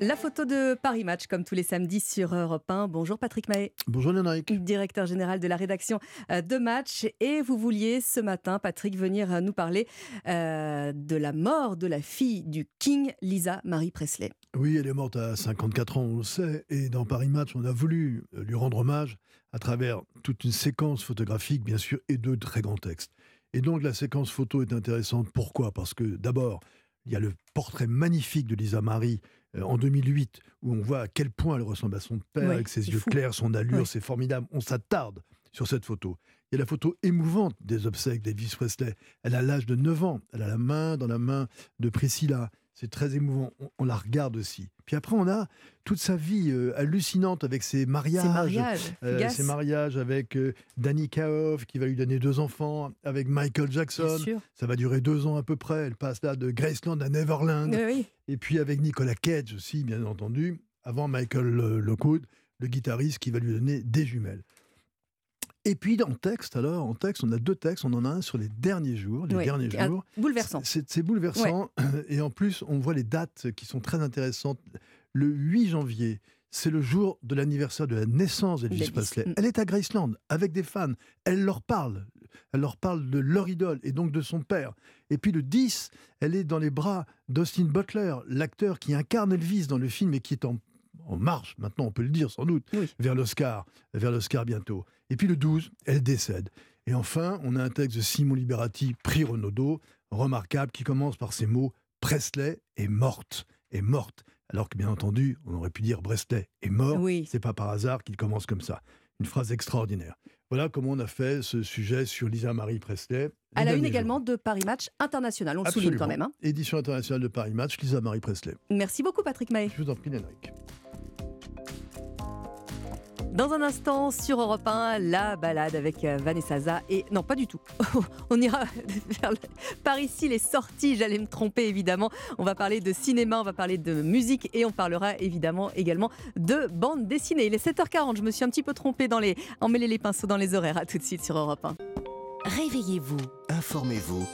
La photo de Paris Match, comme tous les samedis sur Europe 1. Bonjour Patrick Mahé. Bonjour Lénaïque. Directeur général de la rédaction euh, de Match. Et vous vouliez ce matin, Patrick, venir euh, nous parler euh, de la mort de la fille du King, Lisa Marie Presley. Oui, elle est morte à 54 ans, on le sait, et dans Paris Match, on a voulu lui rendre hommage à travers toute une séquence photographique, bien sûr, et de très grands textes. Et donc la séquence photo est intéressante. Pourquoi? Parce que d'abord, il y a le portrait magnifique de Lisa Marie euh, en 2008, où on voit à quel point elle ressemble à son père, Oui, avec ses yeux fou. clairs, son allure, Oui. c'est formidable. On s'attarde sur cette photo. Il y a la photo émouvante des obsèques d'Elvis Presley. Elle a l'âge de 9 ans. Elle a la main dans la main de Priscilla. C'est très émouvant. On, on la regarde aussi. Puis après, on a toute sa vie euh, hallucinante avec ses mariages. mariages, euh, ses mariages avec euh, Danny Kaoff, qui va lui donner deux enfants, avec Michael Jackson. Ça va durer deux ans à peu près. Elle passe là de Graceland à Neverland. Oui. Et puis avec Nicolas Cage aussi, bien entendu, avant Michael Lockwood, le guitariste qui va lui donner des jumelles. Et puis en texte, alors, en texte, on a deux textes. On en a un sur les derniers jours. Les Oui, derniers jours. bouleversant. C'est bouleversant. Et en plus, on voit les dates qui sont très intéressantes. Le 8 janvier, c'est le jour de l'anniversaire de la naissance d'Elvis D'Elvis. Presley. Mm. Elle est à Graceland avec des fans. Elle leur parle. Elle leur parle de leur idole et donc de son père. Et puis le 10, elle est dans les bras d'Austin Butler, l'acteur qui incarne Elvis dans le film et qui est en, en marche, maintenant on peut le dire sans doute, vers l'Oscar, vers l'Oscar bientôt. Et puis le 12, elle décède. Et enfin, on a un texte de Simon Liberati, prix Renaudot, remarquable, qui commence par ces mots Presley est morte. est morte. Alors que bien entendu, on aurait pu dire Bresley est mort. Oui. C'est pas par hasard qu'il commence comme ça. Une phrase extraordinaire. Voilà comment on a fait ce sujet sur Lisa Marie Presley. À la une également de Paris Match International, on le souligne quand Absolument. même. hein. Édition internationale de Paris Match, Lisa Marie Presley. Merci beaucoup Patrick Mahé. Je vous en prie, Lénaïque. Dans un instant, sur Europe 1, la balade avec euh, Vanessa Za. Et non, pas du tout. On ira vers le- par ici les sorties. J'allais me tromper évidemment. On va parler de cinéma, on va parler de musique et on parlera évidemment également de bande dessinée. Il est 7h40. Je me suis un petit peu trompée dans les emmêler les pinceaux dans les horaires. À tout de suite sur Europe 1. Réveillez-vous Informez-vous.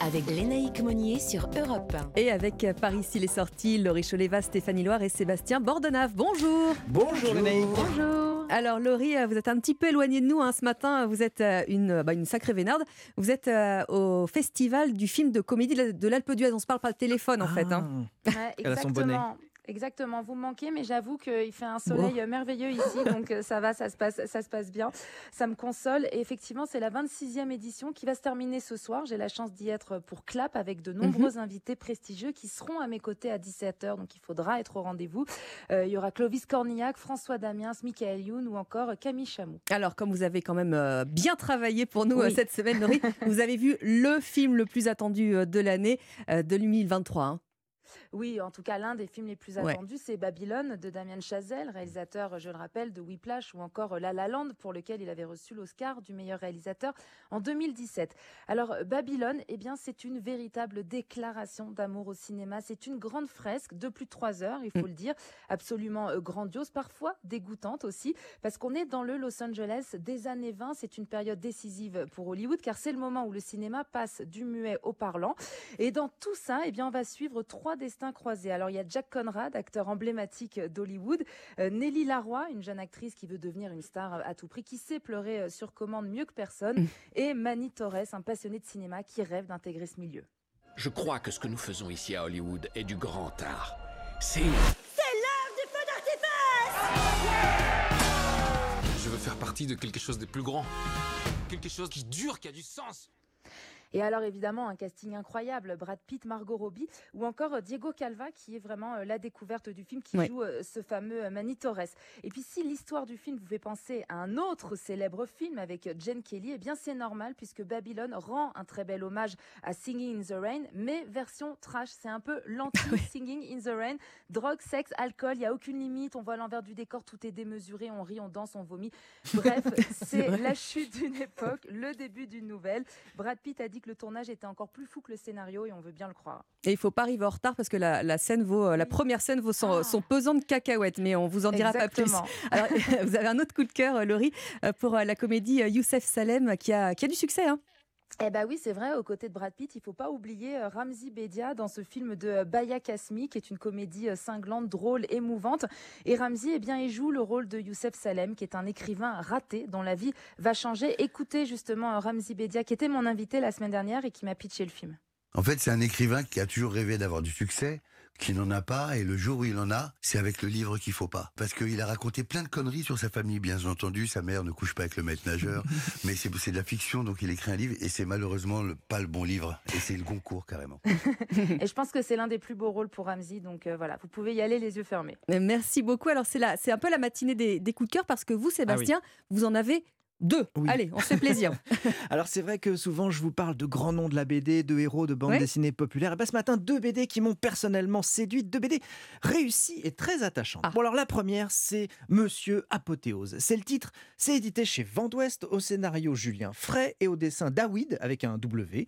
Avec Lénaïque Monnier sur Europe 1. Et avec euh, par ici les sorties, Laurie Choleva, Stéphanie Loire et Sébastien Bordenave. Bonjour. Bonjour, Lénaïque. Bonjour. Alors Laurie, euh, vous êtes un petit peu éloignée de nous hein, ce matin. Vous êtes euh, une, euh, bah, une sacrée vénarde. Vous êtes euh, au festival du film de comédie de la- de l'Alpe d'Huez. On se parle par téléphone en fait. hein. Ouais, Elle a son bonnet. exactement. Exactement, vous me manquez, mais j'avoue qu'il fait un soleil merveilleux ici, donc euh, ça va, ça se, passe, ça se passe bien. Ça me console. Et effectivement, c'est la 26e édition qui va se terminer ce soir. J'ai la chance d'y être pour Clap avec de nombreux invités prestigieux qui seront à mes côtés à 17h, donc il faudra être au rendez-vous. Euh, il y aura Clovis Cornillac, François Damiens, Michael Youn ou encore Camille Chamou. Alors, comme vous avez quand même euh, bien travaillé pour nous Oui. euh, cette semaine, Laurie, vous avez vu le film le plus attendu de l'année de 2023. hein. Oui, en tout cas, l'un des films les plus Ouais. attendus, c'est Babylone de Damien Chazelle, réalisateur, je le rappelle, de Whiplash ou encore La La Land, pour lequel il avait reçu l'Oscar du meilleur réalisateur en 2017. Alors, Babylone, eh bien, c'est une véritable déclaration d'amour au cinéma. C'est une grande fresque de plus de trois heures, il faut le dire, absolument euh, grandiose, parfois dégoûtante aussi, parce qu'on est dans le Los Angeles des années 20. C'est une période décisive pour Hollywood, car c'est le moment où le cinéma passe du muet au parlant. Et dans tout ça, eh bien, on va suivre trois destins croisés. Alors, il y a Jack Conrad, acteur emblématique d'Hollywood, euh, Nelly Laroy, une jeune actrice qui veut devenir une star à tout prix, qui sait pleurer euh, sur commande mieux que personne, et Manny Torres, un passionné de cinéma qui rêve d'intégrer ce milieu. Je crois que ce que nous faisons ici à Hollywood est du grand art. C'est... C'est l'heure du feu d'artifice Je veux faire partie de quelque chose de plus grand. Quelque chose qui dure, qui a du sens. Et alors évidemment un casting incroyable, Brad Pitt, Margot Robbie ou encore euh, Diego Calva qui est vraiment euh, la découverte du film qui Ouais. joue euh, ce fameux Manny Torres. Et puis si l'histoire du film vous fait penser à un autre célèbre film avec Jen Kelly, eh bien c'est normal puisque Babylone rend un très bel hommage à Singing in the Rain, mais version trash, c'est un peu l'anti-Singing in the Rain. Drogue, sexe, alcool, il y a aucune limite, on voit l'envers du décor, tout est démesuré, on rit, on danse, on vomit. Bref, c'est la chute d'une époque, le début d'une nouvelle. Brad Pitt a dit que le tournage était encore plus fou que le scénario et on veut bien le croire. Et il faut pas arriver en retard parce que la, la scène vaut, euh, la première scène vaut son, son pesant de cacahuètes, mais on vous en dira Exactement. pas plus. Alors, vous avez un autre coup de cœur, euh, Laurie, euh, pour la comédie Youssef Salem qui a, qui a du succès. hein. Eh ben oui, c'est vrai, aux côtés de Brad Pitt, il faut pas oublier euh, Ramzi Bedia dans ce film de euh, Baya Kasmi, qui est une comédie euh, cinglante, drôle, émouvante. Et Ramzi, eh bien, il joue le rôle de Youssef Salem, qui est un écrivain raté dont la vie va changer. Écoutez justement Ramzi Bedia, qui était mon invité la semaine dernière et qui m'a pitché le film. En fait, c'est un écrivain qui a toujours rêvé d'avoir du succès, qui n'en a pas, et le jour où il en a, c'est avec le livre qu'il faut pas. Parce qu'il a raconté plein de conneries sur sa famille, bien entendu. Sa mère ne couche pas avec le maître nageur, mais c'est de la fiction, donc il écrit un livre, et c'est malheureusement le- pas le bon livre. Et c'est le Goncourt, carrément. et je pense que c'est l'un des plus beaux rôles pour Ramzi, donc euh, voilà, vous pouvez y aller les yeux fermés. Merci beaucoup. Alors c'est là, c'est un peu la matinée des, des coups de cœur parce que vous, Sébastien, vous en avez deux. Allez, on se fait plaisir. Alors c'est vrai que souvent je vous parle de grands noms de la BD, de héros de bande Ouais. dessinée populaire. Et ben ce matin, deux BD qui m'ont personnellement séduite, deux BD réussies et très attachantes. Bon alors la première, c'est Monsieur Apothéose. C'est le titre, c'est édité chez Vent d'Ouest au scénario Julien Fray et au dessin Dawid avec un W.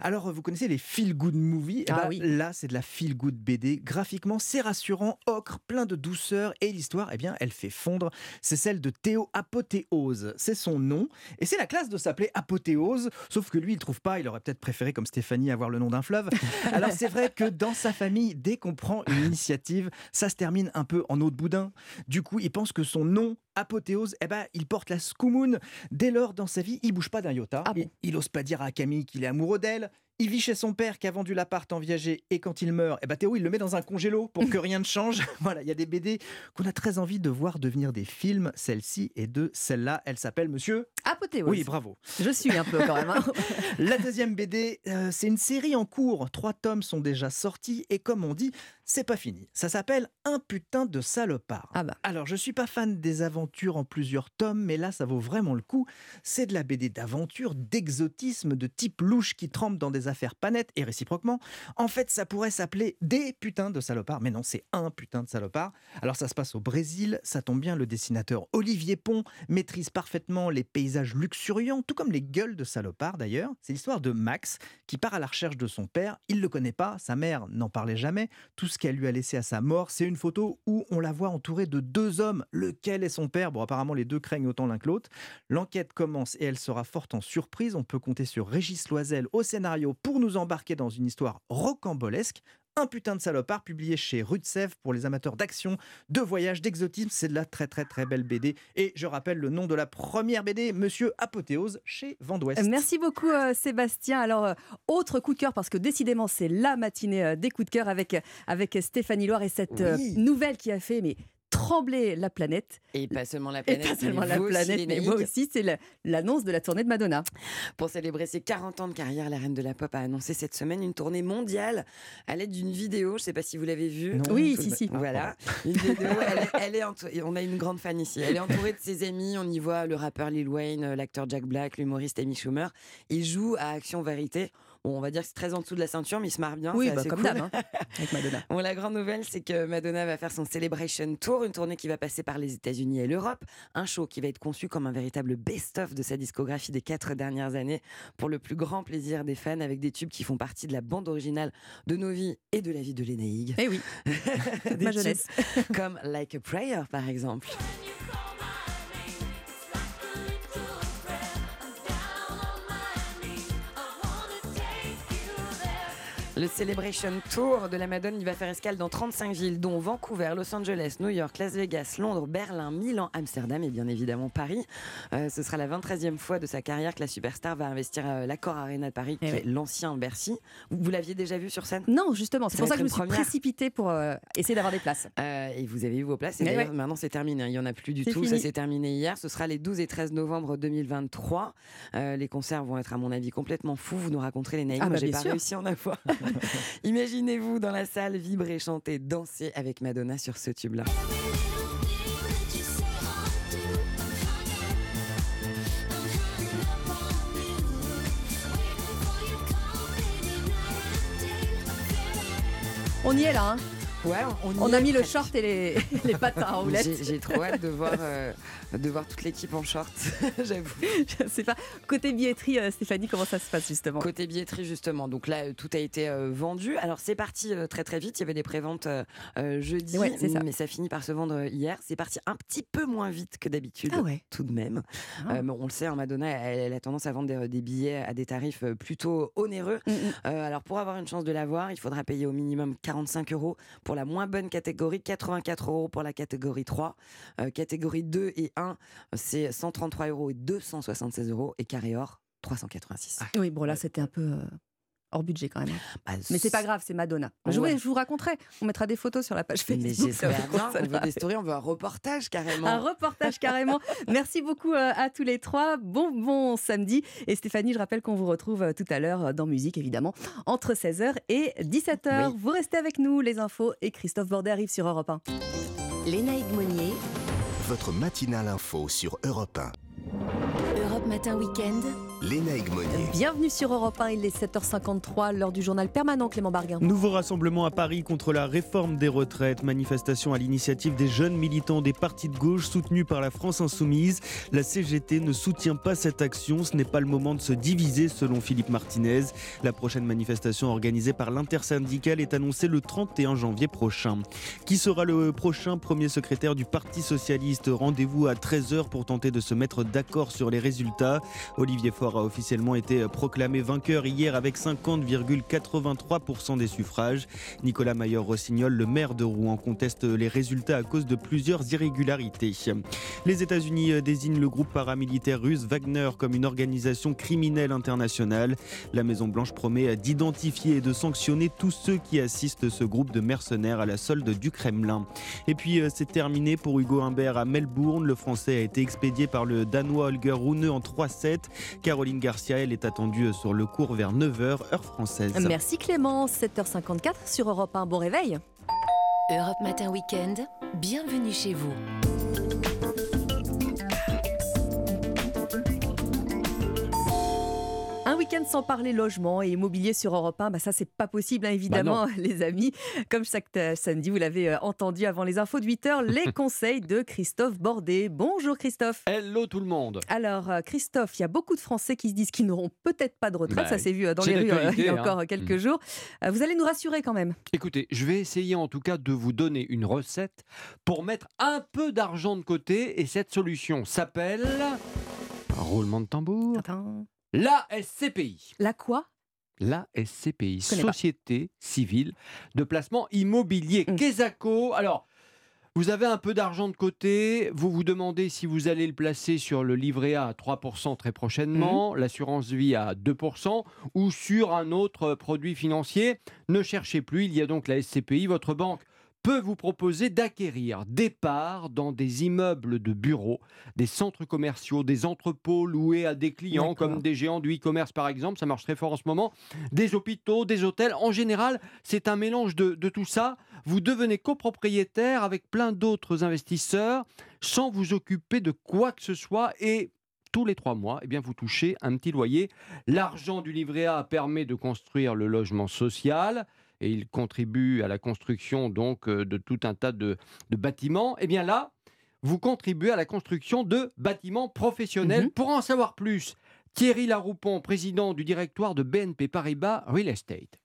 Alors vous connaissez les feel good movies? Eh Ah ben, oui. Là c'est de la feel good BD. Graphiquement c'est rassurant, ocre, plein de douceur et l'histoire, eh bien elle fait fondre. C'est celle de Théo Apothéose. C'est son nom et c'est la classe de s'appeler Apothéose. Sauf que lui il trouve pas, il aurait peut-être préféré comme Stéphanie avoir le nom d'un fleuve. Alors c'est vrai que dans sa famille, dès qu'on prend une initiative, ça se termine un peu en eau de boudin. Du coup il pense que son nom Apothéose, eh ben, il porte la scoumoune. Dès lors, dans sa vie, il bouge pas d'un iota. il, il ose pas dire à Camille qu'il est amoureux d'elle. Il vit chez son père qui a vendu l'appart en viager et quand il meurt, eh ben Théo, il le met dans un congélo pour que rien ne change. Voilà, il y a des BD qu'on a très envie de voir devenir des films. Celle-ci et de celle-là, elle s'appelle Monsieur Apothéose. Oui, bravo. Je suis un peu quand même. hein. La deuxième BD, euh, c'est une série en cours. Trois tomes sont déjà sortis et comme on dit, c'est pas fini. Ça s'appelle Un putain de salopard. Ah bah. Alors, je suis pas fan des aventures en plusieurs tomes, mais là, ça vaut vraiment le coup. C'est de la BD d'aventure, d'exotisme, de type louche qui trempe dans des affaires pas nettes et réciproquement. En fait, ça pourrait s'appeler Des putains de salopards, mais non, c'est Un putain de salopard. Alors, ça se passe au Brésil. Ça tombe bien, le dessinateur Olivier Pont maîtrise parfaitement les paysages luxuriants, tout comme les gueules de salopards d'ailleurs. C'est l'histoire de Max qui part à la recherche de son père. Il le connaît pas, sa mère n'en parlait jamais. Tout ce qu'elle lui a laissé à sa mort, c'est une photo où on la voit entourée de deux hommes. Lequel est son père? Bon, apparemment, les deux craignent autant l'un que l'autre. L'enquête commence et elle sera forte en surprise. On peut compter sur Régis Loisel au scénario pour nous embarquer dans une histoire rocambolesque. Un putain de salopard publié chez Sèvres pour les amateurs d'action, de voyage, d'exotisme. C'est de la très très très belle BD. Et je rappelle le nom de la première BD, Monsieur Apothéose, chez Vent d'Ouest. Merci beaucoup euh, Sébastien. Alors, euh, autre coup de cœur, parce que décidément c'est la matinée euh, des coups de cœur avec, avec Stéphanie Loire et cette euh, Oui. nouvelle qui a fait mais, trembler la planète. Et pas seulement la Et planète, pas seulement mais la vous aussi, planète, mais moi aussi, c'est la- l'annonce de la tournée de Madonna. Pour célébrer ses 40 ans de carrière, la reine de la pop a annoncé cette semaine une tournée mondiale à l'aide d'une vidéo. Je ne sais pas si vous l'avez vue. Non. Oui, si, si. Voilà. Une vidéo. Elle, est- elle on a une grande fan ici. Elle est entourée de ses amis. On y voit le rappeur Lil Wayne, euh, l'acteur Jack Black, l'humoriste Amy Schumer. Il joue à Action Vérité. Bon, on va dire que c'est très en dessous de la ceinture, mais il se marre bien. Oui, bah, comme cool. d'hab, hein, avec Madonna. Bon, la grande nouvelle, c'est que Madonna va faire son Celebration Tour, une tournée qui va passer par les États-Unis et l'Europe. Un show qui va être conçu comme un véritable best-of de sa discographie des quatre dernières années, pour le plus grand plaisir des fans, avec des tubes qui font partie de la bande originale de nos vies et de la vie de Lénaïg. Eh oui, ma jeunesse. comme Like a Prayer, par exemple. Le Celebration Tour de la Madone, il va faire escale dans 35 villes, dont Vancouver, Los Angeles, New York, Las Vegas, Londres, Berlin, Milan, Amsterdam et bien évidemment Paris. Euh, ce sera la 23e fois de sa carrière que la superstar va investir à l'Accor Arena de Paris, qui Eh est l'ancien Bercy. Vous, vous l'aviez déjà vu sur scène? Non, justement, c'est Ça pour ça que je me suis première. précipitée pour euh, essayer d'avoir des places. Euh, et vous avez eu vos places. Et ouais. maintenant, c'est terminé. hein. Il n'y en a plus du tout. Ça fini. s'est terminé hier. Ce sera les 12 et 13 novembre 2023. Euh, les concerts vont être, à mon avis, complètement fous. Vous nous raconterez les naïfs. Ah bah, j'ai pas sûr. réussi à en avoir. Imaginez-vous dans la salle vibrer, chanter, danser avec Madonna sur ce tube-là. On y est là, hein Ouais, on, a mis le short et les, les patins à roulettes. J'ai trop hâte de voir, euh, de voir toute l'équipe en short, j'avoue. Je sais pas. Côté billetterie, euh, Stéphanie, comment ça se passe justement? Côté billetterie, justement. Donc là, euh, tout a été vendu. Alors, c'est parti très très vite. Il y avait des préventes jeudi, Ouais, c'est ça. mais ça finit par se vendre hier. C'est parti un petit peu moins vite que d'habitude, Ah ouais. tout de même. Euh, mais on le sait, hein, Madonna, elle, elle a tendance à vendre des, des billets à des tarifs plutôt onéreux. Mm, Euh, alors, pour avoir une chance de l'avoir, il faudra payer au minimum 45 euros pour la moins bonne catégorie, 84 euros pour la catégorie 3. Euh, catégorie 2 et 1, c'est 133 euros et 276 euros. Et carré or, 386. Oui, bon là, c'était un peu euh, hors budget quand même. Bah, Mais c'est pas grave, c'est Madonna. Je, Ouais. vous- je vous raconterai. On mettra des photos sur la page Facebook. Mais ça j'espère bien. On veut des stories, on veut un reportage carrément. Un reportage carrément. Merci beaucoup euh, à tous les trois. Bon, bon samedi. Et Stéphanie, je rappelle qu'on vous retrouve euh, tout à l'heure euh, dans musique, évidemment, entre 16h et 17h. Oui. Vous restez avec nous, les infos, et Christophe Bordet arrive sur Europe 1. Lénaïque Monnier, Votre matinale info sur Europe 1. Europe Matin Week-end. Lénaïque Monnier. Bienvenue sur Europe 1, il est 7h53, l'heure du journal permanent Clément Barguin. Nouveau rassemblement à Paris contre la réforme des retraites. Manifestation à l'initiative des jeunes militants des partis de gauche soutenus par la France Insoumise. La CGT ne soutient pas cette action. Ce n'est pas le moment de se diviser, selon Philippe Martinez. La prochaine manifestation organisée par l'intersyndicale est annoncée le 31 janvier prochain. Qui sera le prochain premier secrétaire du Parti Socialiste? Rendez-vous à 13h pour tenter de se mettre d'accord sur les résultats. Olivier Faure aura officiellement été proclamé vainqueur hier avec 50,83% des suffrages. Nicolas Maillot-Rossignol, le maire de Rouen, conteste les résultats à cause de plusieurs irrégularités. Les États-Unis désignent le groupe paramilitaire russe Wagner comme une organisation criminelle internationale. La Maison-Blanche promet d'identifier et de sanctionner tous ceux qui assistent ce groupe de mercenaires à la solde du Kremlin. Et puis euh, c'est terminé pour Hugo Humbert à Melbourne. Le Français a été expédié par le Danois Holger Rune en 3-7. Caroline Garcia, elle est attendue sur le cours vers 9h, heure française. Merci Clément, 7h54 sur Europe 1. Bon réveil. Europe Matin Weekend, bienvenue chez vous. Week-end sans parler logement et immobilier sur Europe 1, bah ça c'est pas possible hein, évidemment les amis. Comme chaque euh, samedi, vous l'avez euh, entendu avant les infos de 8h, les conseils de Christophe Bordet. Bonjour Christophe. Hello tout le monde. Alors euh, Christophe, il y a beaucoup de Français qui se disent qu'ils n'auront peut-être pas de retraite, Bah, ça s'est vu dans les rues il y a hein. encore quelques Mm. jours. Vous allez nous rassurer quand même. Écoutez, je vais essayer en tout cas de vous donner une recette pour mettre un peu d'argent de côté et cette solution s'appelle roulement de tambour. La SCPI. La quoi? La SCPI, pas. Société Civile de Placement Immobilier. Quesaco. Alors, vous avez un peu d'argent de côté, vous vous demandez si vous allez le placer sur le livret A à 3% très prochainement, l'assurance vie à 2% ou sur un autre produit financier. Ne cherchez plus, il y a donc la SCPI, votre banque peut vous proposer d'acquérir des parts dans des immeubles de bureaux, des centres commerciaux, des entrepôts loués à des clients comme des géants du e-commerce par exemple, ça marche très fort en ce moment, des hôpitaux, des hôtels. En général, c'est un mélange de, de tout ça. Vous devenez copropriétaire avec plein d'autres investisseurs sans vous occuper de quoi que ce soit et tous les trois mois, eh bien, vous touchez un petit loyer. L'argent du livret A permet de construire le logement social et il contribue à la construction donc euh, de tout un tas de, de bâtiments. Eh bien là, vous contribuez à la construction de bâtiments professionnels. Pour en savoir plus, Thierry Laroupon, président du directoire de BNP Paribas Real Estate.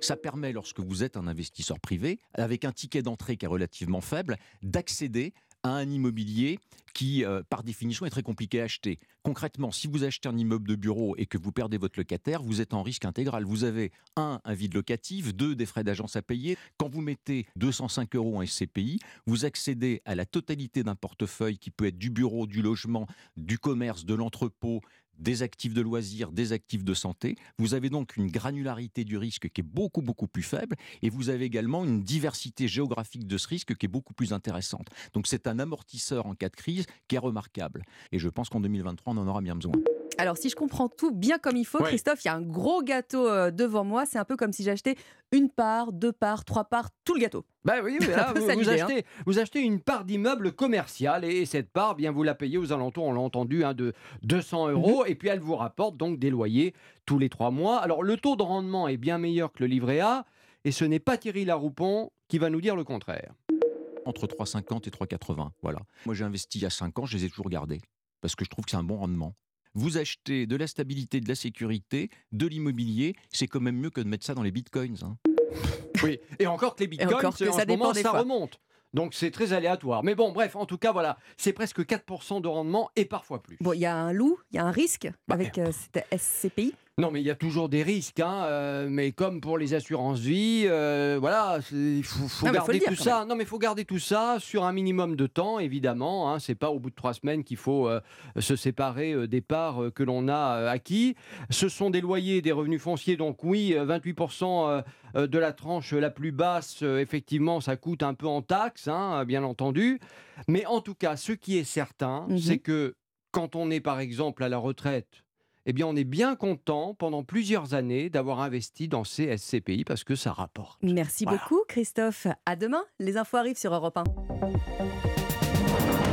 Ça permet, lorsque vous êtes un investisseur privé, avec un ticket d'entrée qui est relativement faible, d'accéder à un immobilier qui, euh, par définition, est très compliqué à acheter. Concrètement, si vous achetez un immeuble de bureau et que vous perdez votre locataire, vous êtes en risque intégral. Vous avez, un, un vide locatif, deux, des frais d'agence à payer. Quand vous mettez 205 euros en SCPI, vous accédez à la totalité d'un portefeuille qui peut être du bureau, du logement, du commerce, de l'entrepôt, des actifs de loisirs, des actifs de santé. Vous avez donc une granularité du risque qui est beaucoup, beaucoup plus faible et vous avez également une diversité géographique de ce risque qui est beaucoup plus intéressante. Donc c'est un amortisseur en cas de crise qui est remarquable. Et je pense qu'en 2023, on en aura bien besoin. Alors, si je comprends tout bien comme il faut, Ouais. Christophe, il y a un gros gâteau euh, devant moi. C'est un peu comme si j'achetais une part, deux parts, trois parts, tout le gâteau. Bah oui, mais là, vous, hein. achetez, vous achetez une part d'immeuble commercial et cette part, bien vous la payez aux alentours, on l'a entendu, hein, de 200 euros et puis elle vous rapporte donc des loyers tous les trois mois. Alors le taux de rendement est bien meilleur que le livret A et ce n'est pas Thierry Laroupon qui va nous dire le contraire. Entre 3,50 et 3,80. Voilà. Moi, j'ai investi il y a 5 ans, je les ai toujours gardés parce que je trouve que c'est un bon rendement. Vous achetez de la stabilité, de la sécurité, de l'immobilier, c'est quand même mieux que de mettre ça dans les bitcoins. hein. Oui, et encore que les bitcoins, encore que en ça ce dépend moment, ça remonte. Donc c'est très aléatoire. Mais bon, bref, en tout cas, voilà, c'est presque 4% de rendement et parfois plus. Bon, il y a un loup, il y a un risque Bah, avec euh, cette SCPI. Non, mais il y a toujours des risques, hein, euh, mais comme pour les assurances vie, euh, voilà, il faut, faut Non, mais faut garder tout ça. Non, mais il faut garder tout ça sur un minimum de temps, évidemment. Hein, c'est pas au bout de trois semaines qu'il faut euh, se séparer des parts que l'on a acquis. Ce sont des loyers, des revenus fonciers, donc oui, euh, 28% euh, euh, de la tranche la plus basse, effectivement, ça coûte un peu en taxes, hein, bien entendu. Mais en tout cas, ce qui est certain, Mhm. c'est que quand on est par exemple à la retraite, eh bien on est bien content pendant plusieurs années d'avoir investi dans ces SCPI parce que ça rapporte. Merci Voilà. beaucoup, Christophe. À demain. Les infos arrivent sur Europe 1.